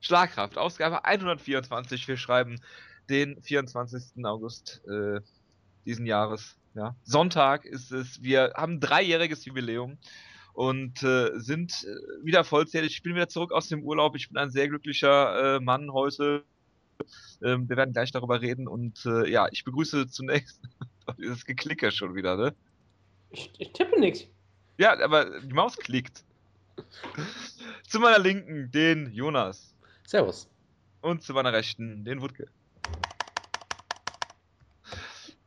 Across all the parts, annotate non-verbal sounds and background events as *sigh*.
Schlagkraft, Ausgabe 124. Wir schreiben den 24. August äh, diesen Jahres. Ja. Sonntag ist es. Wir haben ein dreijähriges Jubiläum und äh, sind äh, wieder vollzählig. Ich bin wieder zurück aus dem Urlaub. Ich bin ein sehr glücklicher äh, Mann heute. Ähm, wir werden gleich darüber reden und äh, ja, ich begrüße zunächst *laughs* dieses Geklicke schon wieder, ne? Ich, ich tippe nichts. Ja, aber die Maus klickt. zu meiner Linken den Jonas. Servus. Und zu meiner Rechten den Wutke.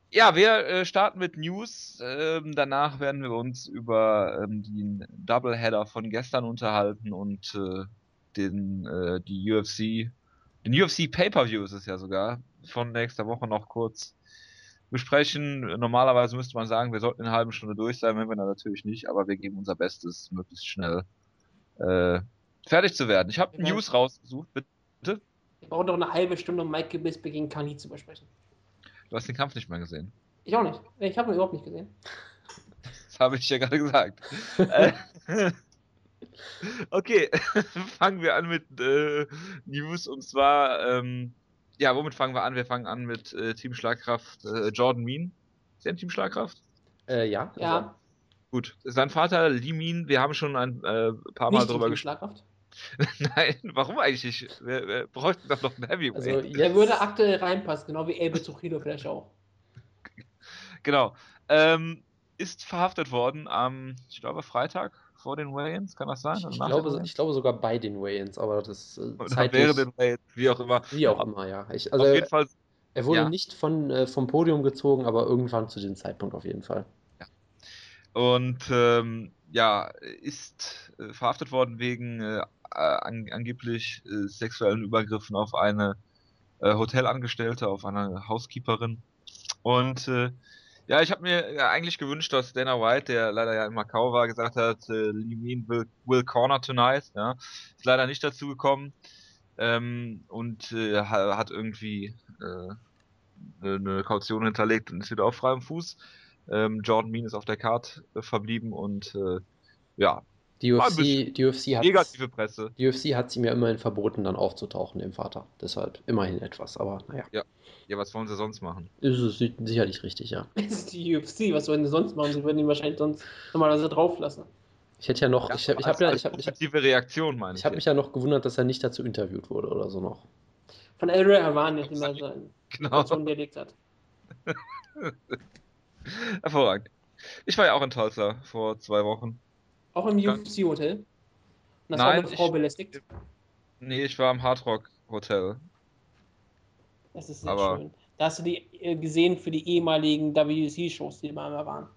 Ja, wir äh, starten mit News. Ähm, danach werden wir uns über ähm, den Doubleheader von gestern unterhalten und äh, den, äh, die UFC, den UFC Pay-Per-View ist es ja sogar, von nächster Woche noch kurz besprechen. Normalerweise müsste man sagen, wir sollten in einer halben Stunde durch sein, wenn wir natürlich nicht, aber wir geben unser Bestes, möglichst schnell äh, fertig zu werden. Ich habe ja. News rausgesucht, bitte. Ich brauche noch eine halbe Stunde, um Mike Gibispe gegen Kani zu besprechen. Du hast den Kampf nicht mehr gesehen. Ich auch nicht. Ich habe ihn überhaupt nicht gesehen. Das habe ich ja gerade gesagt. Äh, *laughs* okay, *laughs* fangen wir an mit äh, News und zwar, ähm, ja, womit fangen wir an? Wir fangen an mit äh, Team Schlagkraft äh, Jordan Mean. Ist er ein Team Schlagkraft? Äh, ja. Ja. Gut. Sein Vater Lee Mean, wir haben schon ein äh, paar Mal Nicht drüber Team gesprochen. Schlagkraft? *laughs* Nein, warum eigentlich nicht? Wir, wir bräuchten doch noch einen Heavyweight. Also, Der würde aktuell reinpassen, genau wie Elbe Zuchilo vielleicht auch. Genau. Ähm, ist verhaftet worden am, ich glaube, Freitag vor den Weigh-Ins, kann das sein? ich, ich, glaube, ich glaube sogar bei den Weigh-Ins, aber das äh, Oder zeitlich, während den Weigh-Ins, wie auch immer. wie auch immer, ja. Ich, also Auf er, jeden Fall, er wurde ja. nicht von, äh, vom Podium gezogen, aber irgendwann zu dem Zeitpunkt auf jeden Fall. und ähm, ja, ist äh, verhaftet worden wegen äh, an, angeblich äh, sexuellen Übergriffen auf eine äh, Hotelangestellte, auf eine Housekeeperin. Und äh, ja, ich habe mir ja eigentlich gewünscht, dass Dana White, der leider ja in Macau war, gesagt hat, äh, Mean will, will corner tonight. Ja, ist leider nicht dazu gekommen ähm, und äh, ha- hat irgendwie äh, eine Kaution hinterlegt und ist wieder auf freiem Fuß. Ähm, Jordan Mean ist auf der Card äh, verblieben und äh, ja, Die ein UFC, die UFC hat negative Presse. die UFC hat ihm ja immerhin verboten, dann aufzutauchen, dem Vater. Deshalb immerhin etwas, aber naja. Ja, was wollen sie sonst machen? Ist es sicherlich richtig, ja. Das *laughs* ist die UFC, was sollen die sonst machen? Sie würden ihn wahrscheinlich sonst normalerweise drauf lassen. Ich hätte ja noch, ich habe ich hab als, ja, ich hab, ich hab, positive Reaktion, meine ich. ich hab mich ja noch gewundert, dass er nicht dazu interviewt wurde oder so noch. Von El Rey Havani, nachdem er seine genau. Gelegt hat. *laughs* Hervorragend. Ich war ja auch in Tulsa vor zwei Wochen. Auch im. UFC-Hotel. Und das Nein, war eine Frau ich- belästigt. Nee, ich war im Hard Rock Hotel. Das ist sehr aber- schön. Da hast du die äh, gesehen für die ehemaligen WC-Shows, die immer immer waren.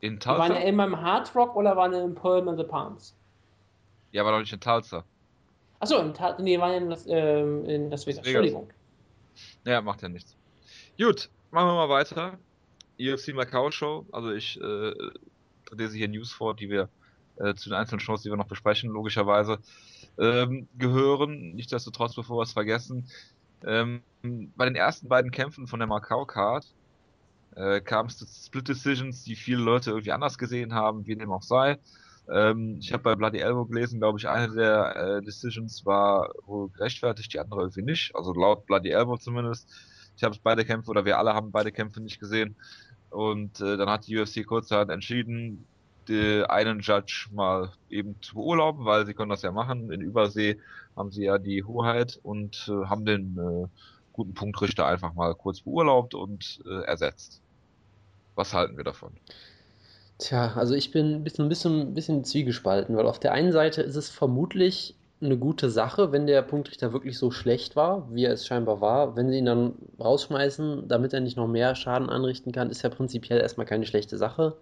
In Die waren Tulsa? immer im Hard Rock oder waren in Palm and the Palms? Ja, war doch nicht in Tulsa. Achso, im Ta nee, waren in Las, ähm, in Las Vegas. Entschuldigung. Ja, macht ja nichts. Gut, machen wir mal weiter. UFC Macau Show. Also ich äh, lese hier News vor, die wir äh, zu den einzelnen Shows, die wir noch besprechen, logischerweise ähm, gehören. Nichtsdestotrotz, bevor wir es vergessen, ähm, bei den ersten beiden Kämpfen von der Macau Card äh, kam es zu Split Decisions, die viele Leute irgendwie anders gesehen haben, wie dem auch sei. Ähm, ich habe bei Bloody Elbow gelesen, glaube ich, eine der äh, Decisions war wohl gerechtfertigt, die andere irgendwie nicht. Also laut Bloody Elbow zumindest. Ich habe beide Kämpfe oder wir alle haben beide Kämpfe nicht gesehen. Und äh, dann hat die UFC kurzerhand entschieden, die einen Judge mal eben zu beurlauben, weil sie können das ja machen. In Übersee haben sie ja die Hoheit und äh, haben den äh, guten Punktrichter einfach mal kurz beurlaubt und äh, ersetzt. Was halten wir davon? Tja, also ich bin ein bisschen, ein bisschen zwiegespalten, weil auf der einen Seite ist es vermutlich eine gute Sache, wenn der Punktrichter wirklich so schlecht war, wie er es scheinbar war. Wenn sie ihn dann rausschmeißen, damit er nicht noch mehr Schaden anrichten kann, ist ja prinzipiell erstmal keine schlechte Sache.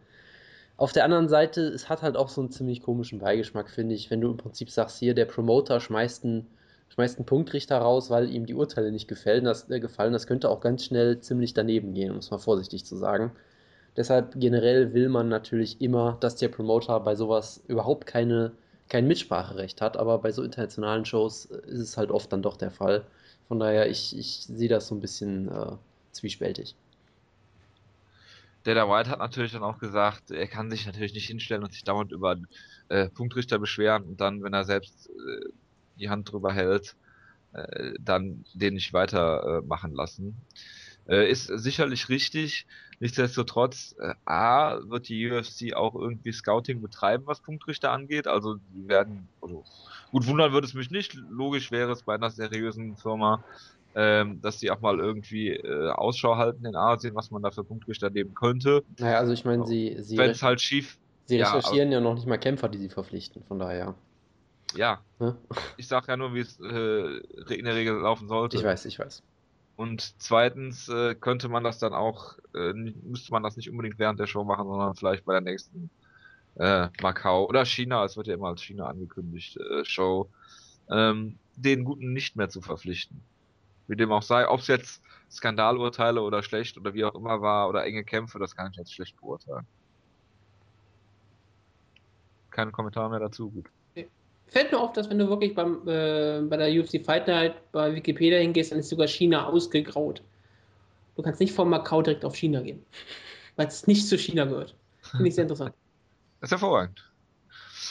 Auf der anderen Seite, es hat halt auch so einen ziemlich komischen Beigeschmack, finde ich, wenn du im Prinzip sagst, hier, der Promoter schmeißt einen, schmeißt einen Punktrichter raus, weil ihm die Urteile nicht gefallen. Das, äh, gefallen. das könnte auch ganz schnell ziemlich daneben gehen, um es mal vorsichtig zu sagen. Deshalb generell will man natürlich immer, dass der Promoter bei sowas überhaupt keine, kein Mitspracherecht hat, aber bei so internationalen Shows äh, ist es halt oft dann doch der Fall. Von daher, ich, ich sehe das so ein bisschen äh, zwiespältig. Dana White hat natürlich dann auch gesagt, er kann sich natürlich nicht hinstellen und sich dauernd über äh, Punktrichter beschweren und dann, wenn er selbst äh, die Hand drüber hält, äh, dann den nicht weitermachen lassen. ist sicherlich richtig. Nichtsdestotrotz, A, wird die UFC auch irgendwie Scouting betreiben, was Punktrichter angeht. Also, die werden, also, gut wundern würde es mich nicht. Logisch wäre es bei einer seriösen Firma, ähm, dass die auch mal irgendwie äh, Ausschau halten in Asien, was man da für Punktrichter nehmen könnte. Naja, also ich meine, sie, sie, Wenn es halt schief. sie ja, recherchieren ja, noch nicht mal Kämpfer, die sie verpflichten, von daher. Ja, Ne? ich sag ja nur, wie es äh, in der Regel laufen sollte. Ich weiß, ich weiß. Und zweitens äh, könnte man das dann auch, äh, müsste man das nicht unbedingt während der Show machen, sondern vielleicht bei der nächsten äh, Macau oder China, es wird ja immer als China angekündigt, äh, Show, ähm, den Guten nicht mehr zu verpflichten. Wie dem auch sei, ob es jetzt Skandalurteile oder schlecht oder wie auch immer war oder enge Kämpfe, das kann ich jetzt schlecht beurteilen. Keine Kommentare mehr dazu, gut. Fällt mir auf, dass wenn du wirklich beim, äh, bei der UFC Fight Night bei Wikipedia hingehst, dann ist sogar China ausgegraut. Du kannst nicht von Macau direkt auf China gehen, weil es nicht zu China gehört. Finde ich sehr interessant. Das *laughs* ist hervorragend.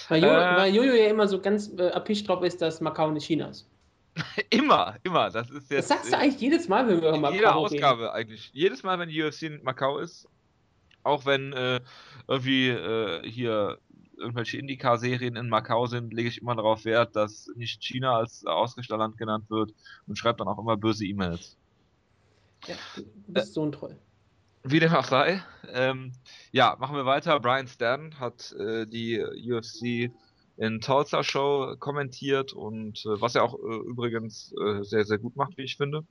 Weil, jo Äh. weil Jojo ja immer so ganz äh, erpicht drauf ist, dass Macau nicht China ist. *laughs* Immer, immer. Das ist Das jetzt. sagst du eigentlich jedes Mal, wenn wir über In Macau jeder reden. Ausgabe eigentlich. Jedes Mal, wenn die UFC in Macau ist, auch wenn äh, irgendwie äh, hier irgendwelche IndyCar-Serien in Macau sind, lege ich immer darauf Wert, dass nicht China als Ausgestellerland genannt wird und schreibe dann auch immer böse E-Mails. Ja, du bist so ein Troll. Wie dem auch sei. Ähm, ja, machen wir weiter. Brian Stan hat äh, die UFC in Tulsa Show kommentiert und äh, was er auch äh, übrigens äh, sehr, sehr gut macht, wie ich finde.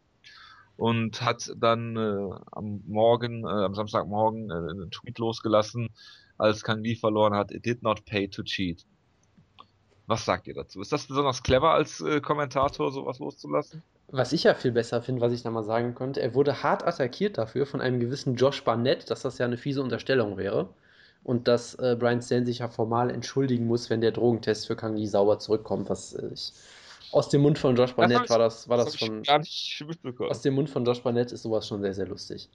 Und hat dann äh, am Morgen, äh, am Samstagmorgen äh, einen Tweet losgelassen, als Kang Lee verloren hat, it did not pay to cheat. Was sagt ihr dazu? Ist das besonders clever als äh, Kommentator, sowas loszulassen? Was ich ja viel besser finde, was ich da mal sagen könnte, er wurde hart attackiert dafür von einem gewissen Josh Barnett, dass das ja eine fiese Unterstellung wäre. Und dass äh, Brian Stan sich ja formal entschuldigen muss, wenn der Drogentest für Kang Lee sauber zurückkommt. Was äh, ich, aus dem Mund von Josh Barnett ich- war das, war das ich schon. gar nicht mitbekommen. Aus dem Mund von Josh Barnett ist sowas schon sehr, sehr lustig.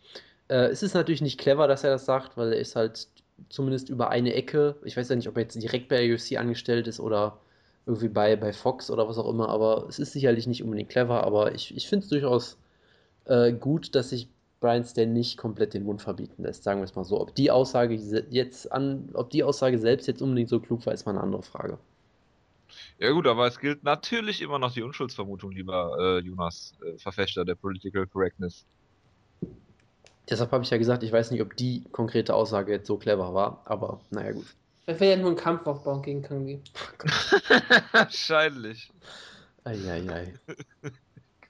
Äh, es ist natürlich nicht clever, dass er das sagt, weil er ist halt zumindest über eine Ecke. Ich weiß ja nicht, ob er jetzt direkt bei der UFC angestellt ist oder irgendwie bei, bei Fox oder was auch immer, aber es ist sicherlich nicht unbedingt clever, aber ich, ich finde es durchaus äh, gut, dass sich Brian Stan nicht komplett den Mund verbieten lässt, sagen wir es mal so. Ob die Aussage jetzt an, ob die Aussage selbst jetzt unbedingt so klug war, ist mal eine andere Frage. Ja gut, aber es gilt natürlich immer noch die Unschuldsvermutung, lieber äh, Jonas, äh, Verfechter der Political Correctness. Deshalb habe ich ja gesagt, ich weiß nicht, ob die konkrete Aussage jetzt so clever war, aber naja, gut. Das wäre ja nur ein Kampf aufbauen gegen Kang Lee. *laughs* Wahrscheinlich. Eieiei. *laughs*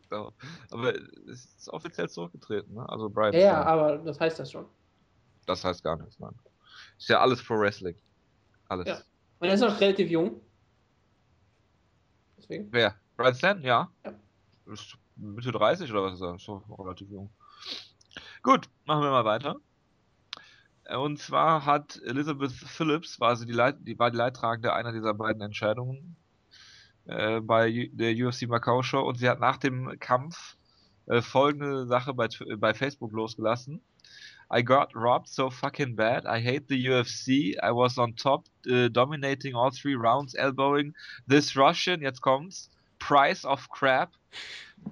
Genau. Aber es ist offiziell zurückgetreten, ne? Also Brian Ja, ja, aber das heißt das schon. Das heißt gar nichts, nein. Ist ja alles Pro Wrestling. Alles. Ja. Und er ist noch relativ jung. Deswegen. Wer? Brian Stan? Ja. Ja. Ist Mitte 30 oder was ist er? Ist doch noch relativ jung. Gut, machen wir mal weiter. Äh, Und zwar hat Elizabeth Phillips, war, sie die, Leit die, war die Leidtragende einer dieser beiden Entscheidungen äh, bei der UFC Macau Show und sie hat nach dem Kampf äh, folgende Sache bei, bei Facebook losgelassen. I got robbed so fucking bad. I hate the UFC. I was on top, uh, dominating all three rounds, elbowing this Russian. Jetzt kommt's. Price of crap.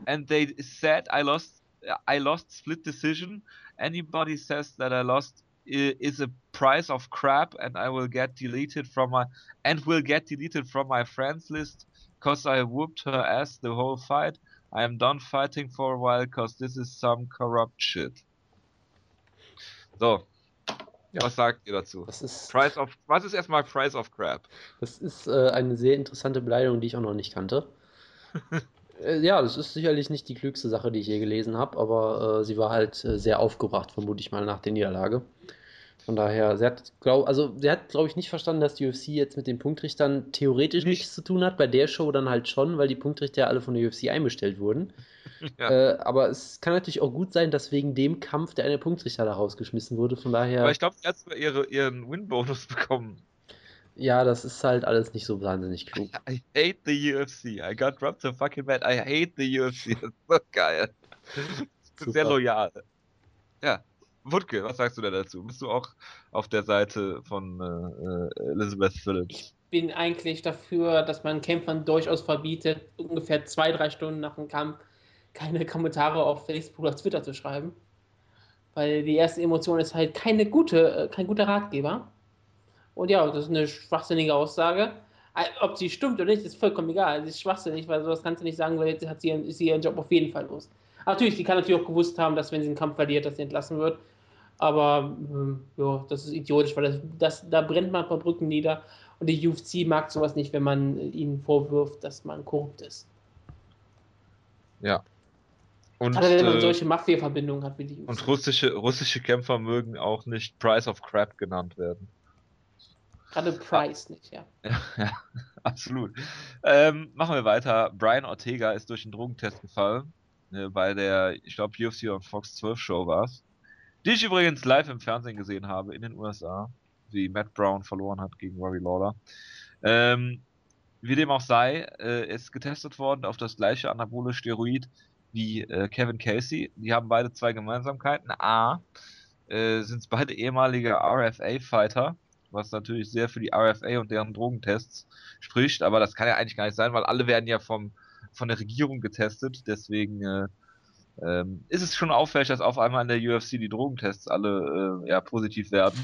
And they said I lost. I lost split decision. Anybody says that I lost is a price of crap, and I will get deleted from my and will get deleted from my friends list because I whooped her ass the whole fight. I am done fighting for a while because this is some corrupt shit. So, Ja. was sagt ihr dazu? Ist, Price of was ist erstmal Price of Crap? das ist äh, eine sehr interessante Beleidigung, die ich auch noch nicht kannte. *laughs* äh, ja, das ist sicherlich nicht die klügste Sache, die ich je gelesen habe, aber äh, sie war halt äh, sehr aufgebracht, vermute ich mal, nach der Niederlage. Von daher, sie hat, glaub, also sie hat, glaube ich, nicht verstanden, dass die UFC jetzt mit den Punktrichtern theoretisch Nicht. nichts zu tun hat. Bei der Show dann halt schon, weil die Punktrichter alle von der UFC einbestellt wurden. *laughs* Ja. Äh, aber es kann natürlich auch gut sein, dass wegen dem Kampf der eine Punktrichter da rausgeschmissen wurde. Von daher, Aber ich glaube, sie hat sogar ihre, ihren Win-Bonus bekommen. Ja, das ist halt alles nicht so wahnsinnig klug. *laughs* I hate the UFC. I got dropped so fucking bad. I hate the UFC. Das ist so geil. Super. Sehr loyal. Ja. Wutke, was sagst du da dazu? Bist du auch auf der Seite von äh, äh, Elizabeth Phillips? bin eigentlich dafür, dass man Kämpfern durchaus verbietet, ungefähr zwei, drei Stunden nach dem Kampf keine Kommentare auf Facebook oder Twitter zu schreiben. Weil die erste Emotion ist halt keine gute, äh, kein guter Ratgeber. Und ja, das ist eine schwachsinnige Aussage. Äh, ob sie stimmt oder nicht, ist vollkommen egal. Sie ist schwachsinnig, weil sowas kannst du nicht sagen, weil jetzt hat sie, ist sie ihren Job auf jeden Fall los. natürlich, sie kann natürlich auch gewusst haben, dass wenn sie einen Kampf verliert, dass sie entlassen wird. Aber ähm, ja, das ist idiotisch, weil das, das, da brennt man ein paar Brücken nieder. Und die UFC mag sowas nicht, wenn man ihnen vorwirft, dass man korrupt ist. Ja. Und, Gerade wenn man äh, solche Mafia-Verbindungen hat wie die UFC. Und russische, russische Kämpfer mögen auch nicht Price of Crap genannt werden. Gerade Price nicht, ja. *laughs* Ja, ja absolut. Ähm, machen wir weiter. Brian Ortega ist durch einen Drogentest gefallen. Äh, bei der, ich glaube, UFC on Fox 12 Show war es. Die ich übrigens live im Fernsehen gesehen habe in den USA wie Matt Brown verloren hat gegen Rory Lawler. Ähm, wie dem auch sei, äh, ist getestet worden auf das gleiche anabole Steroid wie äh, Kevin Casey. Die haben beide zwei Gemeinsamkeiten. A, äh, sind es beide ehemalige RFA-Fighter, was natürlich sehr für die RFA und deren Drogentests spricht, aber das kann ja eigentlich gar nicht sein, weil alle werden ja vom, von der Regierung getestet, deswegen äh, ähm, ist es schon auffällig, dass auf einmal in der UFC die Drogentests alle äh, ja, positiv werden.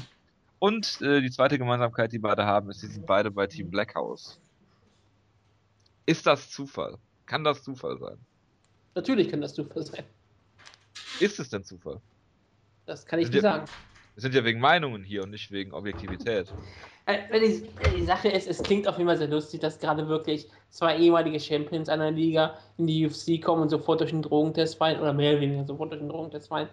Und äh, die zweite Gemeinsamkeit, die beide haben, ist, sie sind beide bei Team Blackhouse. Ist das Zufall? Kann das Zufall sein? Natürlich kann das Zufall sein. Ist es denn Zufall? Das kann ich nicht sagen. Wir sind ja wegen Meinungen hier und nicht wegen Objektivität. Äh, die, die, Sache ist, es klingt auf jeden Fall sehr lustig, dass gerade wirklich zwei ehemalige Champions einer Liga in die UFC kommen und sofort durch einen Drogentest fallen, oder mehr oder weniger sofort durch einen Drogentest fallen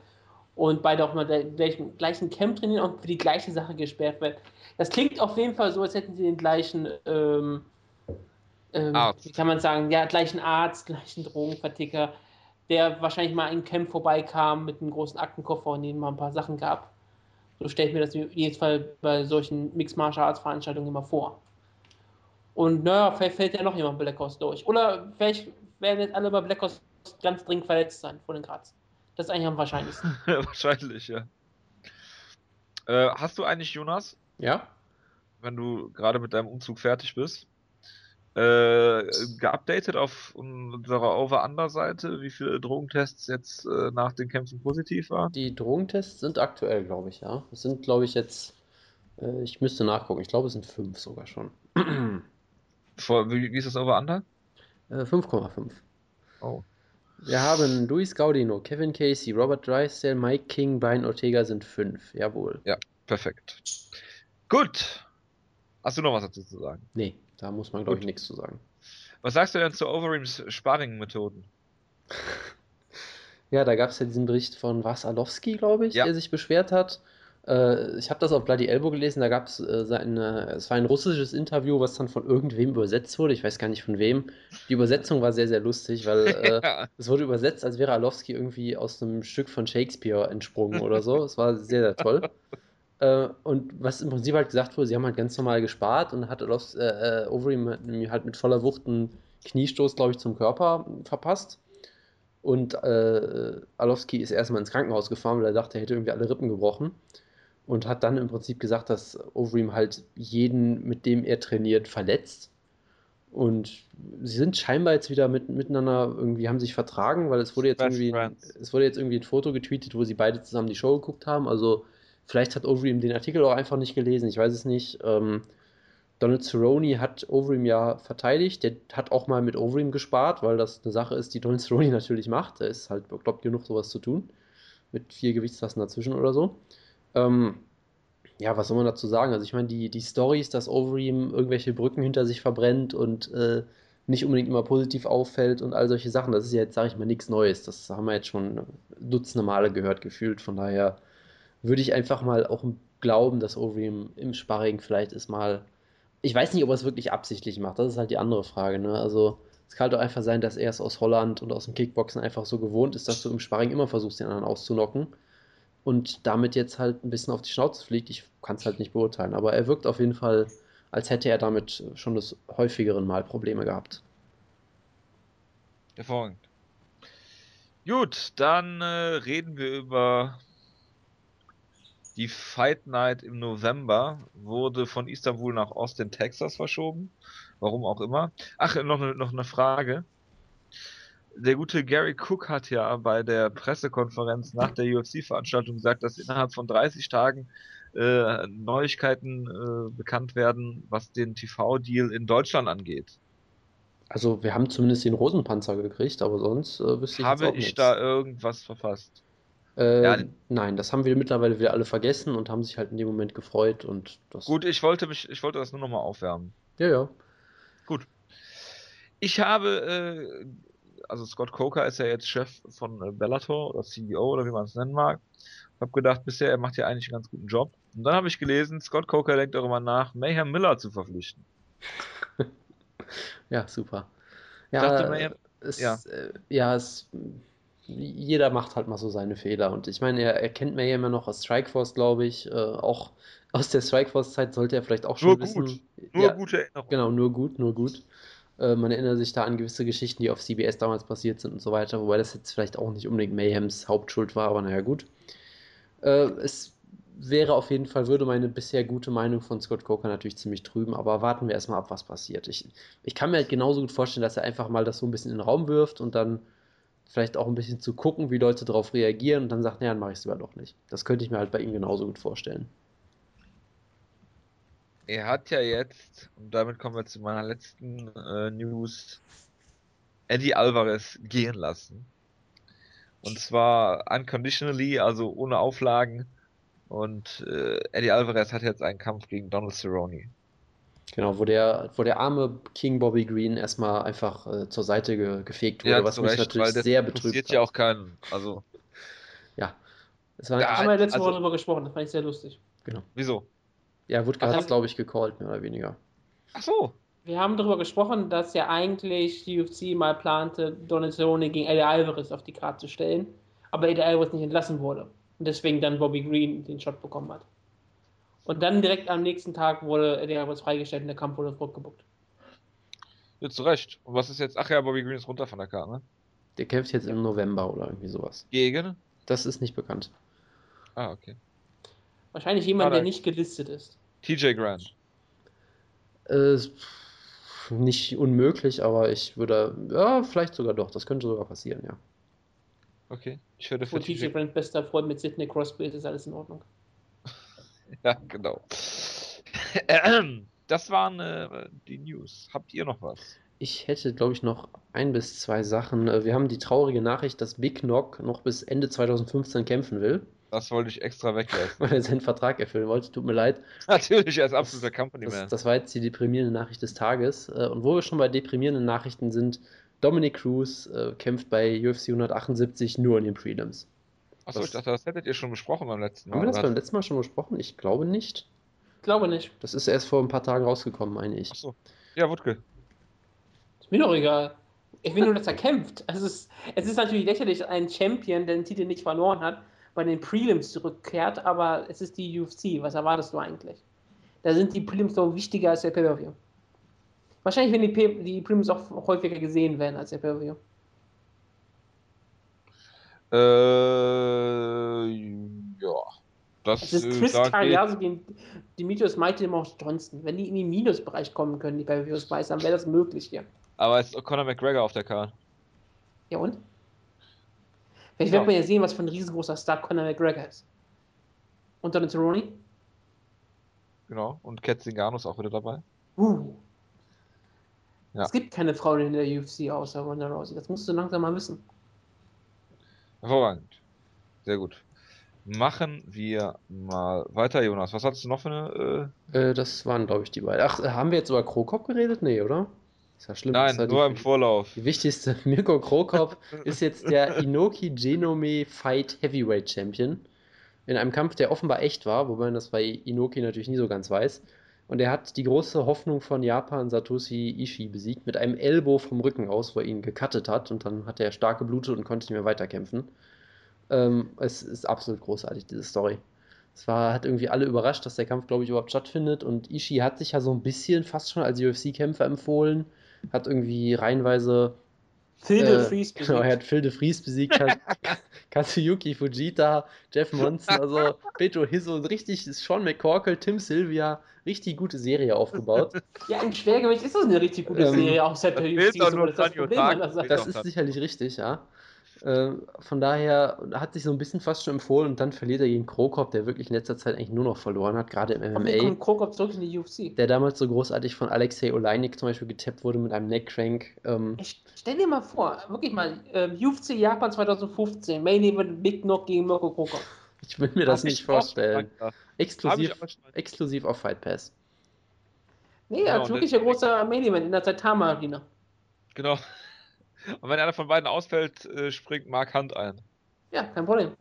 und beide auch mal den gleichen, gleichen Camp trainieren und für die gleiche Sache gesperrt werden. Das klingt auf jeden Fall so, als hätten sie den gleichen, ähm, ähm, wie kann man sagen, ja, gleichen Arzt, gleichen Drogenverticker, der wahrscheinlich mal in Camp vorbeikam mit einem großen Aktenkoffer und ihnen mal ein paar Sachen gab. So stelle ich mir das jedes Fall bei solchen Mixed Martial Arts Veranstaltungen immer vor. Und naja, vielleicht fällt ja noch jemand Black Horse durch. Oder vielleicht werden jetzt alle bei Black Horse ganz dringend verletzt sein vor den Graz. Das ist eigentlich am wahrscheinlichsten. *laughs* Wahrscheinlich, ja. Äh, hast du eigentlich, Jonas? Ja. Wenn du gerade mit deinem Umzug fertig bist, äh, geupdatet auf unserer Over-Under-Seite, wie viele Drogentests jetzt äh, nach den Kämpfen positiv waren? Die Drogentests sind aktuell, glaube ich, ja. Es sind, glaube ich, jetzt, äh, ich müsste nachgucken, ich glaube, es sind fünf sogar schon. Vor, wie, wie ist das Over-Under? 5,5. Äh, oh. Wir haben Luis Gaudino, Kevin Casey, Robert Drysdale, Mike King, Brian Ortega sind fünf. Jawohl. Ja, perfekt. Gut. Hast du noch was dazu zu sagen? Nee, da muss man, glaube ich, nichts zu sagen. Was sagst du denn zu Overeems Sparring-Methoden? *laughs* ja, da gab es ja diesen Bericht von Wasalowski, glaube ich, ja. der sich beschwert hat. Äh, ich habe das auf Bloody Elbow gelesen, da gab es äh, seine, es war ein russisches Interview, was dann von irgendwem übersetzt wurde, ich weiß gar nicht von wem. Die Übersetzung war sehr, sehr lustig, weil *laughs* äh, ja. es wurde übersetzt, als wäre Alowski irgendwie aus einem Stück von Shakespeare entsprungen oder so. Es war sehr, sehr toll. *laughs* Äh, und was im Prinzip halt gesagt wurde, sie haben halt ganz normal gespart und hat Alowski, äh, äh, Overeem halt mit voller Wucht einen Kniestoß, glaube ich, zum Körper verpasst. Und äh, Alowski ist erstmal ins Krankenhaus gefahren, weil er dachte, er hätte irgendwie alle Rippen gebrochen und hat dann im Prinzip gesagt, dass Overeem halt jeden, mit dem er trainiert, verletzt. Und sie sind scheinbar jetzt wieder mit, miteinander irgendwie haben sich vertragen, weil es wurde jetzt Best irgendwie friends. es wurde jetzt irgendwie ein Foto getweetet, wo sie beide zusammen die Show geguckt haben. Also vielleicht hat Overeem den Artikel auch einfach nicht gelesen, ich weiß es nicht. Ähm, Donald Cerrone hat Overeem ja verteidigt, der hat auch mal mit Overeem gespart, weil das eine Sache ist, die Donald Cerrone *laughs* natürlich macht. Er ist halt bekloppt genug, sowas zu tun. Mit vier Gewichtsklassen dazwischen oder so. Ähm, ja, was soll man dazu sagen? Also ich meine, die, die Stories, dass Overeem irgendwelche Brücken hinter sich verbrennt und äh, nicht unbedingt immer positiv auffällt und all solche Sachen, das ist ja jetzt, sage ich mal, nichts Neues. Das haben wir jetzt schon dutzende Male gehört, gefühlt. Von daher würde ich einfach mal auch glauben, dass Overeem im Sparring vielleicht ist mal. Ich weiß nicht, ob er es wirklich absichtlich macht. Das ist halt die andere Frage. Ne? Also es kann halt auch einfach sein, dass er es aus Holland und aus dem Kickboxen einfach so gewohnt ist, dass du im Sparring immer versuchst, den anderen auszunocken und damit jetzt halt ein bisschen auf die Schnauze fliegt. Ich kann es halt nicht beurteilen, aber er wirkt auf jeden Fall, als hätte er damit schon des häufigeren Mal Probleme gehabt. Hervorragend. Gut, dann äh, reden wir über die Fight Night im November wurde von Istanbul nach Austin, Texas verschoben. Warum auch immer. Ach, noch eine, noch eine Frage. Der gute Gary Cook hat ja bei der Pressekonferenz nach der UFC-Veranstaltung gesagt, dass innerhalb von 30 Tagen äh, Neuigkeiten äh, bekannt werden, was den TV-Deal in Deutschland angeht. Also wir haben zumindest den Rosenpanzer gekriegt, aber sonst äh, wüsste ich Habe ich nichts. da irgendwas verpasst? Äh, Ja. nein, das haben wir mittlerweile wieder alle vergessen und haben sich halt in dem Moment gefreut und das. Gut, ich wollte mich, ich wollte das nur nochmal aufwärmen. Ja, ja. Ich habe, äh, also Scott Coker ist ja jetzt Chef von äh, Bellator oder CEO oder wie man es nennen mag. Hab gedacht, bisher er macht ja eigentlich einen ganz guten Job. Und dann habe ich gelesen, Scott Coker denkt darüber nach, Mayhem Miller zu verpflichten. *laughs* Ja, super. Ich Ja, dachte, Mayhem, es, ja. äh, ja, es, jeder macht halt mal so seine Fehler. Und ich meine, er, er kennt Mayhem ja noch aus Strikeforce, glaube ich. Äh, auch *laughs* aus der Strikeforce-Zeit sollte er vielleicht auch schon Nur wissen. gut. nur Ja, gute Erinnerungen. Genau, nur gut, nur gut. Äh, man erinnert sich da an gewisse Geschichten, die auf CBS damals passiert sind und so weiter, wobei das jetzt vielleicht auch nicht unbedingt Mayhems Hauptschuld war, aber naja, gut. Äh, es wäre auf jeden Fall, würde meine bisher gute Meinung von Scott Coker natürlich ziemlich trüben, aber warten wir erstmal ab, was passiert. Ich, ich kann mir halt genauso gut vorstellen, dass er einfach mal das so ein bisschen in den Raum wirft und dann vielleicht auch ein bisschen zu gucken, wie Leute darauf reagieren und dann sagt, naja, dann mache ich es lieber doch nicht. Das könnte ich mir halt bei ihm genauso gut vorstellen. Er hat ja jetzt, und damit kommen wir zu meiner letzten äh, News, Eddie Alvarez gehen lassen. Und zwar unconditionally, also ohne Auflagen. Und äh, Eddie Alvarez hat jetzt einen Kampf gegen Donald Cerrone. Genau, wo der, wo der arme King Bobby Green erstmal einfach äh, zur Seite ge gefegt wurde, Ja, was mich Recht, natürlich weil das sehr interessiert betrübt ja hat. auch keinen. Also, Ja, es war Ja, Da haben wir letzte also- Woche drüber gesprochen, das fand ich sehr lustig. wieso? ja, Wutke Ach, hat es, glaube ich, gecallt, mehr oder weniger. Ach so. Wir haben darüber gesprochen, dass ja eigentlich die UFC mal plante, Donald Cerrone gegen Eddie Alvarez auf die Karte zu stellen, aber Eddie Alvarez nicht entlassen wurde und deswegen dann Bobby Green den Shot bekommen hat. Und dann direkt am nächsten Tag wurde Eddie Alvarez freigestellt und der Kampf wurde zurückgebuckt. Ja, zu Recht. Und was ist jetzt? Ach ja, Bobby Green ist runter von der Karte, ne? Der kämpft jetzt im November oder irgendwie sowas. Gegen? Das ist nicht bekannt. Ah, okay. Wahrscheinlich jemand, der nicht gelistet ist. TJ Grant. Äh, nicht unmöglich, aber ich würde, ja, vielleicht sogar doch. Das könnte sogar passieren, ja. Okay. Ich würde für Wo TJ TJ. Grant bester Freund mit Sidney Crosby ist, ist alles in Ordnung. *laughs* Ja, genau. Das waren äh, die News. Habt ihr noch was? Ich hätte, glaube ich, noch ein bis zwei Sachen. Äh, Wir haben die traurige Nachricht, dass Big Knock noch bis Ende 2015 kämpfen will, Das wollte ich extra weglassen. *laughs* weil er seinen Vertrag erfüllen wollte. Tut mir leid. Natürlich, er ist absoluter Company Das, Man. das war jetzt die deprimierende Nachricht des Tages. Äh, Und wo wir schon bei deprimierenden Nachrichten sind, Dominic Cruz äh, kämpft bei UFC 178 nur in den Prelims. Achso, das- ich dachte, das hättet ihr schon besprochen beim letzten Mal. Haben wir das beim letzten Mal schon besprochen? Ich glaube nicht. Ich glaube nicht. Das ist erst vor ein paar Tagen rausgekommen, meine ich. Achso. Ja, Wutke. Ist mir doch egal. Ich will nur, dass er kämpft. Es ist, es ist natürlich lächerlich, dass ein Champion, der den Titel nicht verloren hat, bei den Prelims zurückkehrt, aber es ist die UFC. Was erwartest du eigentlich? Da sind die Prelims doch wichtiger als der Pay-Per-View. Wahrscheinlich werden die, Pay- die Prelims auch häufiger gesehen werden als der Pay-Per-View. Äh, ja. Das, Es ist äh, Chris geht- Cagliaso gegen Demetrius Mighty Mouse Johnston. Wenn die in den Minusbereich kommen können, die Pay-Per-Views weiß, dann wäre das möglich hier. Aber es ist Conor McGregor auf der Karte. Ja und? Vielleicht Ja. wird man ja sehen, was für ein riesengroßer Star Conor McGregor ist. Und dann Cerrone? Genau. Und Cat Zingano ist auch wieder dabei. Uh. Ja. Es gibt keine Frauen in der UFC außer Ronda Rousey. Das musst du langsam mal wissen. Hervorragend. Sehr gut. Machen wir mal weiter, Jonas. Was hattest du noch für eine. Äh, das waren, glaube ich, die beiden. Ach, haben wir jetzt über Krokop geredet? Nee, oder? Ist ja Äh... schlimm. Nein, ja nur die, im Vorlauf. die wichtigste. *laughs* Mirko Krokop *laughs* ist jetzt der Inoki Genome Fight Heavyweight Champion. In einem Kampf, der offenbar echt war, wobei man das bei Inoki natürlich nie so ganz weiß. Und er hat die große Hoffnung von Japan, Satoshi Ishii, besiegt, mit einem Elbow vom Rücken aus, wo er ihn gecuttet hat. Und dann hat er stark geblutet und konnte nicht mehr weiterkämpfen. Ähm, es ist absolut großartig, diese Story. Es war, hat irgendwie alle überrascht, dass der Kampf, glaube ich, überhaupt stattfindet. Und Ishii hat sich ja so ein bisschen fast schon als UFC-Kämpfer empfohlen. Hat irgendwie reihenweise Phil de äh, Vries *laughs* Genau, er hat Phil de Vries besiegt, hat *laughs* Kazuyuki Fujita, Jeff *laughs* Monson, also Pedro Hisso, richtig, Sean McCorkle, Tim Sylvia, richtig gute Serie aufgebaut. *laughs* Ja, im Schwergewicht ist das eine richtig gute Ähm, Serie, auch seit das nur das ist das. Das doch ist sicherlich richtig, ja. Äh, von daher hat sich so ein bisschen fast schon empfohlen und dann verliert er gegen Krokop, der wirklich in letzter Zeit eigentlich nur noch verloren hat, gerade im MMA. kommt Krokop zurück in die UFC. Der damals so großartig von Alexei Oleinik zum Beispiel getappt wurde mit einem Neckcrank. Ähm, Ich stell dir mal vor, wirklich mal, ähm, UFC Japan 2015, Main Event Big Knock gegen Mirko Krokop. ich will mir das Hab nicht vorstellen. Exklusiv, exklusiv auf Fight Pass. Nee, Ja, und wirklich ein großer Main Event in der Saitama Arena. Genau. Und wenn einer von beiden ausfällt, äh, springt Mark Hunt ein. Ja, kein Problem.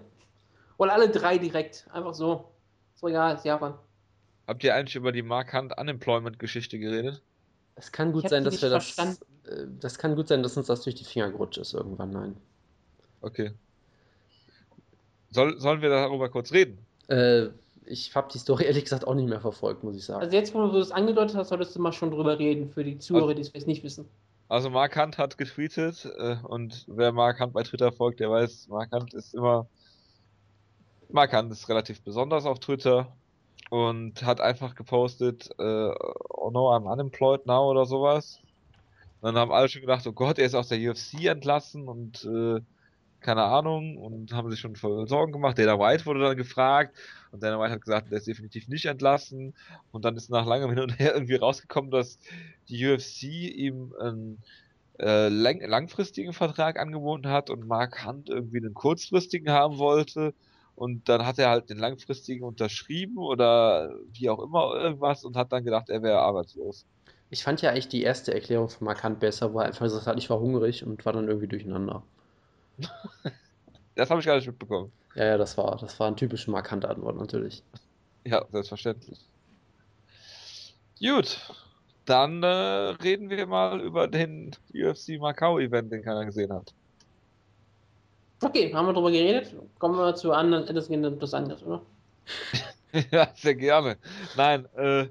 Oder alle drei direkt. Einfach so. So, ja, ist Japan. Habt ihr eigentlich über die Mark Hunt Unemployment-Geschichte geredet? Es kann gut sein, dass wir das. Äh, das kann gut sein, dass uns das durch die Finger gerutscht ist irgendwann, nein. Okay. Soll, sollen wir darüber kurz reden? Äh, ich habe die Story *laughs* ehrlich gesagt auch nicht mehr verfolgt, muss ich sagen. Also jetzt, wo du es angedeutet hast, solltest du mal schon drüber reden, für die Zuhörer, die es vielleicht nicht wissen. Also Mark Hunt hat getweetet äh, und wer Mark Hunt bei Twitter folgt, der weiß, Mark Hunt ist immer. Mark Hunt ist relativ besonders auf Twitter und hat einfach gepostet, äh, oh no, I'm unemployed now oder sowas. Und dann haben alle schon gedacht, oh Gott, er ist aus der UFC entlassen und äh, keine Ahnung und haben sich schon voll Sorgen gemacht. Dana White wurde dann gefragt und Dana White hat gesagt, der ist definitiv nicht entlassen. Und dann ist nach langem Hin und Her *laughs* irgendwie rausgekommen, dass die UFC ihm einen äh, lang langfristigen Vertrag angeboten hat und Mark Hunt irgendwie einen kurzfristigen haben wollte. Und dann hat er halt den langfristigen unterschrieben oder wie auch immer irgendwas und hat dann gedacht, er wäre arbeitslos. Ich fand ja eigentlich die erste Erklärung von Markant besser, wo er einfach gesagt hat, ich war hungrig und war dann irgendwie durcheinander. *laughs* Das habe ich gar nicht mitbekommen. Ja, ja, das war, das war eine typische markante Antwort natürlich. Ja, selbstverständlich. Gut, dann äh, reden wir mal über den UFC Macau Event, den keiner gesehen hat. Okay, haben wir drüber geredet. Kommen wir zu anderen, etwas Interessantes, oder? *laughs* ja, sehr gerne. Nein, äh,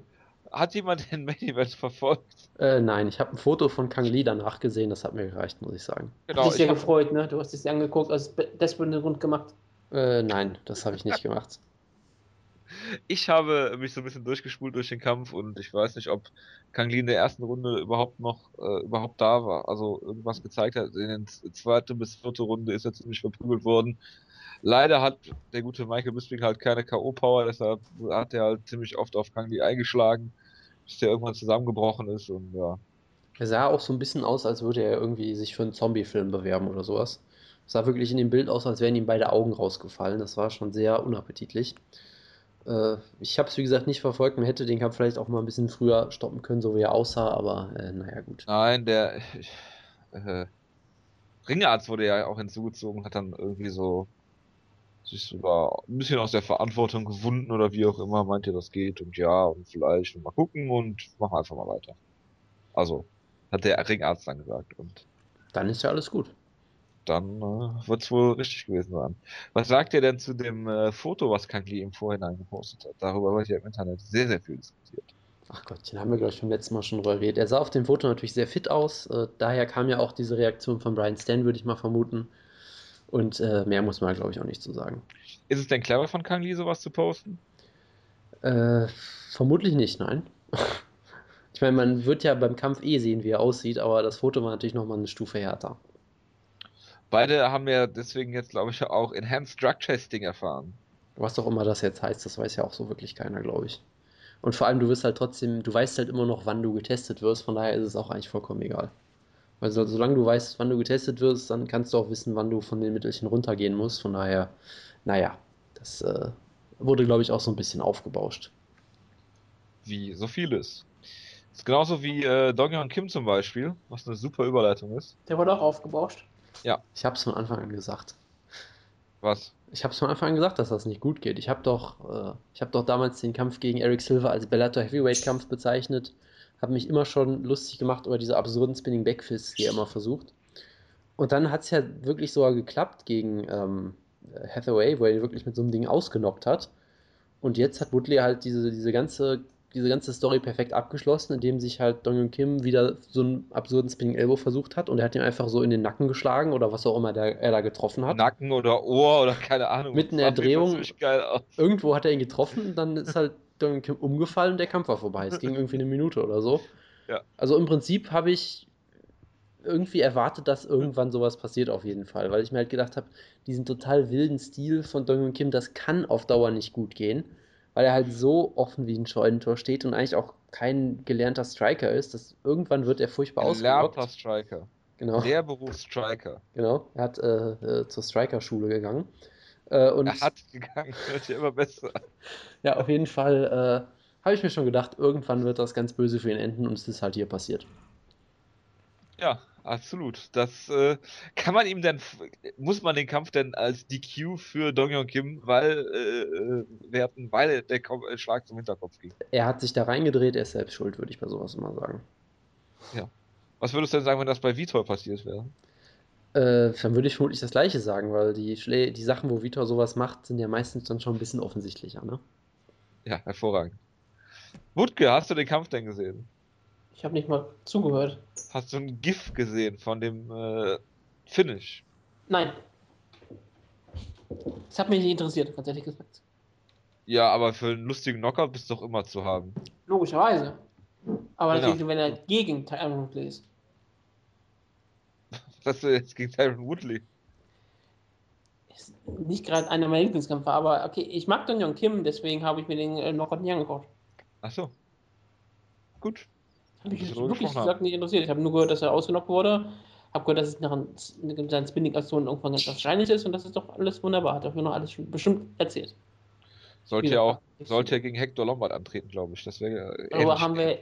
hat jemand den Main Event verfolgt? Äh, nein, ich habe ein Foto von Kang Lee danach gesehen, das hat mir gereicht, muss ich sagen. Hat Genau, dich sehr ich hab, gefreut, ne? Du hast es dir angeguckt, also Desperate rund gemacht. Äh, nein, das habe ich nicht *laughs* gemacht. ich habe mich so ein bisschen durchgespult durch den Kampf und ich weiß nicht, ob Kang Lee in der ersten Runde überhaupt noch äh, überhaupt da war. Also irgendwas gezeigt hat. In der zweiten bis vierte Runde ist er ziemlich verprügelt worden. Leider hat der gute Michael Bisping halt keine K.O.-Power, deshalb hat er halt ziemlich oft auf Kang Lee eingeschlagen, bis der irgendwann zusammengebrochen ist und ja. Er sah auch so ein bisschen aus, als würde er irgendwie sich für einen Zombie-Film bewerben oder sowas. Sah wirklich in dem Bild aus, als wären ihm beide Augen rausgefallen. Das war schon sehr unappetitlich. Äh, ich habe es, wie gesagt, nicht verfolgt. Man hätte den Kampf vielleicht auch mal ein bisschen früher stoppen können, so wie er aussah, aber äh, naja, gut. Nein, der äh, Ringarzt wurde ja auch hinzugezogen, hat dann irgendwie so sich sogar ein bisschen aus der Verantwortung gewunden oder wie auch immer, meint ihr, das geht und ja und vielleicht und mal gucken und machen einfach mal weiter. Also, hat der Ringarzt dann gesagt und Dann ist ja alles gut. dann äh, wird es wohl richtig gewesen sein. Was sagt ihr denn zu dem äh, Foto, was Kang Lee im Vorhinein gepostet hat? Darüber wird ja im Internet sehr, sehr viel diskutiert. Ach Gott, den haben wir, glaube ich, beim letzten Mal schon drüber geredet. Er sah auf dem Foto natürlich sehr fit aus. Äh, daher kam ja auch diese Reaktion von Brian Stan, würde ich mal vermuten. Und äh, mehr muss man, glaube ich, auch nicht zu sagen. Ist es denn clever von Kang Lee, sowas zu posten? Äh, vermutlich nicht, nein. *laughs* ich meine, man wird ja beim Kampf eh sehen, wie er aussieht, aber das Foto war natürlich nochmal eine Stufe härter. Beide haben ja deswegen jetzt, glaube ich, auch Enhanced Drug Testing erfahren. Was auch immer das jetzt heißt, das weiß ja auch so wirklich keiner, glaube ich. Und vor allem, du wirst halt trotzdem, du weißt halt immer noch, wann du getestet wirst, von daher ist es auch eigentlich vollkommen egal. Weil so, solange du weißt, wann du getestet wirst, dann kannst du auch wissen, wann du von den Mittelchen runtergehen musst. Von daher, naja, das äh, wurde, glaube ich, auch so ein bisschen aufgebauscht. Wie so vieles. ist genauso wie äh, Donghyun Kim zum Beispiel, was eine super Überleitung ist. Der wurde auch aufgebauscht. Ich habe es von Anfang an gesagt. Was? Ich habe es von Anfang an gesagt, dass das nicht gut geht. Ich habe doch, äh, ich habe doch damals den Kampf gegen Eric Silver als Bellator Heavyweight Kampf bezeichnet. Habe mich immer schon lustig gemacht über diese absurden Spinning Backfists, die er immer versucht. Und dann hat es ja wirklich sogar geklappt gegen ähm, Hathaway, wo er ihn wirklich mit so einem Ding ausgenockt hat. Und jetzt hat Woodley halt diese, diese ganze diese ganze Story perfekt abgeschlossen, indem sich halt Dong Kim wieder so einen absurden Spinning Elbow versucht hat und er hat ihn einfach so in den Nacken geschlagen oder was auch immer der, er da getroffen hat. Nacken oder Ohr oder keine Ahnung. Mitten in der Drehung. Irgendwo hat er ihn getroffen und dann ist halt Dong Kim umgefallen und der Kampf war vorbei. Es ging irgendwie eine Minute oder so. Ja. Also im Prinzip habe ich irgendwie erwartet, dass irgendwann sowas passiert auf jeden Fall, weil ich mir halt gedacht habe, diesen total wilden Stil von Dong Kim, das kann auf Dauer nicht gut gehen, weil er halt so offen wie ein Scheunentor steht und eigentlich auch kein gelernter Striker ist, dass irgendwann wird er furchtbar Gelernter ausgelockt. Striker. Genau, Der Berufsstriker. genau. Er hat äh, äh, zur Striker-Schule gegangen. Äh, und Er hat gegangen, wird ja immer besser. ja, auf jeden Fall äh, habe ich mir schon gedacht, irgendwann wird das ganz böse für ihn enden und es ist halt hier passiert. Ja, absolut. Das äh, kann man ihm denn, muss man den Kampf denn als DQ für Dong Hyun Kim, weil äh, äh, werten, weil der äh, Schlag zum Hinterkopf ging. Er hat sich da reingedreht, er ist selbst schuld, würde ich bei sowas immer sagen. Was würdest du denn sagen, wenn das bei Vitor passiert wäre? Äh, dann würde ich vermutlich das Gleiche sagen, weil die, Schlä die Sachen, wo Vitor sowas macht, sind ja meistens dann schon ein bisschen offensichtlicher, ne? Ja, hervorragend. Wutke, hast du den Kampf denn gesehen? Ich habe nicht mal zugehört. Hast du ein GIF gesehen von dem äh, Finish? Nein. Das hat mich nicht interessiert, ganz ehrlich gesagt. Ja, aber für einen lustigen Knockout bist du doch immer zu haben. Logischerweise. Aber Genau. natürlich, wenn er gegen Woodley ist. Was du jetzt gegen Tyron Woodley? Ist nicht gerade einer meiner Lieblingskämpfer, aber okay, ich mag Don Young Kim, deswegen habe ich mir den äh, Knockout nicht angeguckt. Ach so. Gut. Hab mich Dass wir wirklich gesagt nicht interessiert. Ich habe nur gehört, dass er ausgenockt wurde. Habe gehört, dass es nach ein- seinen Spinning-Aktionen irgendwann ganz wahrscheinlich ist und das ist doch alles wunderbar. Hat er mir noch alles bestimmt erzählt. Sollte Wieder ja auch, sollte so. ja gegen Hector Lombard antreten, glaube ich. Das wäre ähnlich. haben wir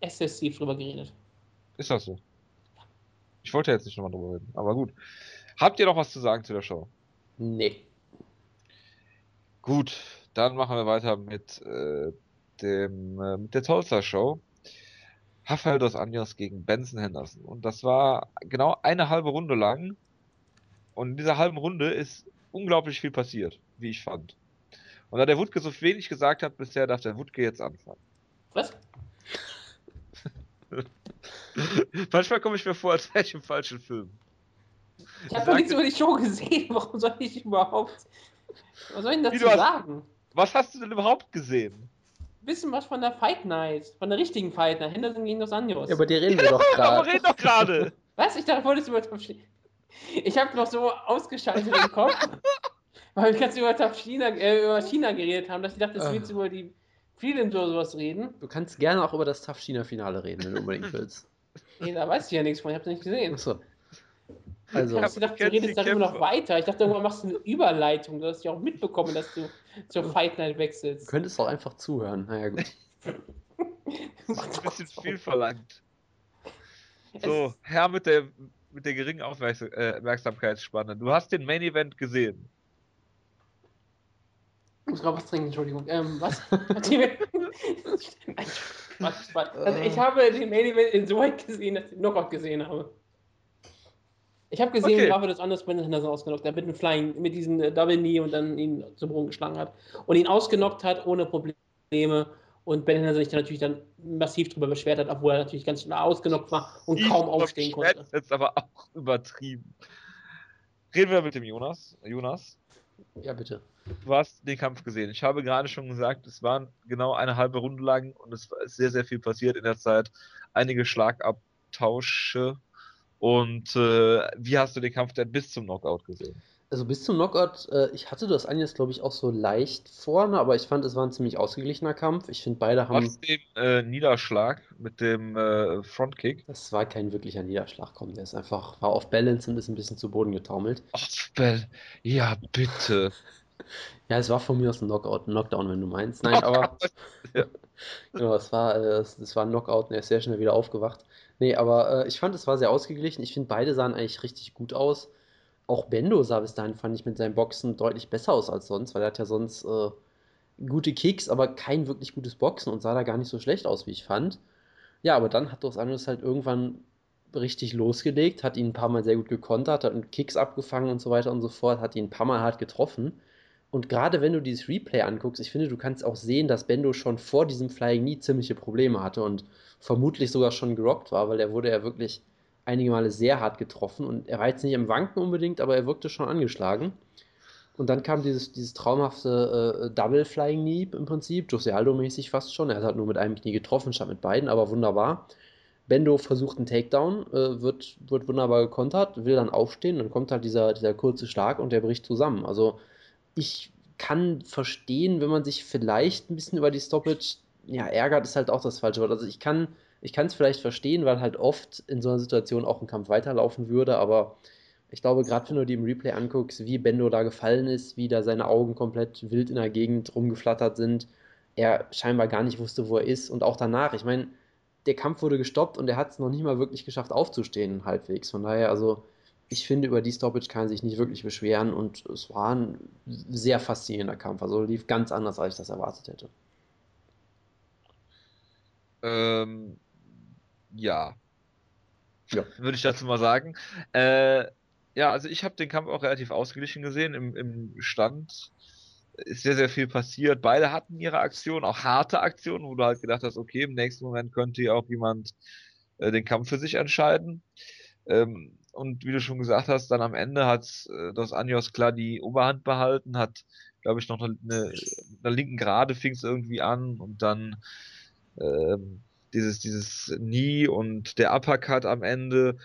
exzessiv drüber geredet. Ist das so? Ich wollte jetzt nicht nochmal drüber reden, aber gut. Habt ihr noch was zu sagen zu der Show? Nee. Gut, dann machen wir weiter mit, äh, dem, äh, mit der Tulsa Show. Rafael dos Anjos gegen Benson Henderson. Und das war genau eine halbe Runde lang. Und in dieser halben Runde ist unglaublich viel passiert, wie ich fand. Und da der Wutke so wenig gesagt hat bisher, darf der Wutke jetzt anfangen. Was? *laughs* *laughs* Manchmal komme ich mir vor, als wäre ich im falschen Film. Ich habe nichts über die Show gesehen. Warum soll ich überhaupt. Was soll ich denn dazu hast- sagen? Was hast du denn überhaupt gesehen? Bisschen was von der Fight Night. Von der richtigen Fight Night. Henderson gegen Dos Anjos. Ja, aber die reden wir doch *laughs* Aber gerade. red doch gerade! *laughs* Was? Ich dachte, wolltest du über Top China. Ich habe noch so ausgeschaltet im Kopf, weil wir ganz über China, äh, über China geredet haben, dass ich dachte, Ah. du willst über die Prelims oder sowas reden. Du kannst gerne auch über das Tough China-Finale reden, wenn du unbedingt *laughs* willst. Nee, da weiß ich ja nichts von, ich hab's nicht gesehen. Achso. Ich Also, hab gedacht, du redest immer noch weiter. Ich dachte, irgendwann machst du eine Überleitung. Du hast ja auch mitbekommen, dass du zur Fight Night du wechselst. könntest auch einfach zuhören. Naja, gut. *laughs* Das ist ein bisschen viel verlangt. So, Herr mit der, mit der geringen äh, Aufmerksamkeitsspanne. Du hast den Main Event gesehen. Ich muss gerade was trinken, Entschuldigung. Ähm, was? Also ich habe den Main Event insoweit gesehen, dass ich den Knockout gesehen habe. Ich habe gesehen, Okay. wie Rafa das anders Ben Henderson ausgenockt hat, mit dem Flying, mit diesem äh, Double Knee und dann ihn zum Boden geschlagen hat. Und ihn ausgenockt hat, ohne Probleme. Und Ben Henderson sich dann natürlich dann massiv drüber beschwert hat, obwohl er natürlich ganz schnell ausgenockt war und Ich kaum aufstehen konnte. ist Jetzt aber auch übertrieben. Reden wir mit dem Jonas. Jonas, Ja, bitte. Du hast den Kampf gesehen. Ich habe gerade schon gesagt, es waren genau eine halbe Runde lang und es ist sehr, sehr viel passiert in der Zeit. Einige Schlagabtausche. Und äh, wie hast du den Kampf denn bis zum Knockout gesehen? Also bis zum Knockout, äh, ich hatte das Anjes, glaube ich, auch so leicht vorne, aber ich fand, es war ein ziemlich ausgeglichener Kampf. Ich finde, beide haben. Trotz dem äh, Niederschlag mit dem äh, Frontkick. Das war kein wirklicher Niederschlag, komm, der ist einfach, war auf Balance und ist ein bisschen zu Boden getaumelt. Bell. Ja, bitte. *laughs* Ja, es war von mir aus ein Knockout, ein Knockdown, wenn du meinst. Nein, aber *laughs* Ja. genau, es war, äh, es, es war ein Knockout und er ist sehr schnell wieder aufgewacht. Nee, aber äh, ich fand, es war sehr ausgeglichen. Ich finde, beide sahen eigentlich richtig gut aus. Auch Bendo sah bis dahin, fand ich, mit seinen Boxen deutlich besser aus als sonst, weil er hat ja sonst äh, gute Kicks, aber kein wirklich gutes Boxen und sah da gar nicht so schlecht aus, wie ich fand. Ja, aber dann hat Dos Anjos halt irgendwann richtig losgelegt, hat ihn ein paar Mal sehr gut gekontert, hat Kicks abgefangen und so weiter und so fort, hat ihn ein paar Mal hart getroffen. Und gerade wenn du dieses Replay anguckst, ich finde, du kannst auch sehen, dass Bendo schon vor diesem Flying Knee ziemliche Probleme hatte und vermutlich sogar schon gerockt war, weil er wurde ja wirklich einige Male sehr hart getroffen und er war jetzt nicht im Wanken unbedingt, aber er wirkte schon angeschlagen. Und dann kam dieses, dieses traumhafte äh, Double Flying Knee im Prinzip, Jose Aldo-mäßig fast schon. Er hat halt nur mit einem Knie getroffen, statt mit beiden, aber wunderbar. Bendo versucht einen Takedown, äh, wird, wird wunderbar gekontert, will dann aufstehen, dann kommt halt dieser, dieser kurze Schlag und der bricht zusammen. Also ich kann verstehen, wenn man sich vielleicht ein bisschen über die Stoppage ja, ärgert, ist halt auch das falsche Wort. Also ich kann ich es vielleicht verstehen, weil halt oft in so einer Situation auch ein Kampf weiterlaufen würde, aber ich glaube, gerade wenn du dir im Replay anguckst, wie Bendo da gefallen ist, wie da seine Augen komplett wild in der Gegend rumgeflattert sind, er scheinbar gar nicht wusste, wo er ist und auch danach. Ich meine, der Kampf wurde gestoppt und er hat es noch nicht mal wirklich geschafft aufzustehen, halbwegs. Von daher, also ich finde, über die Stoppage kann er sich nicht wirklich beschweren und es war ein sehr faszinierender Kampf. Also lief ganz anders, als ich das erwartet hätte. Ähm, ja. ja. Würde ich dazu mal sagen. Äh, ja, also ich habe den Kampf auch relativ ausgeglichen gesehen. Im, Im Stand ist sehr, sehr viel passiert. Beide hatten ihre Aktionen, auch harte Aktionen, wo du halt gedacht hast, okay, im nächsten Moment könnte ja auch jemand äh, den Kampf für sich entscheiden. Ähm, und wie du schon gesagt hast, dann am Ende hat äh, Dos Anjos klar die Oberhand behalten, hat, glaube ich, noch eine, eine linken Gerade fing es irgendwie an und dann ähm, dieses, dieses Nie und der Uppercut am Ende.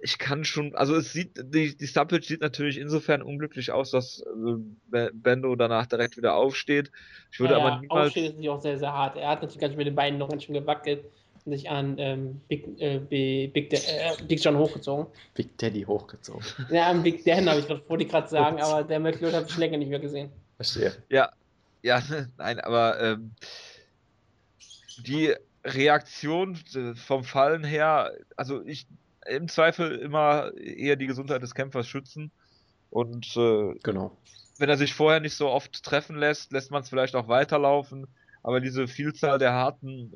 Ich kann schon, also es sieht, die, die Stoppage sieht natürlich insofern unglücklich aus, dass äh, Bendo danach direkt wieder aufsteht. Ich würde ja, aber niemals. Aufstehen ist natürlich auch sehr, sehr hart. Er hat natürlich ganz mit den Beinen noch ganz schön gewackelt sich an ähm, Big, äh, Big, äh, Big John hochgezogen. Big Daddy hochgezogen. Ja, Big Dan habe ich gerade vor, die gerade sagen, aber der McLeod habe ich länger nicht mehr gesehen. Verstehe. Ja, ja, *laughs* nein, aber ähm, die Reaktion äh, vom Fallen her, also ich im Zweifel immer eher die Gesundheit des Kämpfers schützen und äh, genau. wenn er sich vorher nicht so oft treffen lässt, lässt man es vielleicht auch weiterlaufen aber diese Vielzahl der harten,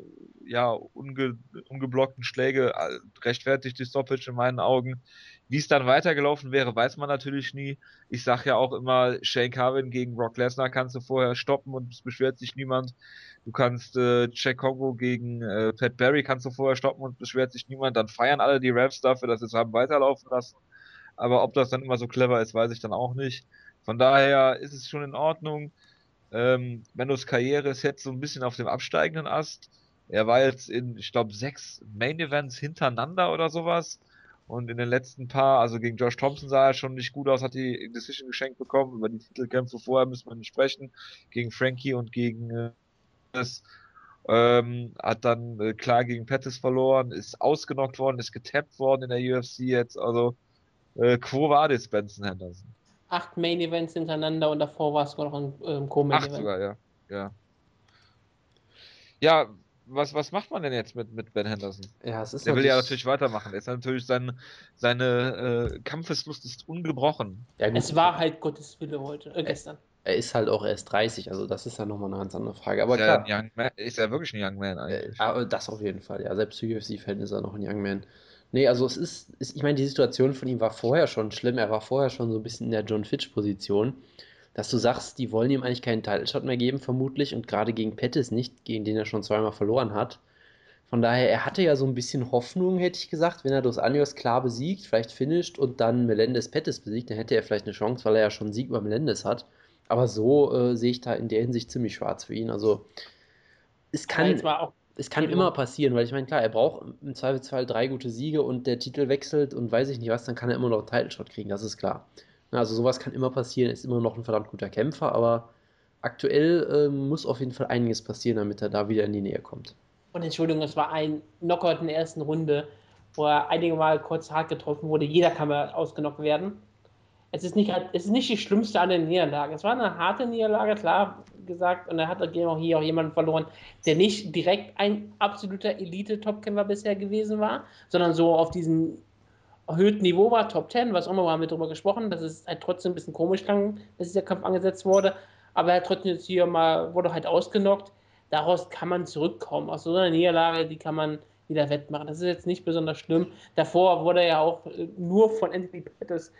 ja, unge, ungeblockten Schläge äh, rechtfertigt die Stoppage in meinen Augen. Wie es dann weitergelaufen wäre, weiß man natürlich nie. Ich sage ja auch immer, Shane Carvin gegen Brock Lesnar kannst du vorher stoppen und es beschwert sich niemand. Du kannst äh, Jack Congo gegen äh, Pat Barry kannst du vorher stoppen und beschwert sich niemand. Dann feiern alle die Refs dafür, dass sie es haben weiterlaufen lassen. Aber ob das dann immer so clever ist, weiß ich dann auch nicht. Von daher ist es schon in Ordnung. Ähm, Mendos Karriere ist jetzt so ein bisschen auf dem absteigenden Ast. Er war jetzt in, ich glaube, sechs Main Events hintereinander oder sowas. Und in den letzten paar, also gegen Josh Thompson sah er schon nicht gut aus, hat die Decision geschenkt bekommen. Über die Titelkämpfe vorher müssen wir nicht sprechen. Gegen Frankie und gegen äh, ähm, hat dann äh, klar gegen Pettis verloren, ist ausgenockt worden, ist getappt worden in der UFC jetzt. Also, äh, Quo vadis Benson Henderson? Acht Main Events hintereinander und davor war es sogar noch ein ähm, Co-Main Event. Acht sogar, ja. Ja, ja was, was macht man denn jetzt mit, mit Ben Henderson? Ja, es ist Der will ja natürlich weitermachen. Er ist natürlich sein, seine äh, Kampfeslust ist ungebrochen. Ja, es war halt Gottes Wille heute, äh, gestern. Er ist halt auch erst 30, also das ist ja nochmal eine ganz andere Frage. Aber ist klar. Er man, ist er wirklich ein Young Man eigentlich? Ja, das auf jeden Fall, ja. Selbst für UFC-Fan ist er noch ein Young Man. Nee, also es ist, ist, ich meine, die Situation von ihm war vorher schon schlimm. Er war vorher schon so ein bisschen in der John Fitch-Position. Dass du sagst, die wollen ihm eigentlich keinen Title-Shot mehr geben, vermutlich, und gerade gegen Pettis nicht, gegen den er schon zweimal verloren hat. Von daher, er hatte ja so ein bisschen Hoffnung, hätte ich gesagt, wenn er Dos Anjos klar besiegt, vielleicht finisht und dann Melendez Pettis besiegt, dann hätte er vielleicht eine Chance, weil er ja schon einen Sieg über Melendez hat. Aber so äh, sehe ich da in der Hinsicht ziemlich schwarz für ihn. Also es kann. Ja, jetzt war auch es kann genau. immer passieren, weil ich meine, klar, er braucht im Zweifelsfall drei gute Siege und der Titel wechselt und weiß ich nicht was, dann kann er immer noch einen Title-Shot kriegen, das ist klar. Also sowas kann immer passieren, ist immer noch ein verdammt guter Kämpfer, aber aktuell äh, muss auf jeden Fall einiges passieren, damit er da wieder in die Nähe kommt. Und Entschuldigung, es war ein Knockout in der ersten Runde, wo er einige Mal kurz hart getroffen wurde. Jeder kann mal ausgenockt werden es ist nicht, es ist nicht die schlimmste den Niederlagen. Es war eine harte Niederlage, klar gesagt, und er hat auch hier auch jemanden verloren, der nicht direkt ein absoluter Elite-Topkämpfer bisher gewesen war, sondern so auf diesem erhöhten Niveau war, Top 10, was auch immer, haben wir darüber gesprochen, dass es halt trotzdem ein bisschen komisch klang, dass dieser Kampf angesetzt wurde, aber er trotzdem jetzt hier mal, wurde halt ausgenockt. Daraus kann man zurückkommen. Aus so einer Niederlage, die kann man wieder wettmachen. Das ist jetzt nicht besonders schlimm. Davor wurde er ja auch nur von Anthony Pettis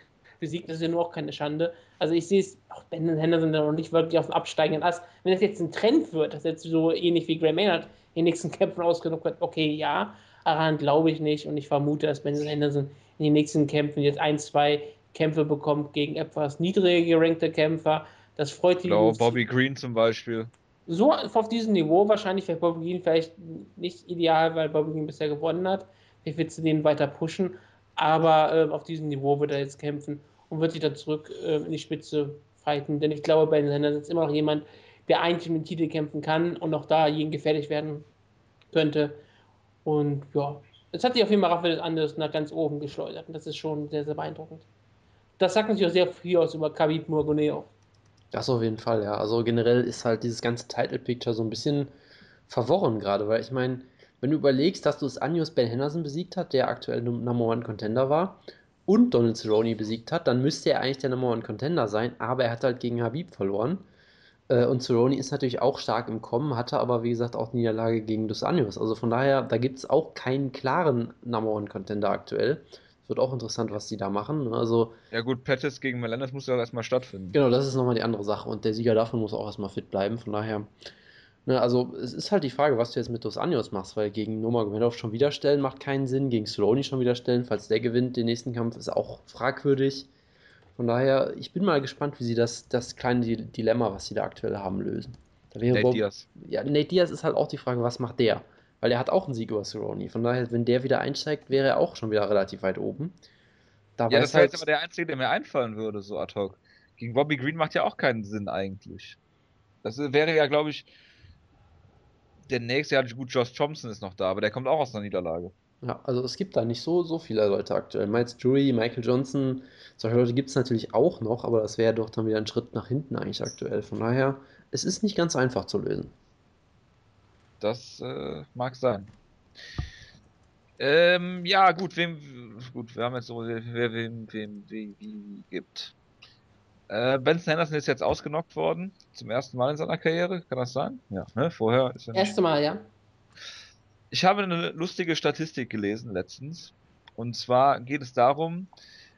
besiegt, das ist ja nur auch keine Schande. Also ich sehe es, auch Ben Henderson noch nicht wirklich auf dem absteigenden Ast. Wenn das jetzt ein Trend wird, dass jetzt so ähnlich wie Gray Maynard in den nächsten Kämpfen ausgenockt wird, okay, ja, daran glaube ich nicht und ich vermute, dass Ben Henderson in den nächsten Kämpfen jetzt ein, zwei Kämpfe bekommt gegen etwas niedriger gerankte Kämpfer. Das freut die. Genau, Bobby Green zum Beispiel. So auf diesem Niveau wahrscheinlich wäre Bobby Green vielleicht nicht ideal, weil Bobby Green bisher gewonnen hat. Ich will du den weiter pushen, aber äh, auf diesem Niveau wird er jetzt kämpfen und wird sich dann zurück äh, in die Spitze fighten. Denn ich glaube, bei den Sendern ist immer noch jemand, der eigentlich mit dem Titel kämpfen kann und auch da jeden gefährlich werden könnte. Und ja, es hat sich auf jeden Fall Raphael Anders nach ganz oben geschleudert und das ist schon sehr, sehr beeindruckend. Das sagt natürlich auch sehr viel aus über Khabib Nurmagomedov. Das auf jeden Fall, ja. Also generell ist halt dieses ganze Title Picture so ein bisschen verworren gerade, weil ich meine, wenn du überlegst, dass du es Anjos Ben Henderson besiegt hat, der aktuell Number One Contender war, und Donald Cerrone besiegt hat, dann müsste er eigentlich der Number One Contender sein, aber er hat halt gegen Habib verloren. Äh, und Cerrone ist natürlich auch stark im Kommen, hatte aber wie gesagt auch Niederlage gegen Dos Anjos. Also von daher, da gibt es auch keinen klaren Number One Contender aktuell. Wird auch interessant, was die da machen. Ne? Also, ja gut, Pettis gegen Melendez muss ja erstmal stattfinden. Genau, das ist nochmal die andere Sache. Und der Sieger davon muss auch erstmal fit bleiben. Von daher, ne, also es ist halt die Frage, was du jetzt mit Dos Anjos machst, weil gegen Nurmagomedov schon wieder stellen macht keinen Sinn, gegen Soloni schon wieder stellen, falls der gewinnt, den nächsten Kampf ist auch fragwürdig. Von daher, ich bin mal gespannt, wie sie das, das kleine Dilemma, was sie da aktuell haben, lösen. Nate Bob, Diaz. Ja, Nate Diaz ist halt auch die Frage, was macht der? weil er hat auch einen Sieg über Cerrone. Von daher, wenn der wieder einsteigt, wäre er auch schon wieder relativ weit oben. Da ja, das wäre halt jetzt aber der Einzige, der mir einfallen würde, so ad hoc. Gegen Bobby Green macht ja auch keinen Sinn eigentlich. Das wäre ja, glaube ich, der nächste, ja gut, Josh Thompson ist noch da, aber der kommt auch aus einer Niederlage. Ja, also es gibt da nicht so, so viele Leute aktuell. Miles Jury, Michael Johnson, solche Leute gibt es natürlich auch noch, aber das wäre doch dann wieder ein Schritt nach hinten eigentlich aktuell. Von daher, es ist nicht ganz einfach zu lösen. Das äh, mag sein. Ähm, ja, gut, wem, gut, wir haben jetzt so, wer wem, wem, wie, wie gibt. Äh, Benson Henderson ist jetzt ausgenockt worden, zum ersten Mal in seiner Karriere, kann das sein? Ja, ne? Vorher ist er Erste Mal, ja. Ich habe eine lustige Statistik gelesen letztens. Und zwar geht es darum,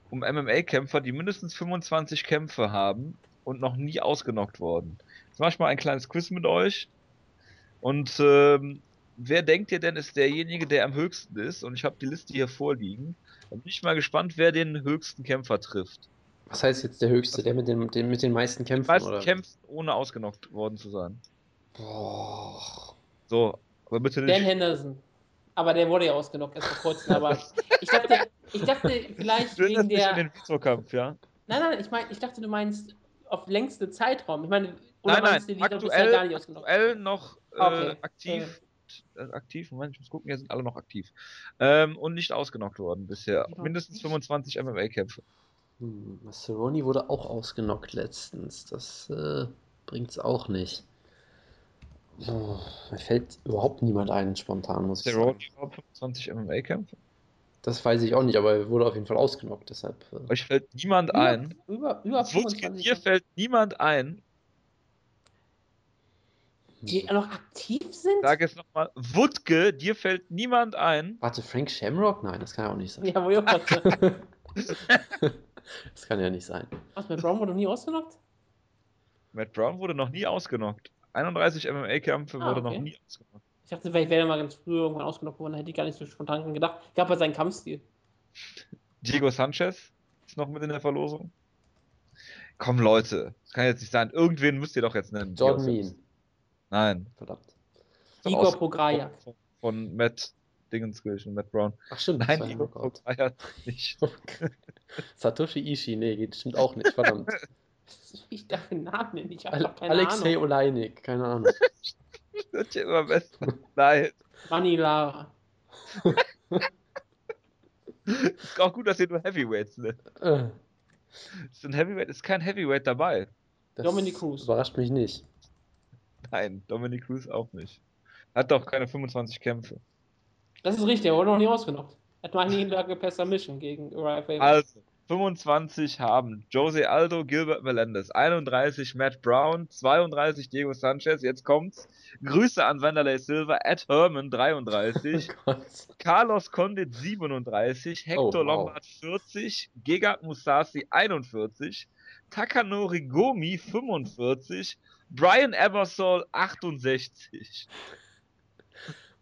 um MMA-Kämpfer, die mindestens 25 Kämpfe haben und noch nie ausgenockt wurden. Jetzt mache ich mal ein kleines Quiz mit euch. Und ähm, wer denkt ihr denn ist derjenige, der am höchsten ist? Und ich habe die Liste hier vorliegen. Da bin ich mal gespannt, wer den höchsten Kämpfer trifft. Was heißt jetzt der höchste? Der mit, dem, den, mit den meisten Kämpfen? Die meisten oder? Kämpfen, ohne ausgenockt worden zu sein. Boah. So, aber bitte nicht. Dan Henderson. Aber der wurde ja ausgenockt erst vor kurzem. Aber ich dachte, ich dachte vielleicht Schön, wegen der. Den Kampf, ja? Nein, nein, ich meine, ich dachte, du meinst auf längste Zeitraum. Ich meine, oder nein, nein, aktuell, aktuell noch äh, okay. aktiv. Okay. Äh, aktiv, Moment, ich muss gucken, hier sind alle noch aktiv. Ähm, und nicht ausgenockt worden bisher. Ja, Mindestens 25 MMA-Kämpfe. Hm, Cerrone wurde auch ausgenockt letztens. Das äh, es auch nicht. Oh, mir fällt überhaupt niemand ein, spontan, muss Cerrone ich sagen. 25 MMA-Kämpfe? Das weiß ich auch nicht, aber er wurde auf jeden Fall ausgenockt, deshalb. Äh Euch fällt niemand über, ein. Über, über 25. Dir fällt niemand ein, die noch aktiv sind? Sag es nochmal. Wutke, dir fällt niemand ein. Warte, Frank Shamrock? Nein, das kann ja auch nicht sein. Ja, wo ich *laughs* *laughs* Das kann ja nicht sein. Was, Matt Brown wurde nie ausgenockt? Matt Brown wurde noch nie ausgenockt. 31 MMA-Kämpfe ah, wurde okay. noch nie ausgenockt. Ich dachte, vielleicht wäre er mal ganz früh irgendwann ausgenockt worden, hätte ich gar nicht so spontan gedacht. Ich habe halt seinen Kampfstil. Diego Sanchez ist noch mit in der Verlosung. Komm, Leute, das kann jetzt nicht sein. Irgendwen müsst ihr doch jetzt nennen. Jordan Mean. Nein. Verdammt. Igor Prograjak. Von, von Matt Dingenskirchen, Matt Brown. Ach stimmt. Nein, Igor Prograjak nicht. *laughs* Satoshi Ishii, nee, geht stimmt auch nicht, verdammt. *laughs* ich darf den Namen nicht, ich habe keine Alexei Ahnung. Oleinik, keine Ahnung. *laughs* das ja immer besser. Nein. Manny Lara. ist auch gut, dass ihr nur Heavyweights nennt. Äh. Ist ein Heavyweight, ist kein Heavyweight dabei. Das Dominic Cruz. Überrascht mich nicht. Nein, Dominic Cruz auch nicht. Hat doch keine 25 Kämpfe. Das ist richtig, er wurde noch nie ausgenockt. Er hat mal eine Niederlage per Submission gegen Uriah Faber. Also, 25 haben Jose Aldo, Gilbert Melendez, 31 Matt Brown, 32 Diego Sanchez, jetzt kommt's. Grüße an Wanderlei Silva, Ed Herman, 33, *laughs* Oh. Carlos Condit, 37, Hector Oh, wow. Lombard, 40, Gegard Musasi, 41, Takanori Gomi, 45, Brian Ebersol, 68.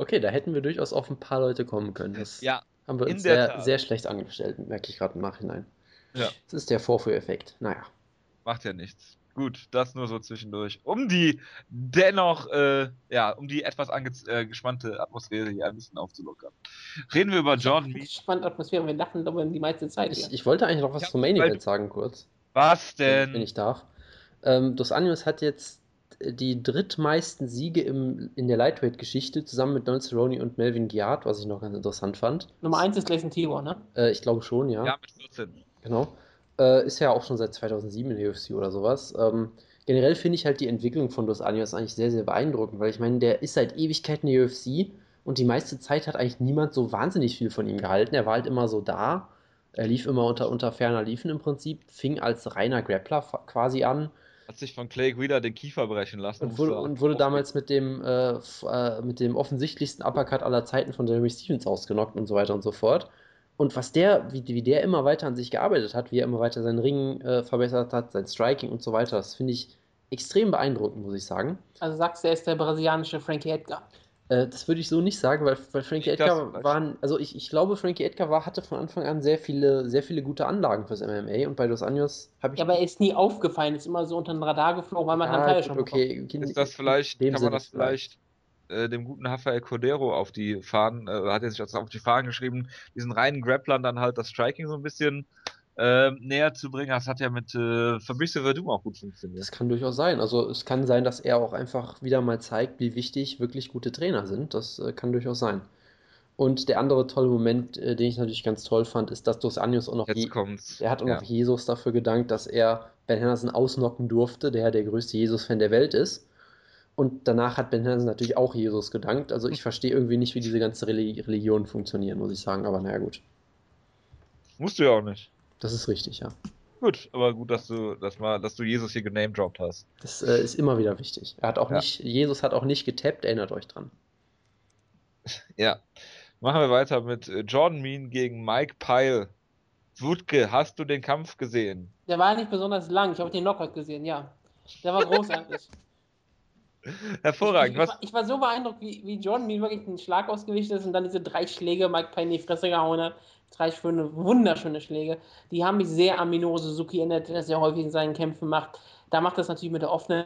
Okay, da hätten wir durchaus auf ein paar Leute kommen können. Das Ja, haben wir uns sehr, Tat. sehr schlecht angestellt, merke ich gerade im Nachhinein. Ja. Das ist der Vorführeffekt. Naja. Macht ja nichts. Gut, das nur so zwischendurch. Um die dennoch, äh, ja, um die etwas angespannte Atmosphäre hier ein bisschen aufzulockern. Reden wir über Jordan Mead. Spannende Atmosphäre, wir lachen aber die meiste Zeit. Ich, ich wollte eigentlich noch was Ja, zum Main Event sagen, kurz. Was wenn, wenn denn? ich darf. Ähm, Dos Anjos hat jetzt die drittmeisten Siege im, in der Lightweight-Geschichte, zusammen mit Don Cerrone und Melvin Giard, was ich noch ganz interessant fand. Nummer 1 ist Gleison Tibor, ne? Äh, ich glaube schon, ja. Ja, mit 14. Genau. Äh, ist ja auch schon seit 2007 in der UFC oder sowas. Ähm, generell finde ich halt die Entwicklung von Dos Anjos eigentlich sehr, sehr beeindruckend, weil ich meine, der ist seit Ewigkeiten in der UFC und die meiste Zeit hat eigentlich niemand so wahnsinnig viel von ihm gehalten. Er war halt immer so da. Er lief immer unter, unter ferner Liefen im Prinzip, fing als reiner Grappler quasi an Hat sich von Clay Guida den Kiefer brechen lassen. und wurde, und wurde damals mit dem, äh, äh, mit dem offensichtlichsten Uppercut aller Zeiten von Jeremy Stevens ausgenockt und so weiter und so fort. Und was der, wie, wie der immer weiter an sich gearbeitet hat, wie er immer weiter seinen Ring äh, verbessert hat, sein Striking und so weiter, das finde ich extrem beeindruckend, muss ich sagen. Also sagst du, er ist der brasilianische Frankie Edgar. Äh, das würde ich so nicht sagen, weil, weil Frankie Ich Edgar waren, also ich, ich glaube, Frankie Edgar war, hatte von Anfang an sehr viele, sehr viele gute Anlagen fürs MMA und bei Dos Anjos habe ich. Ja, aber er ist nie aufgefallen, ist immer so unter den Radar geflogen, weil man Teil gut, schon okay, okay, Ist das vielleicht, kann man Sinne das vielleicht äh, dem guten Rafael Cordero auf die Fahnen, äh, hat er sich auf die Fahnen geschrieben, diesen reinen Grapplern dann halt das Striking so ein bisschen ähm, näher zu bringen. Das hat ja mit äh, Fabrice Verdum auch gut funktioniert. Das kann durchaus sein. Also es kann sein, dass er auch einfach wieder mal zeigt, wie wichtig wirklich gute Trainer sind. Das äh, kann durchaus sein. Und der andere tolle Moment, äh, den ich natürlich ganz toll fand, ist, dass Dos Anjos auch noch Je- kommt's. er hat auch ja. noch Jesus dafür gedankt, dass er Ben Henderson ausnocken durfte, der der größte Jesus-Fan der Welt ist. Und danach hat Ben Henderson natürlich auch Jesus gedankt. Also ich *laughs* verstehe irgendwie nicht, wie diese ganze Reli Religion funktionieren, muss ich sagen. Aber naja, gut. Musst du ja auch nicht. Das ist richtig, ja. Gut, aber gut, dass du, dass mal, dass du Jesus hier genamedroppt hast. Das äh, ist immer wieder wichtig. Er hat auch Ja. nicht, Jesus hat auch nicht getappt, erinnert euch dran. *laughs* Ja. Machen wir weiter mit äh, Jordan Mean gegen Mike Pyle. Wutke, hast du den Kampf gesehen? Der war nicht besonders lang, ich habe den Knockout gesehen, ja. Der war großartig. *laughs* Hervorragend. Ich, ich, Was, war, ich war so beeindruckt, wie, wie Jordan mir wirklich einen Schlag ausgewichen ist und dann diese drei Schläge Mike Pyle in die Fresse gehauen hat. Drei schöne, wunderschöne Schläge. Die haben mich sehr an Minoru Suzuki erinnert, der das sehr häufig in seinen Kämpfen macht. Da macht das natürlich mit der offenen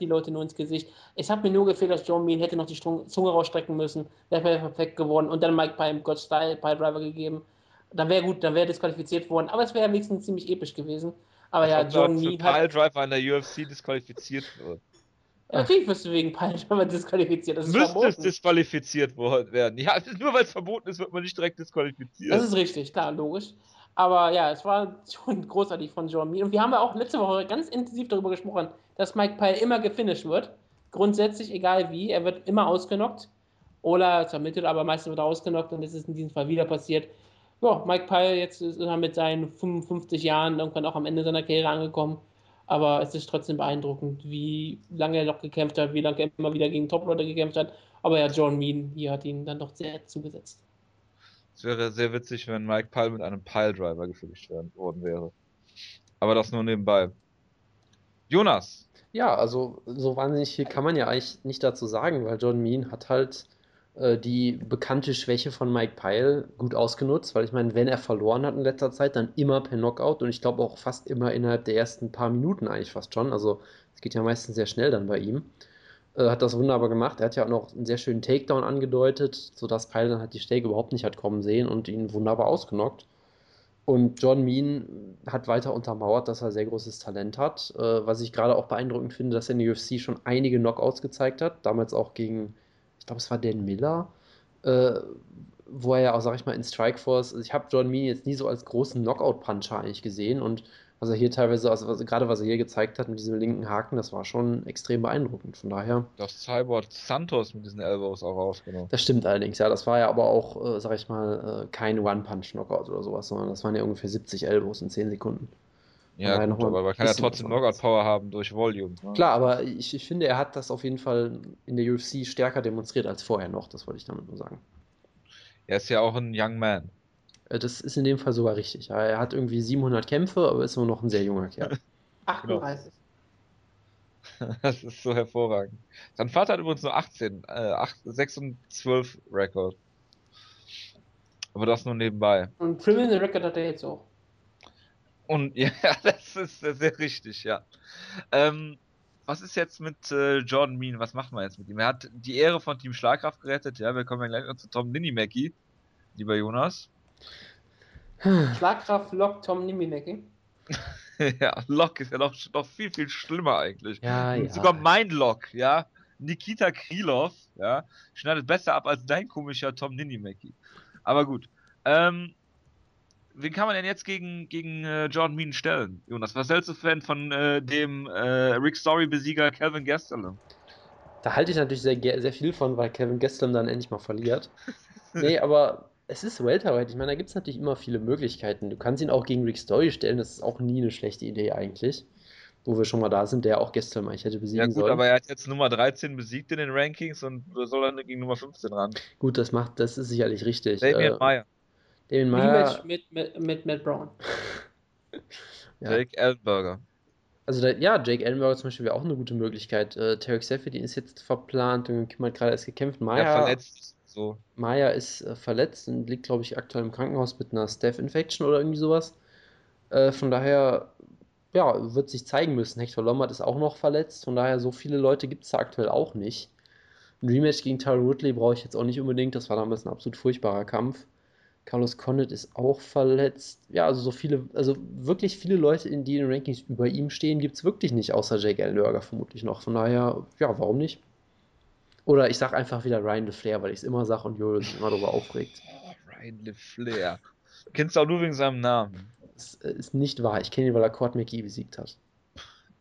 die Leute nur ins Gesicht. Es hat mir nur gefehlt, dass John Mean hätte noch die Zunge rausstrecken müssen. Wäre perfekt geworden. Und dann Mike Pyle im God Style Pile Driver gegeben. Dann wäre gut, dann wäre disqualifiziert worden. Aber es wäre wenigstens ziemlich episch gewesen. Aber ja, John Mean hat. Pile Driver in der UFC disqualifiziert Natürlich wirst du wegen Pile Driver disqualifiziert. Das ist Müsste es verboten. disqualifiziert wo- werden. Ja, nur weil es verboten ist, wird man nicht direkt disqualifiziert. Das ist richtig, klar, logisch. Aber ja, es war schon großartig von Mean. Und wir haben ja auch letzte Woche ganz intensiv darüber gesprochen, dass Mike Pyle immer gefinisht wird. Grundsätzlich, egal wie, er wird immer ausgenockt. Oder zermittelt, aber meistens wird er ausgenockt und das ist in diesem Fall wieder passiert. Ja, Mike Pyle jetzt ist er mit seinen 55 Jahren irgendwann auch am Ende seiner Karriere angekommen. Aber es ist trotzdem beeindruckend, wie lange er noch gekämpft hat, wie lange er immer wieder gegen Top-Leute gekämpft hat. Aber ja, John Mean hier hat ihn dann doch sehr zugesetzt. Es wäre sehr witzig, wenn Mike Pyle mit einem Pile Driver gefinisht werden, worden wäre. Aber das nur nebenbei. Jonas, Ja, also so wahnsinnig viel kann man ja eigentlich nicht dazu sagen, weil Jordan Mean hat halt die bekannte Schwäche von Mike Pyle gut ausgenutzt, weil ich meine, wenn er verloren hat in letzter Zeit, dann immer per Knockout und ich glaube auch fast immer innerhalb der ersten paar Minuten eigentlich fast schon. Also es geht ja meistens sehr schnell dann bei ihm. Äh, hat das wunderbar gemacht. Er hat ja auch noch einen sehr schönen Takedown angedeutet, sodass Pyle dann halt die Schläge überhaupt nicht hat kommen sehen und ihn wunderbar ausgenockt. Und John Mean hat weiter untermauert, dass er sehr großes Talent hat. Äh, was ich gerade auch beeindruckend finde, dass er in der UFC schon einige Knockouts gezeigt hat. Damals auch gegen, ich glaube, es war Dan Miller. Äh, wo er ja auch, sag ich mal, in Strikeforce, also ich habe Jordan Meany jetzt nie so als großen Knockout-Puncher eigentlich gesehen und was er hier teilweise, also was, gerade was er hier gezeigt hat mit diesem linken Haken, das war schon extrem beeindruckend. Von daher. Das Cyborg Santos mit diesen Elbows auch rausgenommen. Das stimmt allerdings, ja. Das war ja aber auch, äh, sag ich mal, äh, kein One-Punch-Knockout oder sowas, sondern das waren ja ungefähr 70 Elbows in 10 Sekunden. Ja, gut, nochmal aber man kann ja trotzdem. Knockout-Power haben durch Volume. Ne? Klar, aber ich, ich finde, er hat das auf jeden Fall in der UFC stärker demonstriert als vorher noch, das wollte ich damit nur sagen. Er ist ja auch ein Young Man. Äh, Das ist in dem Fall sogar richtig. Er hat irgendwie 700 Kämpfe, aber ist immer noch ein sehr junger Kerl. *laughs* 38. Das ist so hervorragend. Sein Vater hat übrigens nur 18, äh, 8, 6 und 12 Rekord. Aber das nur nebenbei. Und Criminal Record hat er jetzt auch. Und *laughs* ja, das ist sehr, sehr richtig, ja. Ähm, was ist jetzt mit äh, Jordan Mean? Was machen wir jetzt mit ihm? Er hat die Ehre von Team Schlagkraft gerettet. Ja, wir kommen ja gleich noch zu Tom Ninimaki, lieber Jonas. Schlagkraft lockt Tom Niminecki. *laughs* ja, Lock ist ja noch, noch viel, viel schlimmer eigentlich. Ja, ja. Sogar mein Lock, ja. Nikita Krylov, ja, schneidet besser ab als dein komischer Tom Ninimaki. Aber gut. Ähm, wen kann man denn jetzt gegen, gegen äh, Jordan Mean stellen? Jonas, was hältst du Fan von äh, dem äh, Rick Story-Besieger Calvin Gastelum? Da halte ich natürlich sehr, sehr viel von, weil Kevin Gastelum dann endlich mal verliert. Nee, aber es ist Welterweight. Ich meine, da gibt es natürlich immer viele Möglichkeiten. Du kannst ihn auch gegen Rick Story stellen, das ist auch nie eine schlechte Idee eigentlich. Wo wir schon mal da sind, der auch Gastelum eigentlich hätte Ja besiegen gut, sollen. aber er hat jetzt Nummer 13 besiegt in den Rankings und soll dann gegen Nummer 15 ran. Gut, das macht, das ist sicherlich richtig. Damien Äh, Meyer, Damien Meyer, Rematch mit, mit, mit Matt Brown. ja. Jake Ellenberger. Also da, ja, Jake Ellenberger zum Beispiel wäre auch eine gute Möglichkeit. Äh, Tarek Seferdin ist jetzt verplant und Kim hat gerade erst gekämpft. Ja, Maya, verletzt. So. Maya ist äh, verletzt und liegt, glaube ich, aktuell im Krankenhaus mit einer Staph-Infection oder irgendwie sowas. Äh, von daher, ja, wird sich zeigen müssen. Hector Lombard ist auch noch verletzt. Von daher, so viele Leute gibt es da aktuell auch nicht. Ein Rematch gegen Tyron Woodley brauche ich jetzt auch nicht unbedingt. Das war damals ein absolut furchtbarer Kampf. Carlos Condit ist auch verletzt. Ja, also so viele, also wirklich viele Leute, in die in den Rankings über ihm stehen, gibt es wirklich nicht, außer Jake Ellenberger vermutlich noch. Von daher, ja, warum nicht? Oder ich sag einfach wieder Ryan LeFlair, weil ich es immer sage und sich immer darüber aufregt. *laughs* Oh, Ryan LeFlair. Kennst du auch nur wegen seinem Namen. Das äh, ist nicht wahr. Ich kenne ihn, weil er Cord McGee besiegt hat.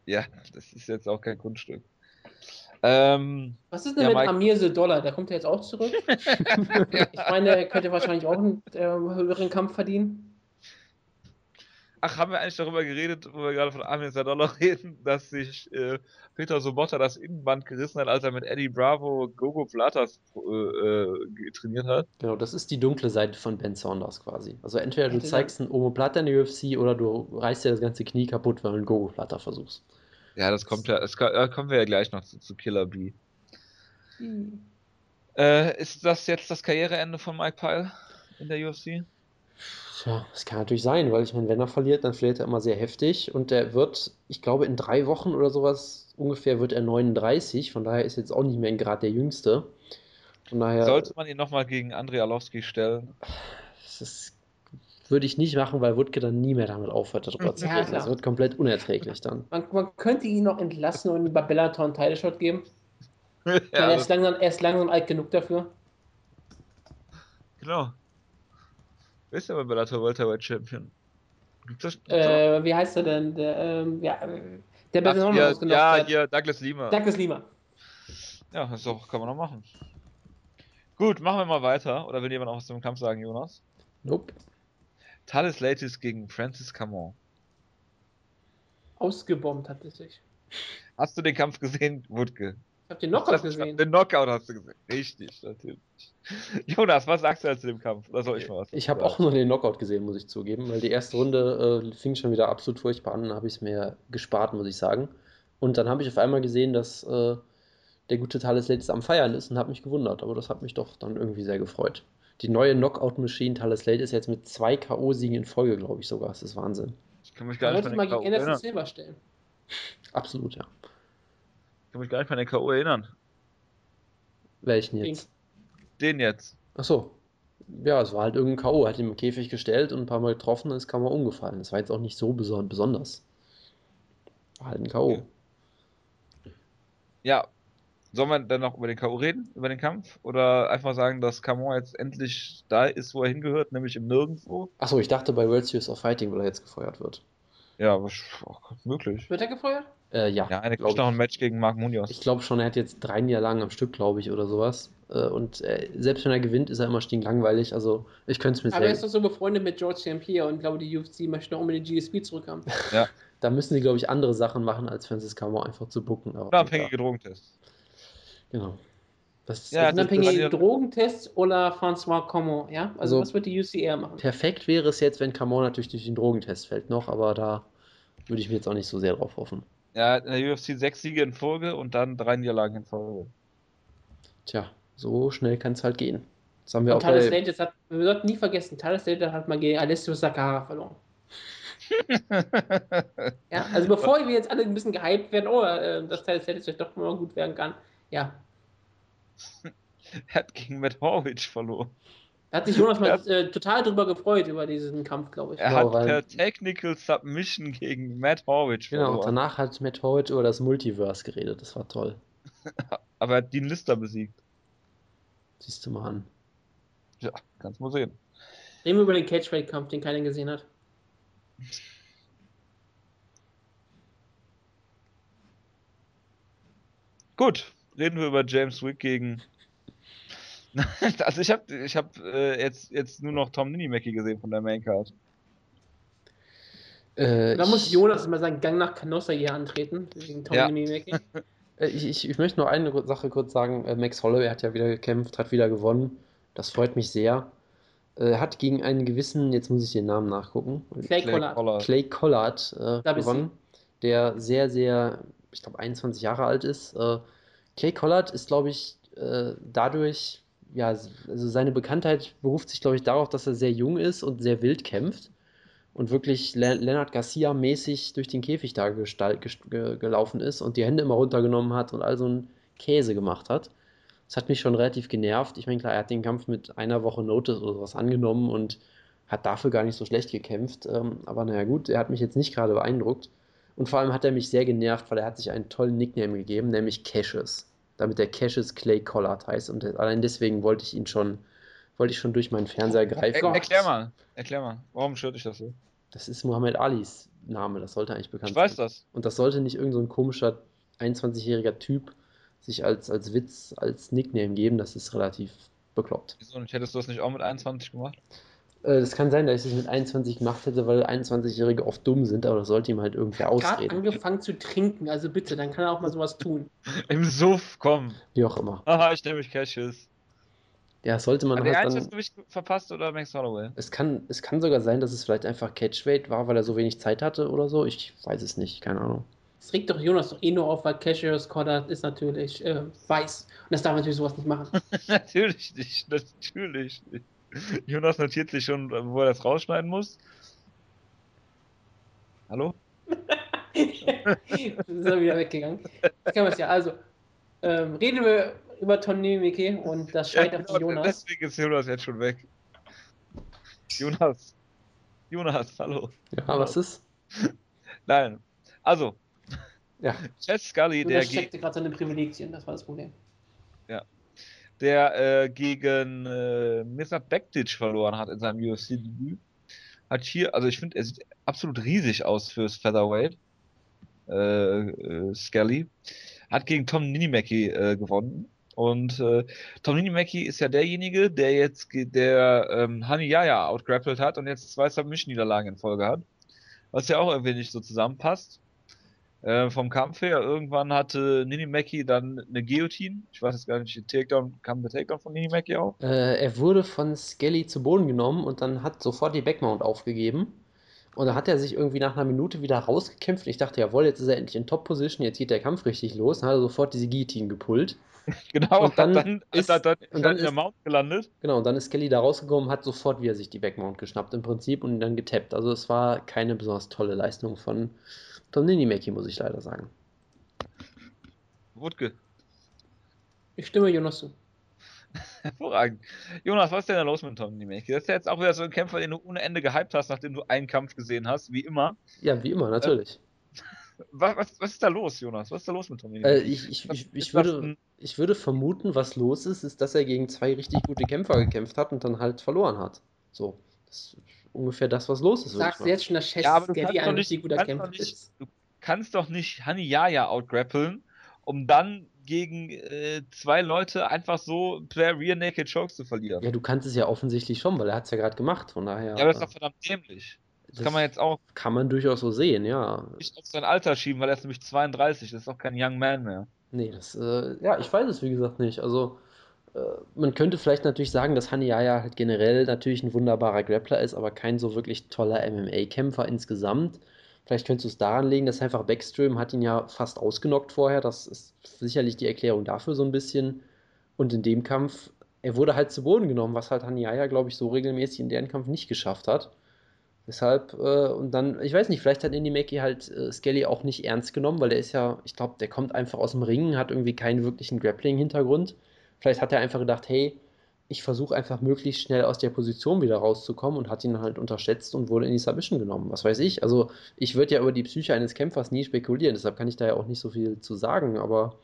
Ja, das ist jetzt auch kein Grundstück. Ähm, Was ist denn Ja, mit Mike- Amir the Dollar? Der kommt ja jetzt auch zurück. *laughs* Ich meine, er könnte wahrscheinlich auch einen äh, höheren Kampf verdienen. ach, haben wir eigentlich darüber geredet, wo wir gerade von Amir Sadollah *laughs* reden, dass sich äh, Peter Sobotta das Innenband gerissen hat, als er mit Eddie Bravo Gogo Platas äh, äh, trainiert hat? Genau, das ist die dunkle Seite von Ben Saunders quasi. Also entweder du zeigst einen Omoplata in der UFC oder du reißt dir das ganze Knie kaputt, weil du einen Gogo-Platter versuchst. Ja, das kommt ja, das ko- kommen wir ja gleich noch zu, zu Killer B. Hm. Äh, ist das jetzt das Karriereende von Mike Pyle in der UFC? Tja, das kann natürlich sein, weil ich meine, wenn er verliert, dann verliert er immer sehr heftig und der wird, ich glaube, in drei Wochen oder sowas ungefähr wird er 39, von daher ist jetzt auch nicht mehr gerade der Jüngste. Von daher, Sollte man ihn nochmal gegen Andrei Arlovski stellen? das ist, würde ich nicht machen, weil Wutke dann nie mehr damit aufhört, darüber zu Ja, reden. klar. Das wird komplett unerträglich dann. Man, man könnte ihn noch entlassen und ihm bei Bellator einen Title Shot geben. *laughs* ja, er, ist langsam, er ist langsam alt genug dafür. genau. Wer ist der bei Bellator Welterweight Champion? Das? Äh, wie heißt er denn? Der, ähm, ja, der Ach, hier, ja, hat. hier, Douglas Lima. Douglas Lima. Ja, das doch, kann man noch machen. Gut, machen wir mal weiter. Oder will jemand noch was zum Kampf sagen, Jonas? Nope. Thales Latis gegen Francis Camon. Ausgebombt hat es sich. Hast du den Kampf gesehen, Wutke? Ich habe den Knockout gesehen. Den Knockout hast du gesehen. Richtig, natürlich. Jonas, was sagst du zu dem Kampf? Oder soll ich mal was? Ich habe auch nur den Knockout gesehen, muss ich zugeben, weil die erste Runde äh, fing schon wieder absolut furchtbar an, dann habe ich es mir gespart, muss ich sagen. Und dann habe ich auf einmal gesehen, dass äh, der gute Thales Latis am Feiern ist und habe mich gewundert, aber das hat mich doch dann irgendwie sehr gefreut. Die neue Knockout-Maschine Thales Latis ist jetzt mit zwei K.O.-Siegen in Folge, glaube ich sogar. Das ist Wahnsinn. Ich kann mich gar Man nicht mal an den gegen K.O. Anderson erinnern. Silver stellen. *laughs* Absolut, ja. Ich kann mich gar nicht mehr an den K.O. erinnern. Welchen jetzt? Den jetzt. Ach so. Ja, es war halt irgendein K.O. Hat ihn im Käfig gestellt und ein paar Mal getroffen, dann ist Kammer umgefallen. Das war jetzt auch nicht so beson besonders. War halt ein K.O. Ja. Sollen wir dann noch über den K.O. reden, über den Kampf? Oder einfach sagen, dass Camon jetzt endlich da ist, wo er hingehört, nämlich im Nirgendwo? Achso, ich dachte bei World Series of Fighting, weil er jetzt gefeuert wird. Ja, aber auch möglich. Wird er gefeuert? Äh, ja, Ja, eine glaub kriegt noch ein ich. Match gegen Marc Munoz. Ich glaube schon, er hat jetzt drei Niederlagen am Stück, glaube ich, oder sowas. Äh, Und äh, selbst wenn er gewinnt, ist er immer stinklangweilig. Also ich könnte es mir Aber er ist doch so befreundet mit George St. Pierre und glaube, die UFC möchte noch unbedingt GSP zurückhaben. *laughs* Da müssen sie, glaube ich, andere Sachen machen, als Francis Camon einfach zu bucken. Unabhängige Drogentests. Genau. Das Ja, ist das- Unabhängige das- Drogentests oder François Common, ja? Also, Also- was wird die eher machen? perfekt wäre es jetzt, wenn Camon natürlich durch den Drogentest fällt noch, aber da würde ich mir jetzt auch nicht so sehr drauf hoffen. Ja, in der UFC sechs Siege in Folge und dann drei Niederlagen in Folge. Tja, so schnell kann es halt gehen. Das haben wir Und auch Thales bei, hat, wir sollten nie vergessen, Thales Slater hat mal gegen Alessio Sakara verloren. *laughs* Ja, also bevor wir jetzt alle ein bisschen gehypt werden, oh, äh, dass Thales Slater vielleicht doch mal gut werden kann. Ja, *laughs* er hat gegen Matt Horwich verloren. da hat sich Jonas mal äh, total drüber gefreut, über diesen Kampf, glaube ich. Er Genau, hat weil- per Technical Submission gegen Matt Horwich genau, und verloren. danach hat Matt Howitt über das Multiverse geredet. Das war toll. *laughs* Aber er hat Dean Lister besiegt. Siehst du mal an. Ja, kannst mal sehen. Reden wir über den Catchweight-Kampf, den keiner gesehen hat. Gut, reden wir über James Wick gegen. *laughs* also ich habe ich hab, äh, jetzt, jetzt nur noch Tom Ninimaki gesehen von der Maincard. Äh, Da muss ich- Jonas mal seinen Gang nach Canossa hier antreten, gegen Tommy Ja. *laughs* Äh, Ich, ich, ich möchte nur eine Sache kurz sagen. Äh, Max Holloway hat ja wieder gekämpft, hat wieder gewonnen. Das freut mich sehr. Äh, hat gegen einen gewissen, jetzt muss ich den Namen nachgucken, Clay Collard. Collard. Clay Collard äh, gewonnen, der sehr, sehr, ich glaube, 21 Jahre alt ist. Äh, Clay Collard ist, glaube ich, äh, dadurch, ja, also seine Bekanntheit beruft sich, glaube ich, darauf, dass er sehr jung ist und sehr wild kämpft und wirklich Le Leonard Garcia-mäßig durch den Käfig da gelaufen ist und die Hände immer runtergenommen hat und all so einen Käse gemacht hat. Das hat mich schon relativ genervt. Ich meine, klar, er hat den Kampf mit einer Woche Notice oder sowas angenommen und hat dafür gar nicht so schlecht gekämpft. Ähm, aber naja, gut, er hat mich jetzt nicht gerade beeindruckt. Und vor allem hat er mich sehr genervt, weil er hat sich einen tollen Nickname gegeben, nämlich Cassius. Damit der Cassius Clay Collard heißt. Und allein deswegen wollte ich ihn schon, wollte ich schon durch meinen Fernseher Er, greifen. Gott. erklär mal, erklär mal, warum stört dich das so? Das ist Muhammad Alis Name, das sollte eigentlich bekannt Ich weiß sein. das. Und das sollte nicht irgend so ein komischer 21-jähriger Typ sich als, als Witz, als Nickname geben, das ist relativ bekloppt. Wieso nicht? Hättest du das nicht auch mit 21 gemacht? Äh, Das kann sein, dass ich es mit 21 gemacht hätte, weil 21-Jährige oft dumm sind, aber das sollte ihm halt irgendwer Gerade ausreden. angefangen zu trinken, also bitte, dann kann er auch mal sowas tun. *laughs* Im Suff, komm. Wie auch immer. Aha, ich nehme mich Cassius. Ja, sollte man Hat der halt eins dann. das Gewicht verpasst oder Max Holloway? Es kann, es kann sogar sein, dass es vielleicht einfach Catchweight war, weil er so wenig Zeit hatte oder so. Ich weiß es nicht, keine Ahnung. Das regt doch Jonas doch eh nur auf, weil Cassius Collard ist natürlich äh, weiß. Und das darf man natürlich sowas nicht machen. *laughs* natürlich nicht, natürlich nicht. *laughs* Jonas notiert sich schon, wo er das rausschneiden muss. Hallo? *laughs* ist er wieder weggegangen. Das kann man ja. Also, ähm, reden wir über Tony Miki und das Scheitern genau, von Jonas. Deswegen ist Jonas jetzt schon weg. Jonas. Jonas, hallo. Ja, was ist? Nein. Also, Ja. Chess Scully, der, Jonas ge checkte gerade seine Privilegien, das war das Problem. Der äh, gegen äh, Misat Bektic verloren hat in seinem UFC-Debüt, hat hier, also ich finde, er sieht absolut riesig aus fürs Featherweight. Äh, äh, Scully. Hat gegen Tom Ninimaki äh, gewonnen. Und äh, Tom Ninimaki ist ja derjenige, der jetzt der ähm, Hani Yaya outgrappelt hat und jetzt zwei Submission-Niederlagen in Folge hat. Was ja auch irgendwie nicht so zusammenpasst. Äh, vom Kampf her, irgendwann hatte Ninimaki dann eine Guillotine. Ich weiß jetzt gar nicht, Takedown, kam der Takedown von Ninimaki auch? Äh, er wurde von Skelly zu Boden genommen und dann hat sofort die Backmount aufgegeben. Und dann hat er sich irgendwie nach einer Minute wieder rausgekämpft. Ich dachte, jawohl, jetzt ist er endlich in Top-Position, jetzt geht der Kampf richtig los. Dann hat er sofort diese Guillotine gepullt. *laughs* Genau, Und dann dann, ist- er dann, und dann in der Mount gelandet. Genau, und dann ist Skelly da rausgekommen, hat sofort wieder sich die Backmount geschnappt im Prinzip und dann getappt. Also es war keine besonders tolle Leistung von Tom Ninimaki, muss ich leider sagen. Wutke. Ich stimme Jonas zu. *laughs* Hervorragend. Jonas, was ist denn da los mit Tom Ninimaki? Das ist ja jetzt auch wieder so ein Kämpfer, den du ohne Ende gehypt hast, nachdem du einen Kampf gesehen hast, wie immer. Ja, wie immer, natürlich. *laughs* Was, was, was ist da los, Jonas? Was ist da los mit Tommy? Äh, ich, ich, ich, ich, würde, ich würde vermuten, was los ist, ist, dass er gegen zwei richtig gute Kämpfer gekämpft hat und dann halt verloren hat. So, das ist ungefähr das, was los ist. Du sagst jetzt schon, dass Chess Ja, aber du Scally kannst doch ein nicht- richtig guter Kämpfer ist. du kannst doch nicht Hani Yaya outgrappeln, um dann gegen äh, zwei Leute einfach so per Rear Naked Chokes zu verlieren. Ja, du kannst es ja offensichtlich schon, weil er hat es ja gerade gemacht. Von daher Ja, aber das ist doch verdammt dämlich. Das, das kann man jetzt auch kann man durchaus so sehen, ja. nicht auf sein Alter schieben, weil er ist nämlich 32, das ist doch kein Young Man mehr. Nee, das, äh, ja, ich weiß es wie gesagt nicht. Also, äh, man könnte vielleicht natürlich sagen, dass Hanayaya halt generell natürlich ein wunderbarer Grappler ist, aber kein so wirklich toller MMA-Kämpfer insgesamt. Vielleicht könntest du es daran legen, dass einfach Backstream hat ihn ja fast ausgenockt vorher. Das ist sicherlich die Erklärung dafür so ein bisschen. Und in dem Kampf, er wurde halt zu Boden genommen, was halt Hanayaya, glaube ich, so regelmäßig in deren Kampf nicht geschafft hat. Deshalb, äh, und dann, ich weiß nicht, vielleicht hat Indy Mackey halt äh, Skelly auch nicht ernst genommen, weil der ist ja, ich glaube, der kommt einfach aus dem Ringen, hat irgendwie keinen wirklichen Grappling-Hintergrund. Vielleicht hat er einfach gedacht, hey, ich versuche einfach möglichst schnell aus der Position wieder rauszukommen und hat ihn halt unterschätzt und wurde in die Submission genommen. Was weiß ich. Also, ich würde ja über die Psyche eines Kämpfers nie spekulieren, deshalb kann ich da ja auch nicht so viel zu sagen, aber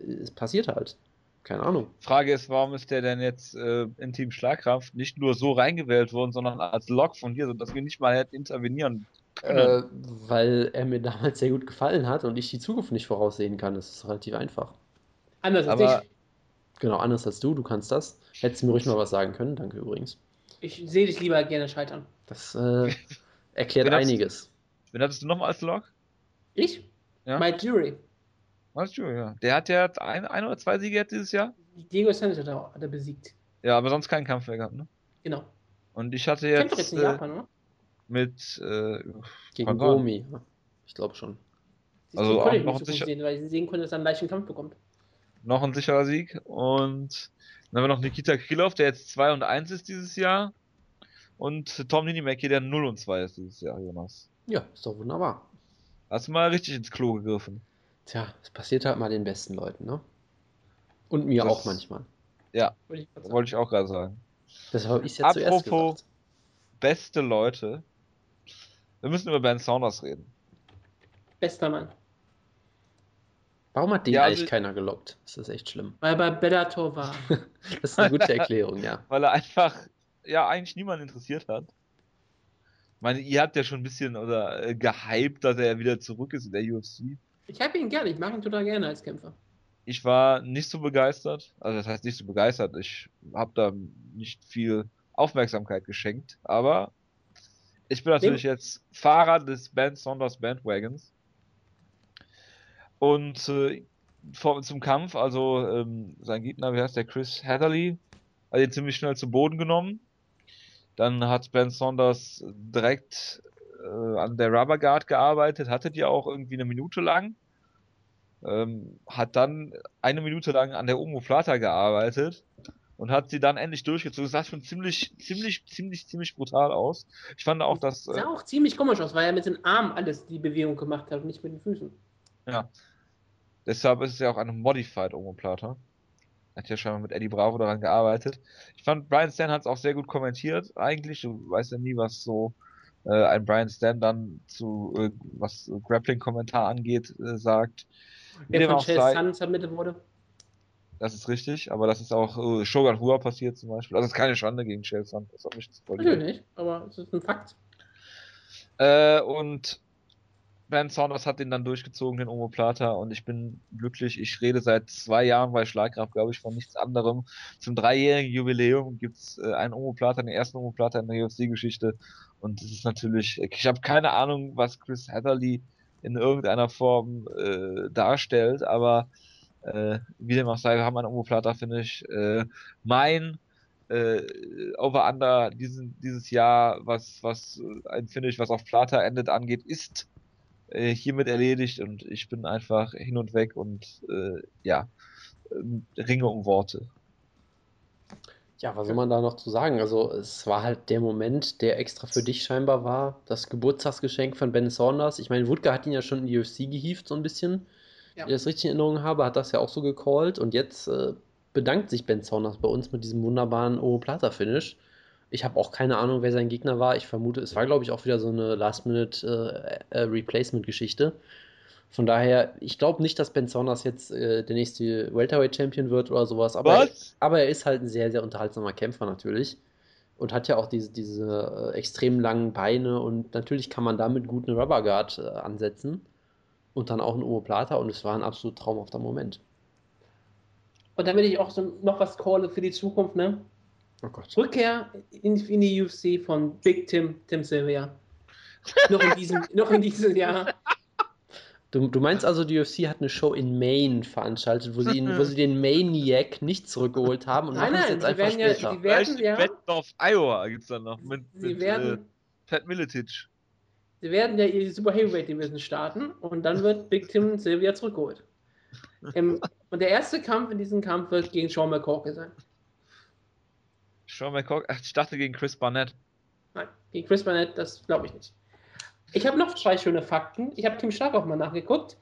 äh, es passiert halt. Keine Ahnung. Frage ist, warum ist der denn jetzt äh, in Team Schlagkraft nicht nur so reingewählt worden, sondern als Log von hier, sodass wir nicht mal hätten intervenieren können? Äh, weil er mir damals sehr gut gefallen hat und ich die Zukunft nicht voraussehen kann. Das ist relativ einfach. Anders als Aber- ich. Genau, anders als du, du kannst das. Hättest du mir ruhig mal was sagen können, danke übrigens. Ich sehe dich lieber gerne scheitern. Das äh, erklärt *laughs* Wen einiges. Wen hattest du nochmal als Log? Ich? Ja. Mike Jury. Weißt du, ja. Der hat ja ein, ein oder zwei Siege jetzt dieses Jahr. Diego Sanchez hat er, hat er besiegt. Ja, aber sonst keinen Kampf mehr gehabt, ne? Genau. Und ich hatte jetzt, jetzt in äh, Japan, oder? mit äh, Gegen. Gomi. ja. Ich glaube schon. Also auch konnte ich noch nicht so gut sicher- sehen, weil ich sehen konnte, dass er einen leichten Kampf bekommt. Noch ein sicherer Sieg. Und dann haben wir noch Nikita Krylov, der jetzt 2 und 1 ist dieses Jahr. Und Tom Ninimaki, der 0 und 2 ist dieses Jahr, Jonas. Ja, ist doch wunderbar. Hast du mal richtig ins Klo gegriffen. Tja, es passiert halt mal den besten Leuten, ne? Und mir Das- auch manchmal. Ja, Wollte ich wollte ich auch gerade sagen. Deshalb habe ich ja zuerst Apropos- gesagt. Beste Leute. Wir müssen über Ben Saunders reden. Bester Mann. Warum hat den Ja, eigentlich also- keiner gelockt? Das ist echt schlimm. Weil er bei Bellator war. *laughs* Das ist eine gute Erklärung, ja. *laughs* Weil er einfach, ja, eigentlich niemand interessiert hat. Ich meine, ihr habt ja schon ein bisschen oder äh, gehypt, dass er wieder zurück ist in der UFC. Ich habe ihn gerne, ich mag ihn total gerne als Kämpfer. Ich war nicht so begeistert. Also das heißt nicht so begeistert. Ich habe da nicht viel Aufmerksamkeit geschenkt. Aber ich bin natürlich jetzt Fahrer des Ben Saunders Bandwagons. Und äh, vor, zum Kampf, also ähm, sein Gegner, wie heißt der, Chris Hatherley, hat ihn ziemlich schnell zu Boden genommen. Dann hat Ben Saunders direkt äh, an der Rubber Guard gearbeitet, hatte die auch irgendwie eine Minute lang. Ähm, hat dann eine Minute lang an der Omoplata gearbeitet und hat sie dann endlich durchgezogen. Das sah schon ziemlich, ziemlich, ziemlich, ziemlich brutal aus. Ich fand auch, dass. Sah Äh, auch ziemlich komisch aus, weil er mit den Armen alles die Bewegung gemacht hat und nicht mit den Füßen. Ja. Deshalb ist es ja auch eine Modified Omoplata. Hat ja scheinbar mit Eddie Bravo daran gearbeitet. Ich fand, Brian Stan hat es auch sehr gut kommentiert. Eigentlich, du weißt ja nie, was so äh, ein Brian Stan dann zu, äh, was Grappling-Kommentar angeht, äh, sagt. Wie Der dem von sei. Sun submitted wurde. Das ist richtig, aber das ist auch äh, Shogun Hua passiert zum Beispiel. Also es ist keine Schande gegen Chael Sonnen, das. Natürlich nicht, aber es ist ein Fakt. Äh, und Ben Saunders hat den dann durchgezogen, den Omoplata, und ich bin glücklich. Ich rede seit zwei Jahren bei Schlagkraft, glaube ich, von nichts anderem. Zum dreijährigen Jubiläum gibt's äh, einen Omoplata, den ersten Omoplata in der UFC-Geschichte. Und es ist natürlich, ich habe keine Ahnung, was Chris Hatherley in irgendeiner Form äh, darstellt, aber äh, wie dem auch sei, wir haben einen Omoplata, finde ich. Äh, mein äh, Over-Under diesen, dieses Jahr, was, was äh, ein Finish, was auf Plata endet, angeht, ist äh, hiermit erledigt und ich bin einfach hin und weg und äh, ja, ähm, ringe um Worte. Ja, was soll man da noch zu sagen? Also, es war halt der Moment, der extra für dich scheinbar war. Das Geburtstagsgeschenk von Ben Saunders. Ich meine, Wutke hat ihn ja schon in die UFC gehievt, so ein bisschen. Ja. Wenn ich das richtig in Erinnerung habe, hat das ja auch so gecallt. Und jetzt äh, bedankt sich Ben Saunders bei uns mit diesem wunderbaren Omoplata-Finish. Ich habe auch keine Ahnung, wer sein Gegner war. Ich vermute, es war, glaube ich, auch wieder so eine Last-Minute-Replacement-Geschichte. Von daher, ich glaube nicht, dass Ben Saunders jetzt äh, der nächste Welterweight Champion wird oder sowas, aber, Was? aber er ist halt ein sehr, sehr unterhaltsamer Kämpfer natürlich und hat ja auch diese, diese äh, extrem langen Beine und natürlich kann man damit gut eine Rubber Guard äh, ansetzen und dann auch eine Omoplata und es war ein absolut traumhafter Moment. Und damit ich auch so noch was calle für die Zukunft, ne? Oh. Rückkehr in, in die UFC von Big Tim, Tim Sylvia. noch, in diesem, *laughs* noch in diesem Jahr. Du, du meinst also, die UFC hat eine Show in Maine veranstaltet, wo sie, ihn, wo sie den Maniac nicht zurückgeholt haben und Nein, machen es nein, jetzt einfach werden ja- später. die werden- ja. Bettendorf, Iowa gibt es dann noch mit, Sie mit äh, werden, Pat Miletic. sie werden ja ihre Super Heavyweight Division starten und dann wird Big Tim Sylvia zurückgeholt. Im, und der erste Kampf in diesem Kampf wird gegen Sean McCorkey sein. Sean ach, ich dachte gegen Chris Barnett. Nein, gegen Chris Barnett, das glaube ich nicht. Ich habe noch zwei schöne Fakten. Ich habe Tim Stark auch mal nachgeguckt.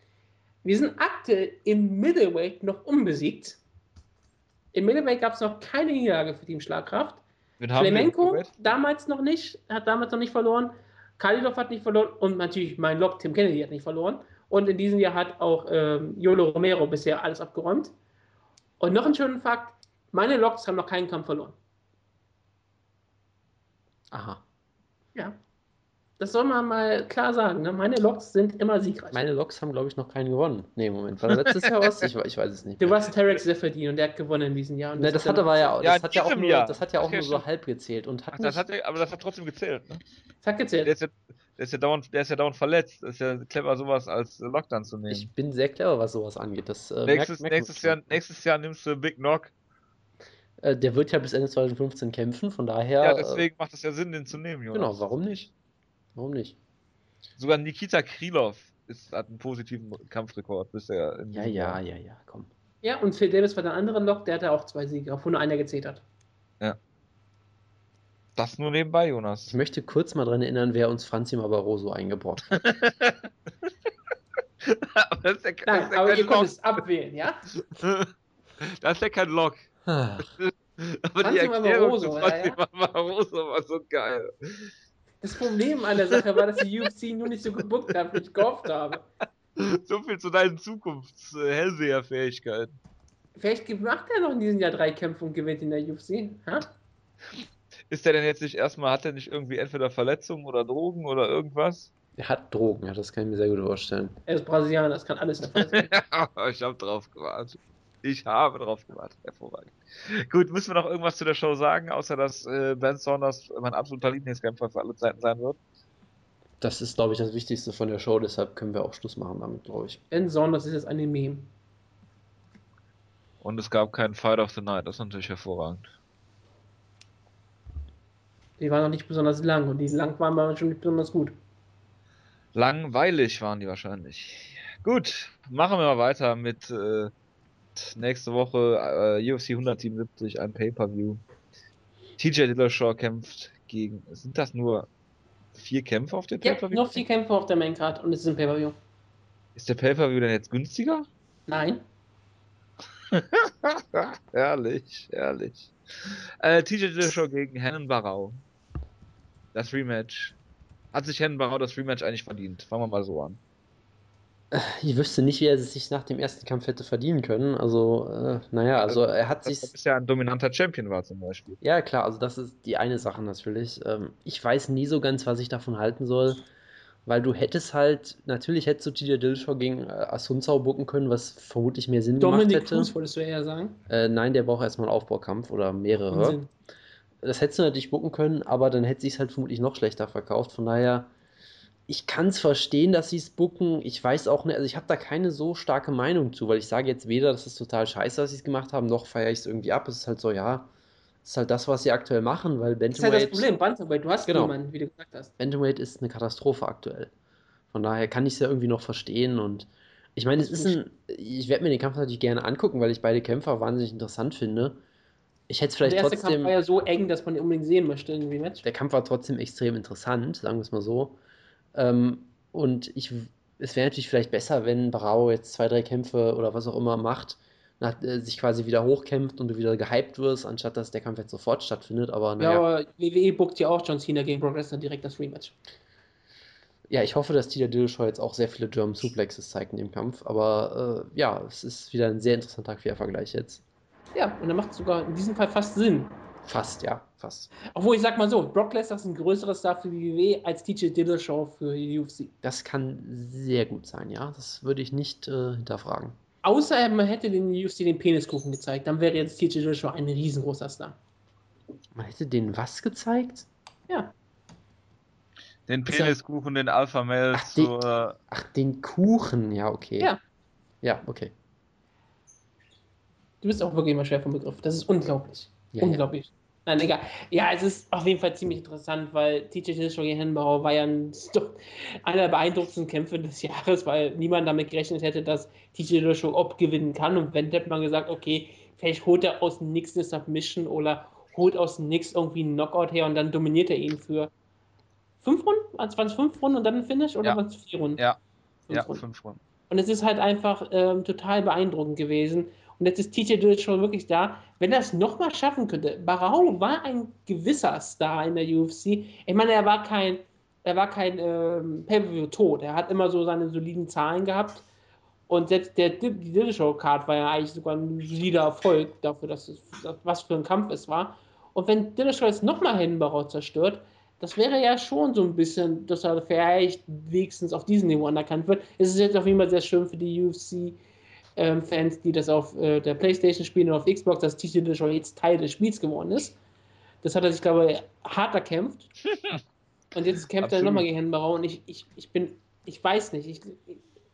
Wir sind aktuell im Middleweight noch unbesiegt. Im Middleweight gab es noch keine Niederlage für Team Schlagkraft. Flamenco damals noch nicht, hat damals noch nicht verloren. Kalidov hat nicht verloren und natürlich mein Lock Tim Kennedy hat nicht verloren. Und in diesem Jahr hat auch ähm, Yolo Romero bisher alles abgeräumt. Und noch einen schönen Fakt: Meine Locks haben noch keinen Kampf verloren. Aha. Ja. Das soll man mal klar sagen. Ne? Meine Locks sind immer siegreich. Meine Loks haben, glaube ich, noch keinen gewonnen. Nee, Moment, war das letztes Jahr was? Ich, ich weiß es nicht. Du mehr. warst Terex sehr verdient und der hat gewonnen in diesem Jahr. Und Ne, das ist hat aber ja, das Ja, hat ja auch nur, das hat ja auch Ach ja, nur so stimmt. halb gezählt und hat Ach, das hat, aber das hat trotzdem gezählt. Ne? Das hat Der, gezählt. ist ja, der, ist ja dauernd, der ist ja dauernd verletzt. Das ist ja clever, sowas als Lockdown zu nehmen. ich bin sehr clever, was sowas angeht. Das, äh, nächstes, merkt- merkt nächstes, Jahr, nächstes Jahr nimmst du Big Knock. Äh, der wird ja bis Ende 2015 kämpfen, von daher. Ja, äh, deswegen macht es ja Sinn, den zu nehmen, Jonas. Genau, warum nicht? Warum nicht? Sogar Nikita Krylov ist, hat einen positiven Kampfrekord bisher. in Ja, ja, Jahr. ja, ja, komm. Ja, und Phil Davis war der andere Lock, der hatte auch zwei Siege, obwohl nur einer gezählt hat. Das nur nebenbei, Ich Jonas. möchte kurz mal dran erinnern, wer uns Franzi Barroso eingebrockt hat. aber *laughs* das ist ja, Nein, das ist ja aber kein ihr könnt es abwählen, ja? *laughs* Das ist ja kein Lock. Aber die Erklärung Barbaroso, zu ja, Franzi ja. Barbaroso war so geil. Das Problem an der Sache war, dass die UFC nur nicht so gebuckt hat, wie ich gehofft habe. So viel zu deinen Zukunfts-Hellseher-Fähigkeiten. Vielleicht macht er noch in diesem Jahr drei Kämpfe und gewinnt in der UFC. Ha? Ist der denn jetzt nicht erstmal, hat er nicht irgendwie entweder Verletzungen oder Drogen oder irgendwas? er hat Drogen, ja, das kann ich mir sehr gut vorstellen. Er ist Brasilianer, das kann alles der Fall sein. *laughs* ich habe drauf gewartet. Ich habe drauf gewartet. Hervorragend. Gut, müssen wir noch irgendwas zu der Show sagen, außer dass äh, Ben Saunders mein absoluter Lieblingskämpfer für alle Zeiten sein wird? Das ist, glaube ich, das Wichtigste von der Show, deshalb können wir auch Schluss machen damit, glaube ich. Ben Saunders ist jetzt eine Meme. Und es gab keinen Fight of the Night. Das ist natürlich hervorragend. Die waren noch nicht besonders lang und die lang waren aber schon nicht besonders gut. Langweilig waren die wahrscheinlich. Gut, machen wir mal weiter mit äh, nächste Woche äh, UFC 177, ein Pay-Per-View. TJ Dillashaw kämpft gegen. Sind das nur vier Kämpfe auf der Ja, Pay-Per-View? noch vier Kämpfe auf der Maincard und es ist ein Pay-Per-View. Ist der Pay-Per-View denn jetzt günstiger? Nein. *laughs* herrlich, herrlich. Äh, TJ Dillashaw gegen Hennen Barau. Das Rematch. Hat sich Hennen Barau das Rematch eigentlich verdient? Fangen wir mal so an. Ich wüsste nicht, wie er es sich nach dem ersten Kampf hätte verdienen können. Also, äh, naja, also er hat Dass sich. er bisher ein dominanter Champion war zum Beispiel. Ja, klar, also das ist die eine Sache natürlich. Ähm, ich weiß nie so ganz, was ich davon halten soll, weil du hättest halt, natürlich hättest du TJ Dillashaw gegen äh, Asunzao bucken können, was vermutlich mehr Sinn Dominic gemacht hätte. Cruz wolltest du eher sagen. Äh, nein, der braucht erstmal einen Aufbaukampf oder mehrere. Unsinn. Das hättest du natürlich bucken können, aber dann hätte sich halt vermutlich noch schlechter verkauft. Von daher, ich kann es verstehen, dass sie es bucken. Ich weiß auch nicht, also ich habe da keine so starke Meinung zu, weil ich sage jetzt weder, dass es total scheiße, dass sie es gemacht haben, noch feiere ich es irgendwie ab. Es ist halt so, ja, es ist halt das, was sie aktuell machen, weil Das ist halt das Bantamweight, Problem, Bantamweight, du hast Genau. niemanden, wie du gesagt hast. Bantamweight ist eine Katastrophe aktuell. Von daher kann ich es ja irgendwie noch verstehen und ich meine, es ist ein, ich werde mir den Kampf natürlich gerne angucken, weil ich beide Kämpfer wahnsinnig interessant finde. Ich hätte es vielleicht der erste trotzdem. Kampf war ja so eng, dass man ihn unbedingt sehen möchte im Rematch. der Kampf war trotzdem extrem interessant, sagen wir es mal so. Ähm, und ich, es wäre natürlich vielleicht besser, wenn Barao jetzt zwei, drei Kämpfe oder was auch immer macht, nach, äh, sich quasi wieder hochkämpft und du wieder gehypt wirst, anstatt dass der Kampf jetzt sofort stattfindet. Aber Ja, naja, aber WWE bookt ja auch John Cena gegen Brock Lesnar direkt das Rematch. ja, ich hoffe, dass Tita Dillashaw jetzt auch sehr viele German Suplexes zeigt in dem Kampf. Aber äh, ja, es ist wieder ein sehr interessanter Quervergleich jetzt. Ja, und er macht sogar in diesem Fall fast Sinn. Fast, ja, fast. Obwohl ich sag mal so, Brock Lesnar ist ein größerer Star für die WWE als TJ Dillashaw für die UFC. Das kann sehr gut sein, ja. Das würde ich nicht äh, hinterfragen. Außer man hätte den UFC den Peniskuchen gezeigt, dann wäre jetzt TJ Dillashaw ein riesengroßer Star. Man hätte den was gezeigt? Ja. Den ja- Peniskuchen, den Alpha Male Ach, die- zur. Ach, den Kuchen, ja, okay. Ja. Ja, okay. Du bist auch wirklich immer schwer vom Begriff. Das ist unglaublich. Ja, unglaublich. Nein, egal. Ja, es ist auf jeden Fall ziemlich interessant, weil TJ Dillashaw gegen Hennenbauer war ja ein, *laughs* einer der beeindruckendsten Kämpfe des Jahres, weil niemand damit gerechnet hätte, dass TJ Dillashaw ob gewinnen kann. Und wenn hätte man gesagt, okay, vielleicht holt er aus Nix eine Submission oder holt aus Nix irgendwie einen Knockout her und dann dominiert er ihn für fünf Runden? Also waren es fünf Runden und dann ein Finish oder Ja. waren es vier Runden? Ja, Fünf ja, Runden. fünf Runden. Und es ist halt einfach ähm, total beeindruckend gewesen. Und jetzt ist TJ Dillashaw wirklich da. Wenn er es nochmal schaffen könnte, Barao war ein gewisser Star in der UFC. Ich meine, er war kein, er war kein ähm, Pay-Per-View-Tot. Er hat immer so seine soliden Zahlen gehabt. Und selbst der, die Dillashaw-Card war ja eigentlich sogar ein solider Erfolg dafür, dass es, was für ein Kampf es war. Und wenn Dillashaw jetzt nochmal Hennenbarau zerstört, das wäre ja schon so ein bisschen, dass er vielleicht wenigstens auf diesem Niveau anerkannt wird. Es ist jetzt auf jeden Fall sehr schön für die UFC-Fans, die das auf äh, der Playstation spielen und auf Xbox, dass TJ Dillashaw jetzt Teil des Spiels geworden ist. Das hat er sich, glaube ich, hart erkämpft. *laughs* und jetzt kämpft er Absolut. nochmal gegen Hennenbarau und ich, ich, ich bin, ich weiß nicht, ich,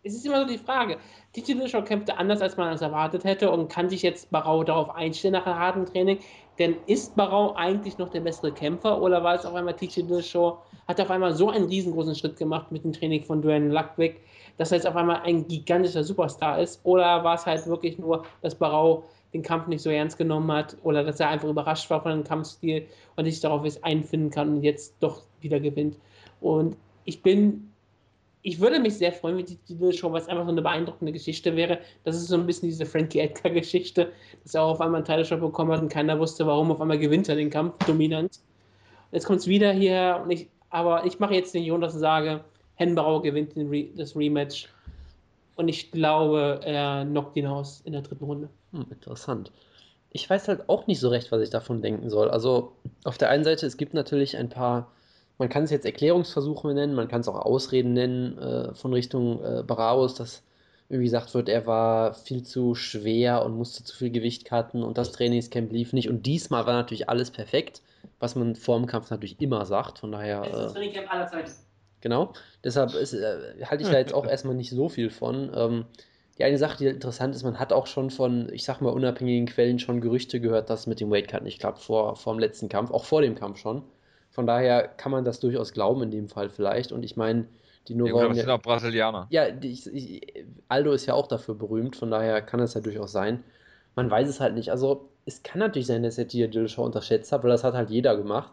es ist immer so die Frage. Dillashaw kämpfte anders, als man es erwartet hätte und kann sich jetzt Barau darauf einstellen nach einem harten Training. Denn ist Barau eigentlich noch der bessere Kämpfer oder war es auf einmal Dillashaw, hat auf einmal so einen riesengroßen Schritt gemacht mit dem Training von Duane Ludwig, dass er jetzt auf einmal ein gigantischer Superstar ist? Oder war es halt wirklich nur, dass Barau den Kampf nicht so ernst genommen hat oder dass er einfach überrascht war von dem Kampfstil und sich darauf jetzt einfinden kann und jetzt doch wieder gewinnt? Und ich bin ich würde mich sehr freuen, wenn die Titelshow, weil es einfach so eine beeindruckende Geschichte wäre. Das ist so ein bisschen diese Frankie Edgar-Geschichte, dass er auch auf einmal einen Titleshot bekommen hat und keiner wusste, warum. Auf einmal gewinnt er den Kampf dominant. Jetzt kommt es wieder hierher, und ich, aber ich mache jetzt den Jonas und sage, Hennenbrauer gewinnt den Re das Rematch. Und ich glaube, er knockt ihn aus in der dritten Runde. Hm, interessant. Ich weiß halt auch nicht so recht, was ich davon denken soll. Also auf der einen Seite, es gibt natürlich ein paar, man kann es jetzt Erklärungsversuche nennen, man kann es auch Ausreden nennen äh, von Richtung äh, Baraus, dass irgendwie gesagt wird, er war viel zu schwer und musste zu viel Gewicht cutten und das Trainingscamp lief nicht. Und diesmal war natürlich alles perfekt, was man vor dem Kampf natürlich immer sagt. Von daher. Äh, Trainingcamp aller Zeiten. Genau, deshalb ist, äh, halte ich da jetzt auch *laughs* erstmal nicht so viel von. Ähm, die eine Sache, die interessant ist, man hat auch schon von, ich sag mal, unabhängigen Quellen schon Gerüchte gehört, dass es mit dem Weightcut nicht klappt vor, vor dem letzten Kampf, auch vor dem Kampf schon. Von daher kann man das durchaus glauben in dem Fall vielleicht. Und ich meine, die Ja, aber das sind auch Brasilianer. Ja, die, ich, ich, Aldo ist ja auch dafür berühmt, von daher kann es ja durchaus sein. Man weiß es halt nicht. Also, es kann natürlich sein, dass er die Dillashaw unterschätzt hat, weil das hat halt jeder gemacht.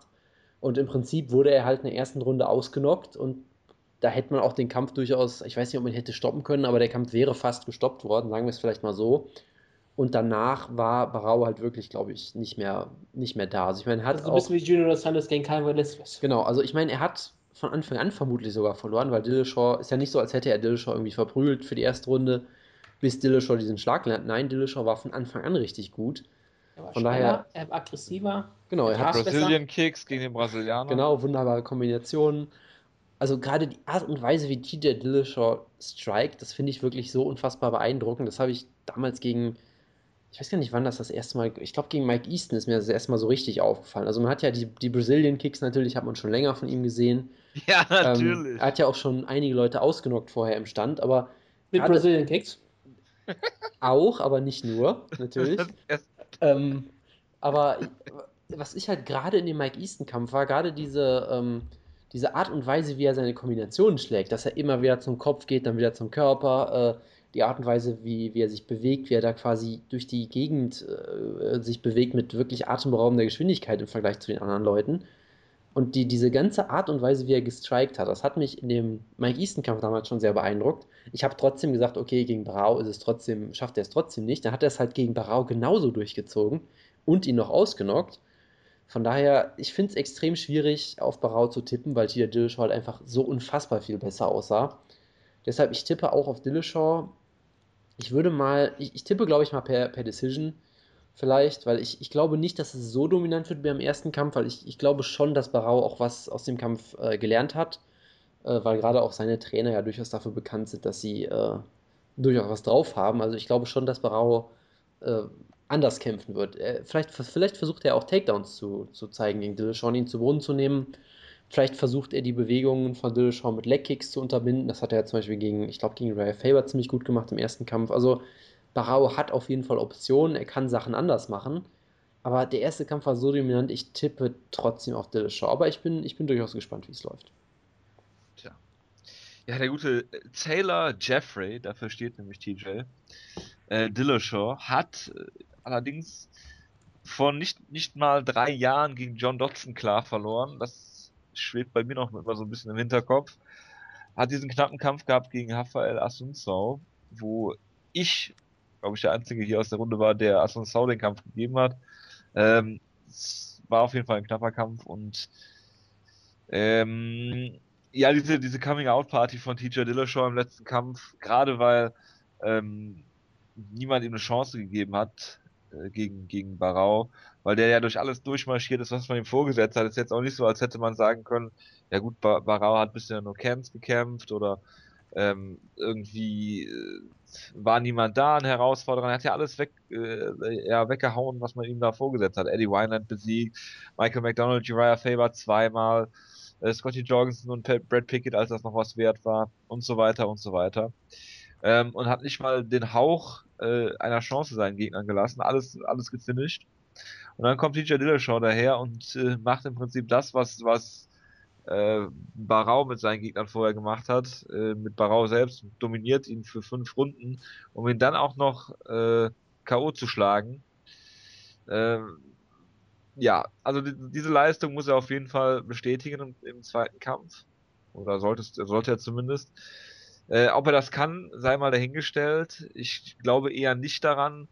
Und im Prinzip wurde er halt in der ersten Runde ausgenockt und da hätte man auch den Kampf durchaus, ich weiß nicht, ob man ihn hätte stoppen können, aber der Kampf wäre fast gestoppt worden, sagen wir es vielleicht mal so. Und danach war Barau halt wirklich, glaube ich, nicht mehr, nicht mehr da. Also ich meine, er hat Also ein auch. bisschen wie Junior Dos Santos gegen Kyle Velasquez. Genau, also ich meine, er hat von Anfang an vermutlich sogar verloren, weil Dillashaw ist ja nicht so, als hätte er Dillashaw irgendwie verprügelt für die erste Runde, bis Dillashaw diesen Schlag lernt. Nein, Dillashaw war von Anfang an richtig gut. Er war Von schneller, daher- er war aggressiver. Genau, er hat besser. Brazilian Kicks gegen den Brasilianer. genau wunderbare Kombinationen. Also gerade die Art und Weise, wie TJ Dillashaw strikt, das finde ich wirklich so unfassbar beeindruckend. Das habe ich damals gegen, ich weiß gar nicht, wann das das erste Mal, ich glaube gegen Mike Easton ist mir das erste Mal so richtig aufgefallen. Also man hat ja die, die Brazilian Kicks natürlich, hat man schon länger von ihm gesehen. *laughs* Ja, Ähm, natürlich. er hat ja auch schon einige Leute ausgenockt vorher im Stand, aber Mit Brazilian Kicks. *laughs* auch, aber nicht nur, natürlich. *laughs* Es- ähm, aber was ich halt gerade in dem Mike Easton-Kampf war, gerade diese, ähm, diese Art und Weise, wie er seine Kombinationen schlägt, dass er immer wieder zum Kopf geht, dann wieder zum Körper, äh, die Art und Weise, wie, wie er sich bewegt, wie er da quasi durch die Gegend äh, sich bewegt mit wirklich atemberaubender Geschwindigkeit im Vergleich zu den anderen Leuten. Und die, diese ganze Art und Weise, wie er gestrikt hat, das hat mich in dem Mike Easton-Kampf damals schon sehr beeindruckt. Ich habe trotzdem gesagt, okay, gegen Barau ist es trotzdem, schafft er es trotzdem nicht. Dann hat er es halt gegen Barau genauso durchgezogen und ihn noch ausgenockt. Von daher, ich finde es extrem schwierig, auf Barau zu tippen, weil Tita Dillashaw halt einfach so unfassbar viel besser aussah. Deshalb, ich tippe auch auf Dillashaw. Ich würde mal, ich, ich tippe, glaube ich, mal per, per Decision vielleicht, weil ich, ich glaube nicht, dass es so dominant wird wie am ersten Kampf, weil ich, ich glaube schon, dass Barau auch was aus dem Kampf äh, gelernt hat, äh, weil gerade auch seine Trainer ja durchaus dafür bekannt sind, dass sie äh, durchaus was drauf haben. Also ich glaube schon, dass Barau äh, anders kämpfen wird. Er, vielleicht, vielleicht versucht er auch Takedowns zu, zu zeigen gegen Dillashaw, ihn zu Boden zu nehmen. Vielleicht versucht er die Bewegungen von Dillashaw mit Legkicks zu unterbinden. Das hat er zum Beispiel gegen, ich glaube, gegen Raya Faber ziemlich gut gemacht im ersten Kampf. Also Barao hat auf jeden Fall Optionen, er kann Sachen anders machen. Aber der erste Kampf war so dominant, ich tippe trotzdem auf Dillashaw. Aber ich bin, ich bin durchaus gespannt, wie es läuft. Tja. Ja, der gute Taylor Jeffrey, dafür steht nämlich TJ, äh, Dillashaw, hat äh, allerdings vor nicht, nicht mal drei Jahren gegen John Dodson klar verloren. Das schwebt bei mir noch immer so ein bisschen im Hinterkopf. Hat diesen knappen Kampf gehabt gegen Rafael Asunsau, wo ich glaube ich, der einzige hier aus der Runde war, der Assunção den Kampf gegeben hat. Ähm, es war auf jeden Fall ein knapper Kampf und ähm, ja, diese, diese Coming-out-Party von TJ Dillashaw im letzten Kampf, gerade weil ähm, niemand ihm eine Chance gegeben hat äh, gegen, gegen Barau, weil der ja durch alles durchmarschiert ist, was man ihm vorgesetzt hat. ist jetzt auch nicht so, als hätte man sagen können, ja gut, Barau hat bisher nur Camps gekämpft oder ähm, irgendwie äh, war niemand da, ein Herausforderer, er hat ja alles weg, äh, ja, weggehauen, was man ihm da vorgesetzt hat. Eddie Wineland besiegt, Michael McDonald, Uriah Faber zweimal, äh, Scotty Jorgensen und Brad Pickett, als das noch was wert war und so weiter und so weiter. Ähm, und hat nicht mal den Hauch äh, einer Chance seinen Gegnern gelassen, alles, alles gefinisht. Und dann kommt DJ Dillashaw daher und äh, macht im Prinzip das, was, was äh, Barau mit seinen Gegnern vorher gemacht hat, äh, mit Barau selbst, dominiert ihn für fünf Runden, um ihn dann auch noch äh, K.O. zu schlagen. Ähm, ja, also die, diese Leistung muss er auf jeden Fall bestätigen im, im zweiten Kampf. Oder sollte, sollte er zumindest. Äh, ob er das kann, sei mal dahingestellt. Ich glaube eher nicht daran.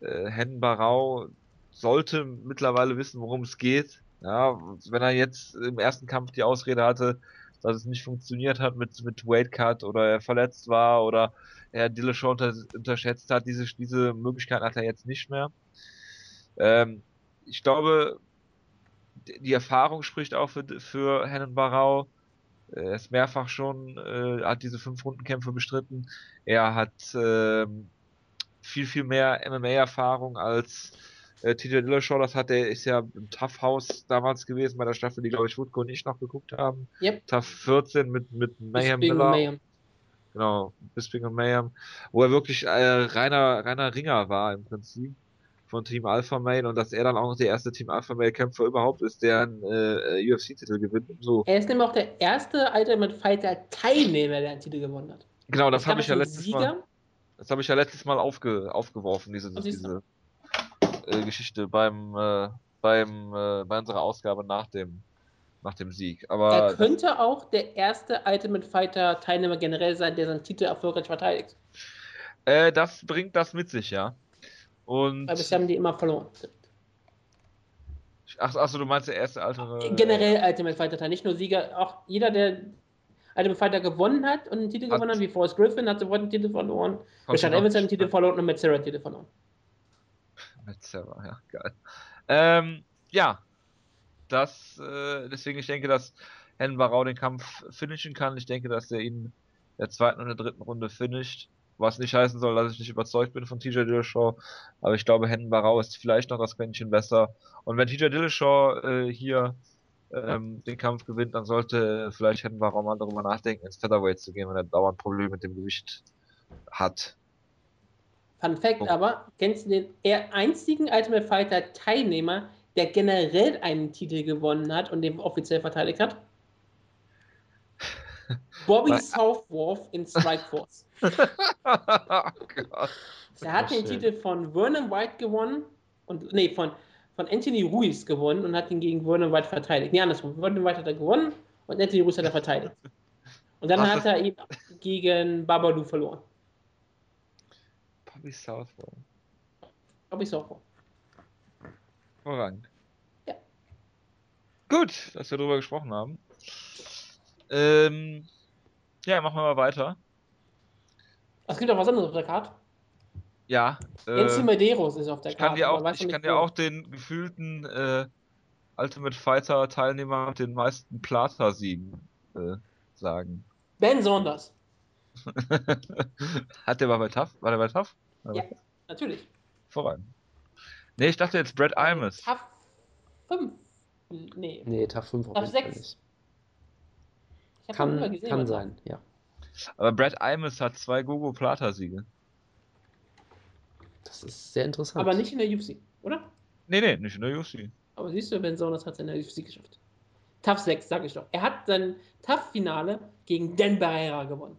Äh, Hen Barau sollte mittlerweile wissen, worum es geht. Ja, wenn er jetzt im ersten Kampf die Ausrede hatte, dass es nicht funktioniert hat mit, mit Weight Cut oder er verletzt war oder er Dillashaw unter, unterschätzt hat, diese, diese Möglichkeit hat er jetzt nicht mehr. Ähm, ich glaube, die Erfahrung spricht auch für, für Hennen Barau. Er ist mehrfach schon, äh, hat diese fünf Rundenkämpfe bestritten. Er hat äh, viel, viel mehr MMA-Erfahrung als äh, TJ Dillashaw, das hat der ist ja im Tough House damals gewesen bei der Staffel, die glaube ich Woodco und ich noch geguckt haben. Yep. Tough 14 mit, mit Mayhem Miller. Mayhem. Genau, Bisping und Mayhem, wo er wirklich äh, reiner, reiner Ringer war im Prinzip von Team Alpha Male und dass er dann auch noch der erste Team Alpha Male Kämpfer überhaupt ist, der einen äh, UFC-Titel gewinnt. So. Er ist nämlich auch der erste Ultimate Fighter Teilnehmer, der einen Titel gewonnen hat. Genau, das habe ich ja letztes Sieger? Mal. Das habe ich ja letztes Mal aufge, aufgeworfen, diese, diese, äh, Geschichte beim, äh, beim, äh, bei unserer Ausgabe nach dem, nach dem Sieg. Aber er könnte auch der erste Ultimate Fighter Teilnehmer generell sein, der seinen Titel erfolgreich verteidigt. Äh, das bringt das mit sich, ja. Und Weil bisher haben die immer verloren. Ach, achso, du meinst der erste Ultimate. Generell Ultimate Fighter Teil, nicht nur Sieger, auch jeder, der Ultimate Fighter gewonnen hat und einen Titel hat gewonnen hat, wie Forrest Griffin, hat sofort einen Titel verloren. Richard Evans hat einen Titel verloren und mit Sarah einen Titel verloren. Server, ja, geil. Ähm, ja, das, äh, deswegen, ich denke, dass Hen Barau den Kampf finishen kann. Ich denke, dass er ihn der zweiten und der dritten Runde finisht. Was nicht heißen soll, dass ich nicht überzeugt bin von TJ Dillashaw. Aber ich glaube, Hen Barau ist vielleicht noch das Quäntchen besser. Und wenn TJ Dillashaw äh, hier ähm, den Kampf gewinnt, dann sollte vielleicht Hen Barau mal darüber nachdenken, ins Featherweight zu gehen, wenn er dauernd Probleme mit dem Gewicht hat. Fun Fact oh. aber, kennst du den einzigen Ultimate Fighter Teilnehmer, der generell einen Titel gewonnen hat und den offiziell verteidigt hat? *laughs* Bobby Southworth in Strikeforce. *laughs* oh Gott. Er hat den Titel von Vernon White gewonnen und nee, von, von Anthony Ruiz gewonnen und hat ihn gegen Vernon White verteidigt. Nee, andersrum. Vernon White hat er gewonnen und Anthony Ruiz hat er verteidigt. Und dann Ach, hat er ihn gegen Babalu verloren. Bobby Southpaw. Bobby Southpaw. Hervorragend. Ja. Gut, dass wir darüber gesprochen haben. Ähm, ja, machen wir mal weiter. Es gibt auch was anderes auf der Karte. Ja. Enzo Äh, Medeiros ist auf der ich kann Karte. dir aber auch, ich kann dir auch den gefühlten äh, Ultimate Fighter Teilnehmer mit den meisten Plata-Siegen äh, sagen. Ben Saunders. *laughs* Hat der mal bei TAF? War der bei TAF? Ja, natürlich. Voran. Nee, ich dachte jetzt Brad Imus. TAF 5. Nee. Nee, TAF 5 auf TAF jeden Fall 6. nicht. Ich hab noch nicht mal Kann, gesehen, kann sein, ja. Aber Brad Imus hat zwei Gogo Plata-Siege. Das ist sehr interessant. Aber nicht in der UFC, oder? Nee, nee, nicht in der UFC. Aber siehst du, Ben Saunders hat es in der UFC geschafft. TAF 6, sag ich doch. Er hat sein TAF-Finale gegen Dan Barrera gewonnen.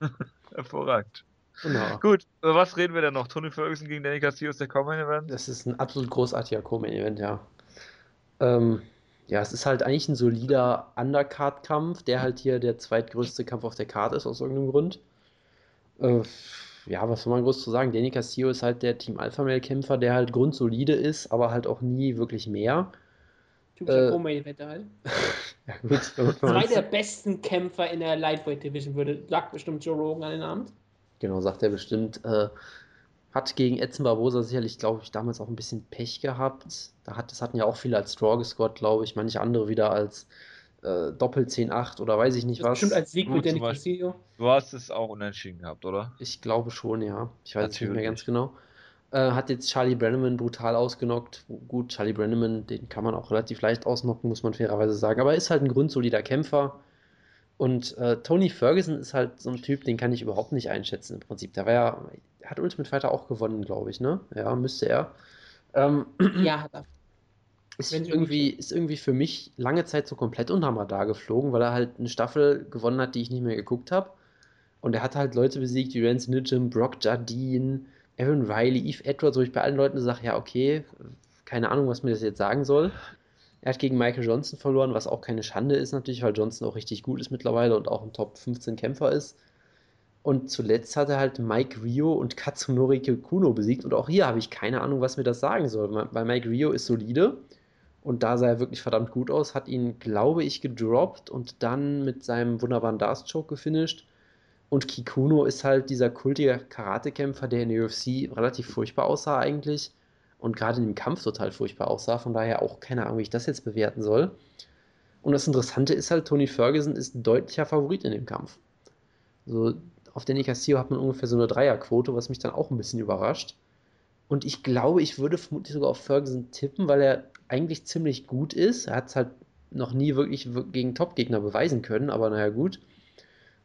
*laughs* Hervorragend. Genau. Gut, über was reden wir denn noch? Tony Ferguson gegen Danny Castillo ist der Common Event? Das ist ein absolut großartiger Co-Main-Event, ja. Ähm, ja, es ist halt eigentlich ein solider Undercard-Kampf, der halt hier der zweitgrößte Kampf auf der Karte ist, aus irgendeinem Grund. Äh, ja, was soll man groß zu sagen? Danny Castillo ist halt der Team Alpha-Male-Kämpfer, der halt grundsolide ist, aber halt auch nie wirklich mehr. Typischer Äh, Co-Main-Eventer halt. *laughs* Ja, gut, Zwei der besten Kämpfer in der Lightweight Division, würde, sagt bestimmt Joe Rogan an den Abend. Genau, sagt er bestimmt. Äh, hat gegen Edson Barbosa sicherlich, glaube ich, damals auch ein bisschen Pech gehabt. Da hat, das hatten ja auch viele als Draw gescored, glaube ich. Manche andere wieder als äh, Doppel 10-8 oder weiß ich nicht Das was. bestimmt als Sieg Gut, mit Danny. Castillo. Du hast es auch unentschieden gehabt, oder? Ich glaube schon, ja. Ich weiß es nicht mehr ganz genau. Äh, hat jetzt Charlie Brenneman brutal ausgenockt. Gut, Charlie Brenneman, den kann man auch relativ leicht ausnocken, muss man fairerweise sagen. Aber er ist halt ein grundsolider Kämpfer. Und äh, Tony Ferguson ist halt so ein Typ, den kann ich überhaupt nicht einschätzen im Prinzip. Der war ja, hat Ultimate Fighter auch gewonnen, glaube ich, ne? Ja, müsste er. Ähm, Ja, hat er. *clears throat* ist irgendwie, ist irgendwie für mich lange Zeit so komplett unterm Radar geflogen, weil er halt eine Staffel gewonnen hat, die ich nicht mehr geguckt habe. Und er hat halt Leute besiegt wie Rance Nitcham, Brock Jardine, Aaron Riley, Eve Edwards, wo ich bei allen Leuten sage, ja, okay, keine Ahnung, was mir das jetzt sagen soll. Er hat gegen Michael Johnson verloren, was auch keine Schande ist natürlich, weil Johnson auch richtig gut ist mittlerweile und auch ein Top 15 Kämpfer ist. Und zuletzt hat er halt Mike Rio und Katsunori Kuno besiegt. Und auch hier habe ich keine Ahnung, was mir das sagen soll. Weil Mike Rio ist solide und da sah er wirklich verdammt gut aus. Hat ihn, glaube ich, gedroppt und dann mit seinem wunderbaren Darts-Choke gefinisht. Und Kikuno ist halt dieser kultige Karatekämpfer, der in der UFC relativ furchtbar aussah eigentlich. Und gerade in dem Kampf total furchtbar aussah. Von daher auch keine Ahnung, wie ich das jetzt bewerten soll. Und das Interessante ist halt, Tony Ferguson ist ein deutlicher Favorit in dem Kampf. So, auf Danny Castillo hat man ungefähr so eine Dreierquote, was mich dann auch ein bisschen überrascht. Und ich glaube, ich würde vermutlich sogar auf Ferguson tippen, weil er eigentlich ziemlich gut ist. Er hat es halt noch nie wirklich wir- gegen Top-Gegner beweisen können, aber naja, gut.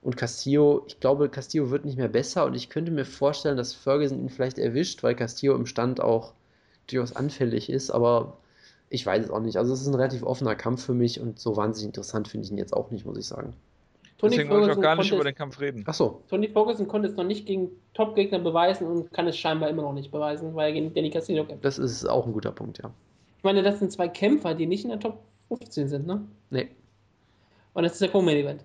Und Castillo, ich glaube, Castillo wird nicht mehr besser und ich könnte mir vorstellen, dass Ferguson ihn vielleicht erwischt, weil Castillo im Stand auch durchaus anfällig ist, aber ich weiß es auch nicht. Also es ist ein relativ offener Kampf für mich und so wahnsinnig interessant finde ich ihn jetzt auch nicht, muss ich sagen. Tony Deswegen wollte ich auch Ferguson, gar nicht über den Kampf reden. Achso, Tony Ferguson konnte es noch nicht gegen Top-Gegner beweisen und kann es scheinbar immer noch nicht beweisen, weil er gegen Danny Castillo kämpft. das ist auch ein guter Punkt, ja. Ich meine, das sind zwei Kämpfer, die nicht in der Top 15 sind, ne? Nee, Und das ist der Co-Main-Event.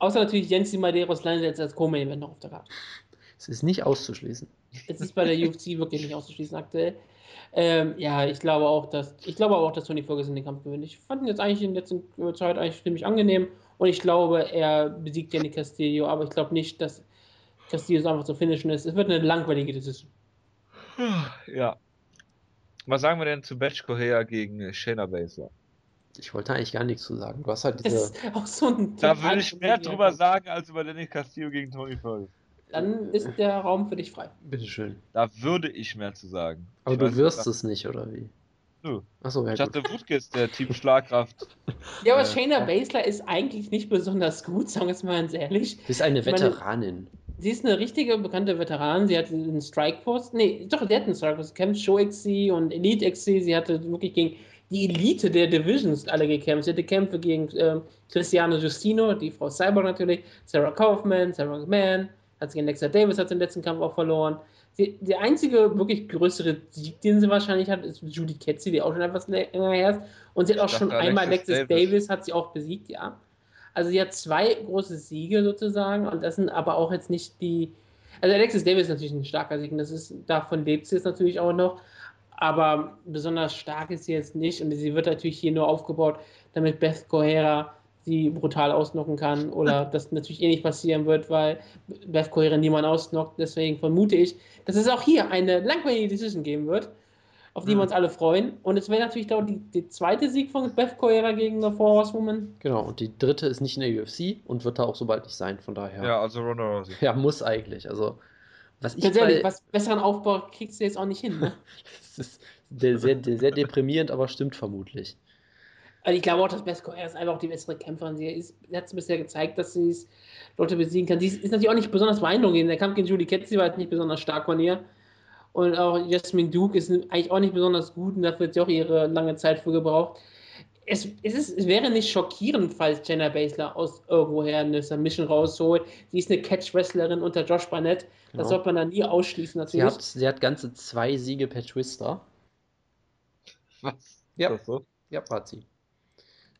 Außer natürlich Jens Madeiros landet jetzt als Co-Main-Event noch auf der Karte. Es ist nicht auszuschließen. Es ist bei der UFC wirklich nicht auszuschließen aktuell. Ähm, ja, ich glaube auch, dass ich glaube auch, dass Tony Ferguson den Kampf gewinnt. Ich fand ihn jetzt eigentlich in der letzten Zeit eigentlich ziemlich angenehm und ich glaube, er besiegt Danny Castillo, aber ich glaube nicht, dass Castillo so einfach zu finishen ist. Es wird eine langweilige Decision. Ja. Was sagen wir denn zu Batch Correa gegen Shayna Baszler? Ich wollte eigentlich gar nichts zu sagen. Du hast halt Das diese. ist auch so ein Da würde ich mehr drüber sagen als über Danny Castillo gegen Tony Ferguson. Dann ist der Raum für dich frei. Bitteschön. Da würde ich mehr zu sagen. Aber Ich du weiß wirst es nicht, oder wie? Nö. Achso, ja, Ich gut. dachte, Wutke ist der Team Schlagkraft. *laughs* Ja, aber Äh, Shayna. Baszler ist eigentlich nicht besonders gut, *laughs* sagen wir es mal ganz ehrlich. Du bist eine Ich meine- Veteranin. Sie ist eine richtige bekannte Veteranin. Sie hat einen Strikeforce. Nee, doch, die hat einen Strikeforce. Sie kämpft Show XC und Elite XC. Sie hatte wirklich gegen die Elite der Divisions alle gekämpft. Sie hatte Kämpfe gegen ähm, Cristiano Justino, die Frau Cyborg natürlich, Sarah Kaufman, Sarah McMahon, hat sie gegen Alexa Davis hat sie den letzten Kampf auch verloren. Sie, der einzige wirklich größere Sieg, den sie wahrscheinlich hat, ist Judy Ketzi, die auch schon etwas länger her ist. Und sie hat auch schon einmal Alexis Davis. Davis hat sie auch besiegt, ja. Also sie hat zwei große Siege sozusagen und das sind aber auch jetzt nicht die. Also Alexis Davis ist natürlich ein starker Sieg und das ist, davon lebt sie jetzt natürlich auch noch. Aber besonders stark ist sie jetzt nicht und sie wird natürlich hier nur aufgebaut, damit Beth Kohera sie brutal ausnocken kann oder *laughs* das natürlich eh nicht passieren wird, weil Beth Kohera niemand ausnockt. Deswegen vermute ich, dass es auch hier eine langweilige Decision geben wird, auf die mhm. wir uns alle freuen. Und es wäre natürlich auch die, die, zweite Sieg von Beth Kohera gegen eine Four Horsewoman. Genau, und die dritte ist nicht in der UFC und wird da auch so bald nicht sein, von daher. Ja, also Ronda Rousey. Ja, muss eigentlich. Also, was ich Ganz ehrlich, was besseren Aufbau kriegst du jetzt auch nicht hin, ne? *laughs* das ist sehr, sehr, sehr deprimierend, aber stimmt vermutlich. Also ich glaube auch, dass Beth Kohera ist einfach auch die bessere Kämpferin. Sie, ist, sie hat es bisher gezeigt, dass sie Leute besiegen kann. Sie ist, ist, natürlich auch nicht besonders beeindruckend. Der Kampf gegen Julie Ketzi war jetzt nicht besonders stark von ihr. Und auch Jasmine Duke ist eigentlich auch nicht besonders gut und dafür hat sie auch ihre lange Zeit für gebraucht. Es, es, ist, es wäre nicht schockierend, falls Jenna Baszler aus irgendwoher eine Submission rausholt. Sie ist eine Catch-Wrestlerin unter Josh Barnett. Das genau. sollte man dann nie ausschließen, natürlich. Sie hat, sie hat ganze zwei Siege per Twister. Was? Ja, so? ja hat sie.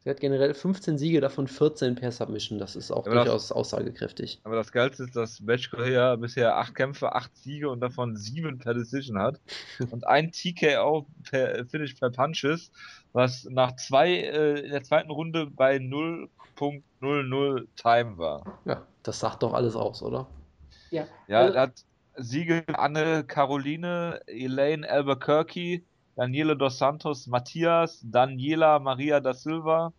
Sie hat generell 15 Siege, davon 14 per Submission. Das ist auch aber durchaus das, aussagekräftig. Aber das Geilste ist, dass Match Korea bisher 8 Kämpfe, 8 Siege und davon 7 per Decision hat. *laughs* und ein TKO per Finish per Punches, was nach zwei äh, in der zweiten Runde bei 0.00 Time war. Ja, das sagt doch alles aus, oder? Ja. Ja, also, hat Siege Anne Caroline, Elaine Albuquerque, Daniele dos Santos Matias, Daniela Maria da Silva,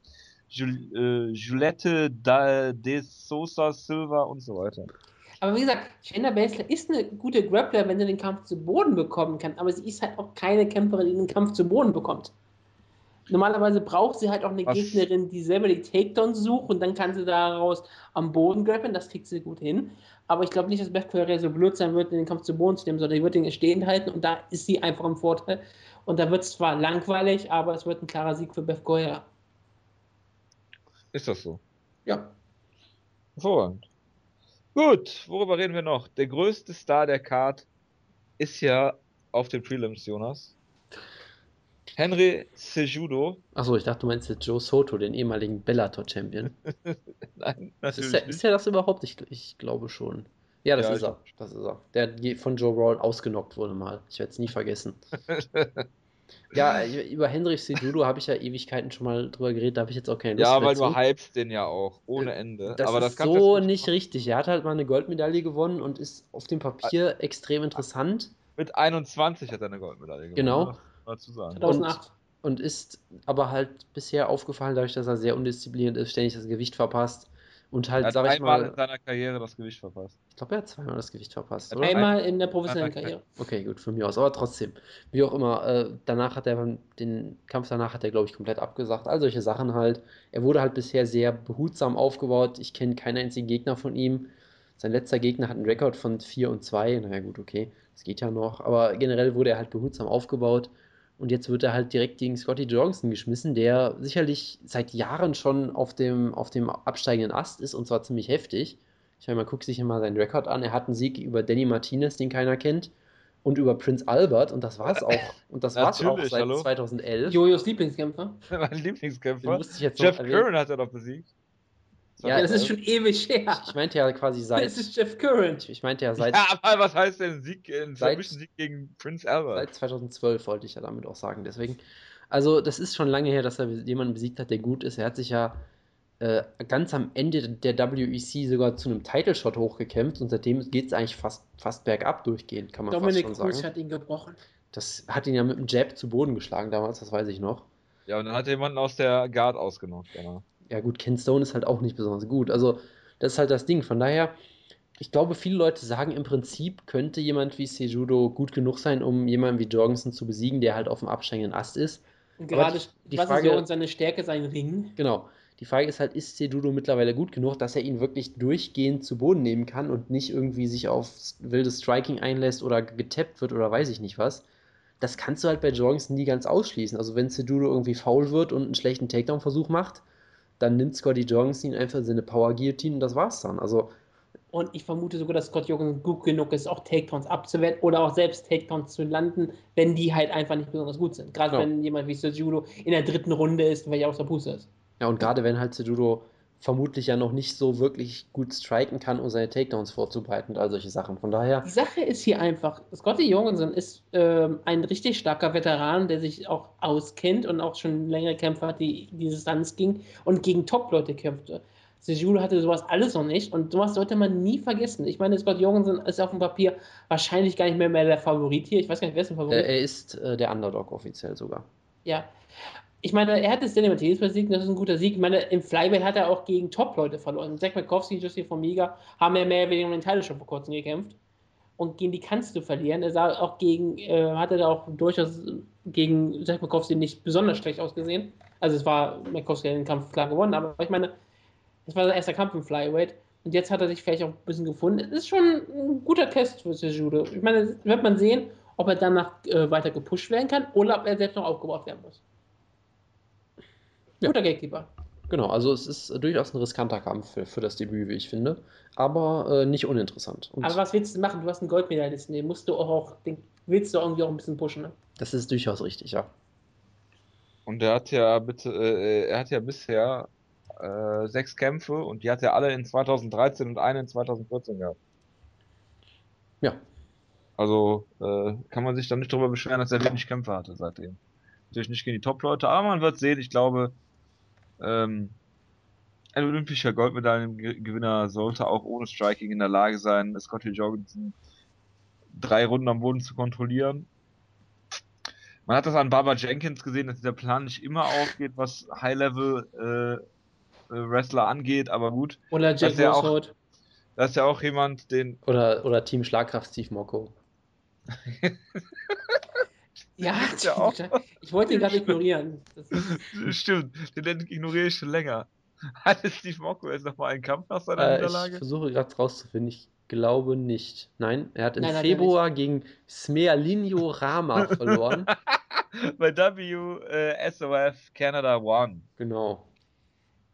Jul äh, Juliette da, de Sosa Silva und so weiter. Aber wie gesagt, Shayna Baszler ist eine gute Grappler, wenn sie den Kampf zu Boden bekommen kann. Aber sie ist halt auch keine Kämpferin, die den Kampf zu Boden bekommt. Normalerweise braucht sie halt auch eine Was? Gegnerin, die selber die Takedowns sucht und dann kann sie daraus am Boden grappeln. Das kriegt sie gut hin. Aber ich glaube nicht, dass Beth Correa so blöd sein wird, den Kampf zu Boden zu nehmen, sondern sie wird ihn stehen halten und da ist sie einfach im Vorteil. Und da wird es zwar langweilig, aber es wird ein klarer Sieg für Beth Goya. Ist das so? Ja. Hervorragend. Gut, worüber reden wir noch? Der größte Star der Card ist ja auf den Prelims, Jonas. Henry Sejudo. Achso, ich dachte, du meinst jetzt Joe Soto, den ehemaligen Bellator-Champion. *laughs* Nein, natürlich. Ist er, ist er das überhaupt? Ich, ich glaube schon. Ja, das ja, ist er. Das ist er. Der von Joe Roll ausgenockt wurde mal. Ich werde es nie vergessen. *laughs* Ja, über Hendrik Sejudo habe ich ja Ewigkeiten schon mal drüber geredet, da habe ich jetzt auch keine Lust Ja, weil du hypst den ja auch, ohne Ende. Das Aber ist das so nicht machen. richtig. Er hat halt mal eine Goldmedaille gewonnen und ist auf dem Papier ah. extrem interessant. Mit 21 hat er eine Goldmedaille gewonnen. Genau. Mal zu sagen. 2008. Und, und ist aber halt bisher aufgefallen, dadurch, dass er sehr undiszipliniert ist, ständig das Gewicht verpasst. Und halt, er hat sag ich mal. in seiner Karriere das Gewicht verpasst. Ich glaube, er hat zweimal das Gewicht verpasst. Oder? Einmal in der professionellen Karriere. Okay, gut, von mir aus. Aber trotzdem. Wie auch immer, äh, danach hat er den Kampf danach hat er, glaube ich, komplett abgesagt. All solche Sachen halt. Er wurde halt bisher sehr behutsam aufgebaut. Ich kenne keinen einzigen Gegner von ihm. Sein letzter Gegner hat einen Rekord von 4 und 2. Naja, gut, okay. Das geht ja noch. Aber generell wurde er halt behutsam aufgebaut. Und jetzt wird er halt direkt gegen Scotty Johnson geschmissen, der sicherlich seit Jahren schon auf dem, auf dem absteigenden Ast ist und zwar ziemlich heftig. Ich meine, man guckt sich mal seinen Rekord an. Er hat einen Sieg über Danny Martinez, den keiner kennt, und über Prince Albert und das war's auch. Und das war's auch seit hallo? 2011. Jojos Lieblingskämpfer. *laughs* mein Lieblingskämpfer. Jeff Curran hat er doch besiegt. Ja, das ist schon ewig her. Ich meinte ja quasi seit. Das ist Jeff Curran. Ich meinte ja seit. Ja, aber was heißt denn Sieg, ein Sieg gegen Prince Albert? Seit 2012 wollte ich ja damit auch sagen. Deswegen. Also, das ist schon lange her, dass er jemanden besiegt hat, der gut ist. Er hat sich ja äh, ganz am Ende der WEC sogar zu einem Title-Shot hochgekämpft und seitdem geht es eigentlich fast, fast bergab durchgehend, kann man Dominic fast schon sagen. hat ihn gebrochen. Das hat ihn ja mit einem Jab zu Boden geschlagen damals, das weiß ich noch. Ja, und dann hat er jemanden aus der Guard ausgenockt, genau ja gut, Ken Stone ist halt auch nicht besonders gut. Also, das ist halt das Ding. Von daher, ich glaube, viele Leute sagen im Prinzip, könnte jemand wie Sejudo gut genug sein, um jemanden wie Jorgensen zu besiegen, der halt auf dem absteigenden Ast ist. Und gerade, die, die was Frage, ist so seine Stärke, sein Ring? Genau. Die Frage ist halt, ist Sejudo mittlerweile gut genug, dass er ihn wirklich durchgehend zu Boden nehmen kann und nicht irgendwie sich auf wildes Striking einlässt oder getappt wird oder weiß ich nicht was. Das kannst du halt bei Jorgensen nie ganz ausschließen. Also wenn Sejudo irgendwie faul wird und einen schlechten Takedown-Versuch macht, dann nimmt Scotty Jorgensen einfach seine Power Guillotine und das war's dann. Also und ich vermute sogar, dass Scott Jorgensen gut genug ist, auch Takedowns abzuwehren oder auch selbst Takedowns zu landen, wenn die halt einfach nicht besonders gut sind. Gerade genau. wenn jemand wie Sejudo in der dritten Runde ist, weil er aus der Puste ist. Ja, und gerade wenn halt Sejudo vermutlich ja noch nicht so wirklich gut striken kann, um seine Takedowns vorzubereiten und all solche Sachen. Von daher. Die Sache ist hier einfach, Scotty Jorgensen ist ähm, ein richtig starker Veteran, der sich auch auskennt und auch schon längere Kämpfe hat, die die Distanz ging und gegen Top-Leute kämpfte. Sejudo hatte sowas alles noch nicht und sowas sollte man nie vergessen. Ich meine, Scott Jorgensen ist auf dem Papier wahrscheinlich gar nicht mehr, mehr der Favorit hier. Ich weiß gar nicht, wer ist der Favorit? Er ist äh, der Underdog offiziell sogar. Ja. Ich meine, er hat das Danny Matthäus besiegt, das ist ein guter Sieg. Ich meine, im Flyweight hat er auch gegen Top-Leute verloren. Zach Mikowski und Jussi Formiga haben ja mehr oder weniger um den Teil schon vor kurzem gekämpft. Und gegen die kannst du verlieren. Er sah auch gegen, äh, hatte da auch durchaus gegen Zach Mikowski nicht besonders schlecht ausgesehen. Also es war, Mikowski hat den Kampf klar gewonnen, aber ich meine, das war sein erster Kampf im Flyweight. Und jetzt hat er sich vielleicht auch ein bisschen gefunden. Es ist schon ein guter Test für Sejudo. Ich meine, wird man sehen, ob er danach äh, weiter gepusht werden kann oder ob er selbst noch aufgebaut werden muss. Ja. Guter Gatekeeper. Genau, also es ist durchaus ein riskanter Kampf für, für das Debüt, wie ich finde, aber äh, nicht uninteressant. Und Aber was willst du machen? Du hast einen Goldmedaillisten, den musst du auch, auch den willst du irgendwie auch ein bisschen pushen. Ne? das ist durchaus richtig, ja. Und er hat ja bitte, äh, er hat ja bisher äh, sechs Kämpfe und die hat er alle in 2013 und eine in 2014 gehabt. Ja, Also äh, kann man sich dann nicht darüber beschweren, dass er wenig Kämpfe hatte seitdem. Natürlich nicht gegen die Top-Leute, aber man wird sehen, ich glaube, ähm, ein olympischer Goldmedaillengewinner sollte auch ohne Striking in der Lage sein, Scotty Jorgensen drei Runden am Boden zu kontrollieren. Man hat das an Barbara Jenkins gesehen, dass dieser Plan nicht immer aufgeht, was High-Level-Wrestler angeht, aber gut. Oder Jack Das ist ja auch- Roshold. Da ist ja auch jemand, den oder, oder Team Schlagkraft Steve Mocco. *laughs* Ja, *laughs* auch. ich wollte ihn gerade *laughs* ignorieren. *laughs* Stimmt, den ignoriere ich schon länger. Hatte Steve Mocco jetzt nochmal einen Kampf nach seiner Äh, ich Niederlage? versuche gerade rauszufinden, ich glaube nicht. Nein, er hat im Februar gegen Smealinho Rama verloren. Bei WSOF Canada One. genau.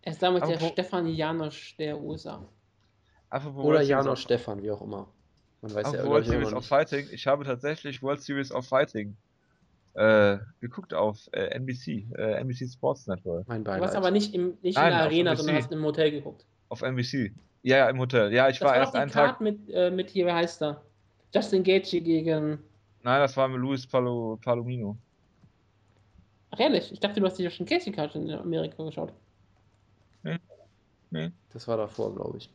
er ist damit der Stefan Janosch der USA. Apropos Oder Janosch Stefan, wie auch immer. Man weiß ja World ich, Series of. Fighting. Ich habe tatsächlich World Series of Fighting äh, geguckt auf äh, NBC, äh, NBC Sports Network. Mein Du hast Beileid. aber nicht, im, nicht Nein, in der Arena, NBC. sondern hast im Hotel geguckt. Auf NBC. Ja, ja, im Hotel. Ja, ich Das war war erst einen Card Tag. mit, äh, mit hier, wer heißt er? Justin Gaethje gegen... Nein, das war mit Luis Palo, Palomino. Ach ehrlich, ich dachte, du hast die Justin Gaethje Card in Amerika geschaut. Das war davor, glaube ich.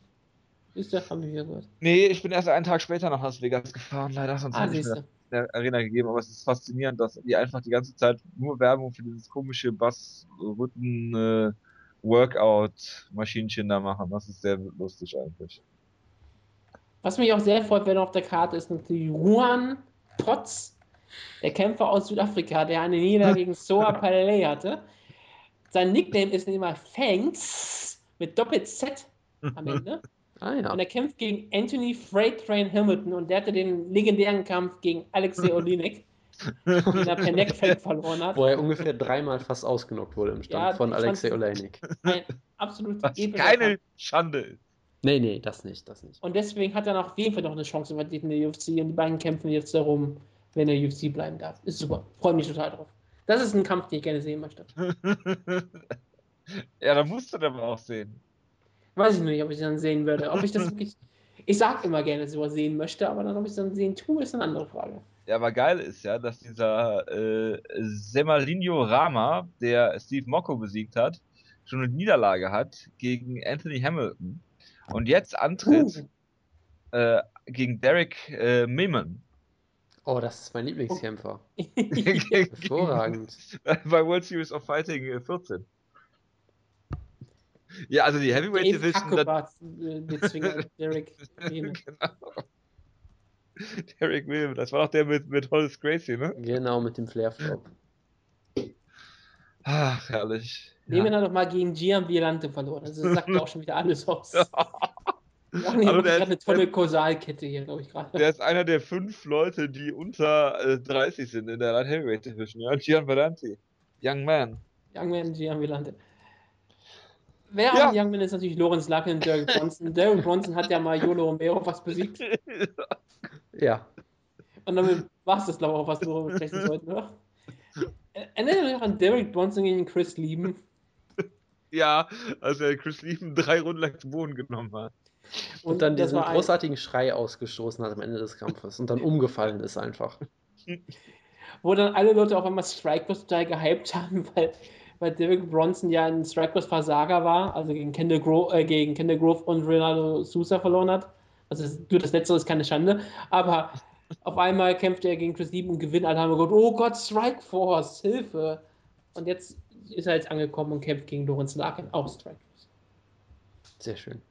Haben wir hier gehört. Nee, ich bin erst einen Tag später nach Las Vegas gefahren. Leider sonst Ah, hätte ich Arena gegeben, aber es ist faszinierend, dass die einfach die ganze Zeit nur Werbung für dieses komische Bass-Rütten äh, Workout-Maschinchen da machen. Das ist sehr lustig eigentlich. Was mich auch sehr freut, wenn er auf der Karte ist, natürlich Juan Potts, der Kämpfer aus Südafrika, der eine Niederlage gegen Soa *laughs* Palele hatte. Sein Nickname ist immer Fangs mit Doppel-Z am Ende. *laughs* Ah ja. Und er kämpft gegen Anthony Freight Train Hamilton und der hatte den legendären Kampf gegen Alexei *laughs* Olinik, den er per Neckfeld verloren hat. Wo er ungefähr dreimal fast ausgenockt wurde im Stand Ja, von Alexei Oleinik. Ein absolut keine Kampf. Schande. Nee, nee, das nicht, das nicht. Und deswegen hat er auf jeden Fall noch eine Chance in der UFC und die beiden kämpfen jetzt darum, wenn er UFC bleiben darf. Ist super. Freue mich total drauf. Das ist ein Kampf, den ich gerne sehen möchte. *laughs* ja, da musst du den aber auch sehen. Weiß ich nicht, ob ich dann sehen würde. Ob ich das wirklich. Ich sag immer gerne, dass ich sowas sehen möchte, aber dann, ob ich es dann sehen tue, ist eine andere Frage. Ja, aber geil ist ja, dass dieser äh, Semalinho Rama, der Steve Mocco besiegt hat, schon eine Niederlage hat gegen Anthony Hamilton und jetzt antritt Uh. äh, gegen Derek äh, Miman. Oh, das ist mein Lieblingskämpfer. *laughs* *laughs* Hervorragend. bei World Series of Fighting äh, 14. Ja, also die Heavyweight Dave Division. Hackebart, äh, *laughs* Derek. Genau. Derek Williams, das war doch der mit, mit Hollis Gracie, ne? Genau, mit dem Flair-Flop. Ach, herrlich. Lehmann hat doch mal gegen Gian Violante verloren. Also das sagt auch schon wieder alles aus. *laughs* Ja. Ja, nee, Also der gerade eine ist- tolle Kausalkette hier, glaube ich gerade. Der ist einer der fünf Leute, die unter äh, 30 sind in der Light Heavyweight Division. Ja, Gian Valenti. Young Man. Youngman Gian Violante. Wer Ja. auch ein Youngman ist natürlich Lorenz Lacken und Derek Bronson. *laughs* Derek Bronson hat ja mal Yolo Romero fast besiegt. Ja. Und damit war es das, glaube ich, auch, was wir darüber sprechen sollten, oder? Erinnert euch noch an Derek Bronson gegen Chris Lieben? Ja, als er Chris Lieben drei Runden lang zu Boden genommen hat. Und, und dann diesen war ein- großartigen Schrei ausgestoßen hat am Ende des Kampfes und dann umgefallen ist einfach. wo dann alle Leute auf einmal Strikeforce total gehypt haben, weil, weil Derek Bronson ja ein Strikeforce-Versager war, also gegen Kendall, Grove, äh, gegen Kendall Grove und Ronaldo Sousa verloren hat. Also das- nur das Letzte ist keine Schande, aber auf einmal kämpft er gegen Chris Lieben und gewinnt. Alle haben gesagt, oh Gott, Strikeforce, Hilfe. Und jetzt ist er jetzt angekommen und kämpft gegen Lorenz Larkin, auch Strikeforce. Sehr schön.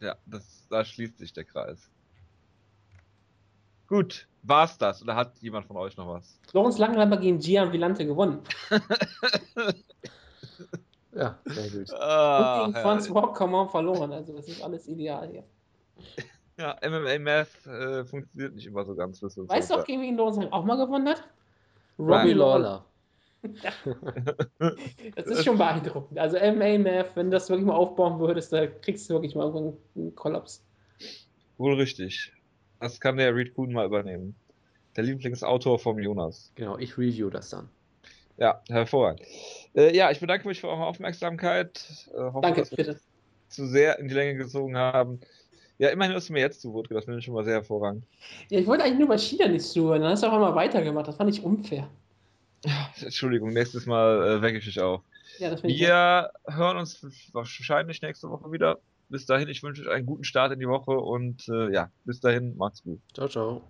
Ja, das, da schließt sich der Kreis. Gut, war's das? Oder hat jemand von euch noch was? Lorenz aber gegen Gian Villante gewonnen. *laughs* Ja, sehr gut. Ah, und gegen. François Coman verloren. Also das ist alles ideal hier. Ja, MMA Math äh, funktioniert nicht immer so ganz. Weißt du, auch gegen wen Lorenz auch mal gewonnen hat? Robbie Lawler. *laughs* Das ist schon beeindruckend. Also MMA Math, wenn du das wirklich mal aufbauen würdest, da kriegst du wirklich mal irgendwann einen Kollaps. Wohl richtig. Das kann der Reed Kuhn mal übernehmen. Der Lieblingsautor vom Jonas. Genau, ich review das dann. Ja, hervorragend. Äh, ja, ich bedanke mich für eure Aufmerksamkeit. Äh, hoffe, Danke, dass wir bitte. zu sehr in die Länge gezogen haben. Ja, immerhin hast du mir jetzt zu Wort gelassen. Das finde ich schon mal sehr hervorragend. Ja, ich wollte eigentlich nur bei China nicht zuhören, dann hast du auf einmal weitergemacht. Das fand ich unfair. *laughs* Entschuldigung, nächstes Mal äh, wecke ich dich auf. Ja, das. Wir hören uns wahrscheinlich nächste Woche wieder. Bis dahin, ich wünsche euch einen guten Start in die Woche und äh, ja, bis dahin, macht's gut. Ciao, ciao.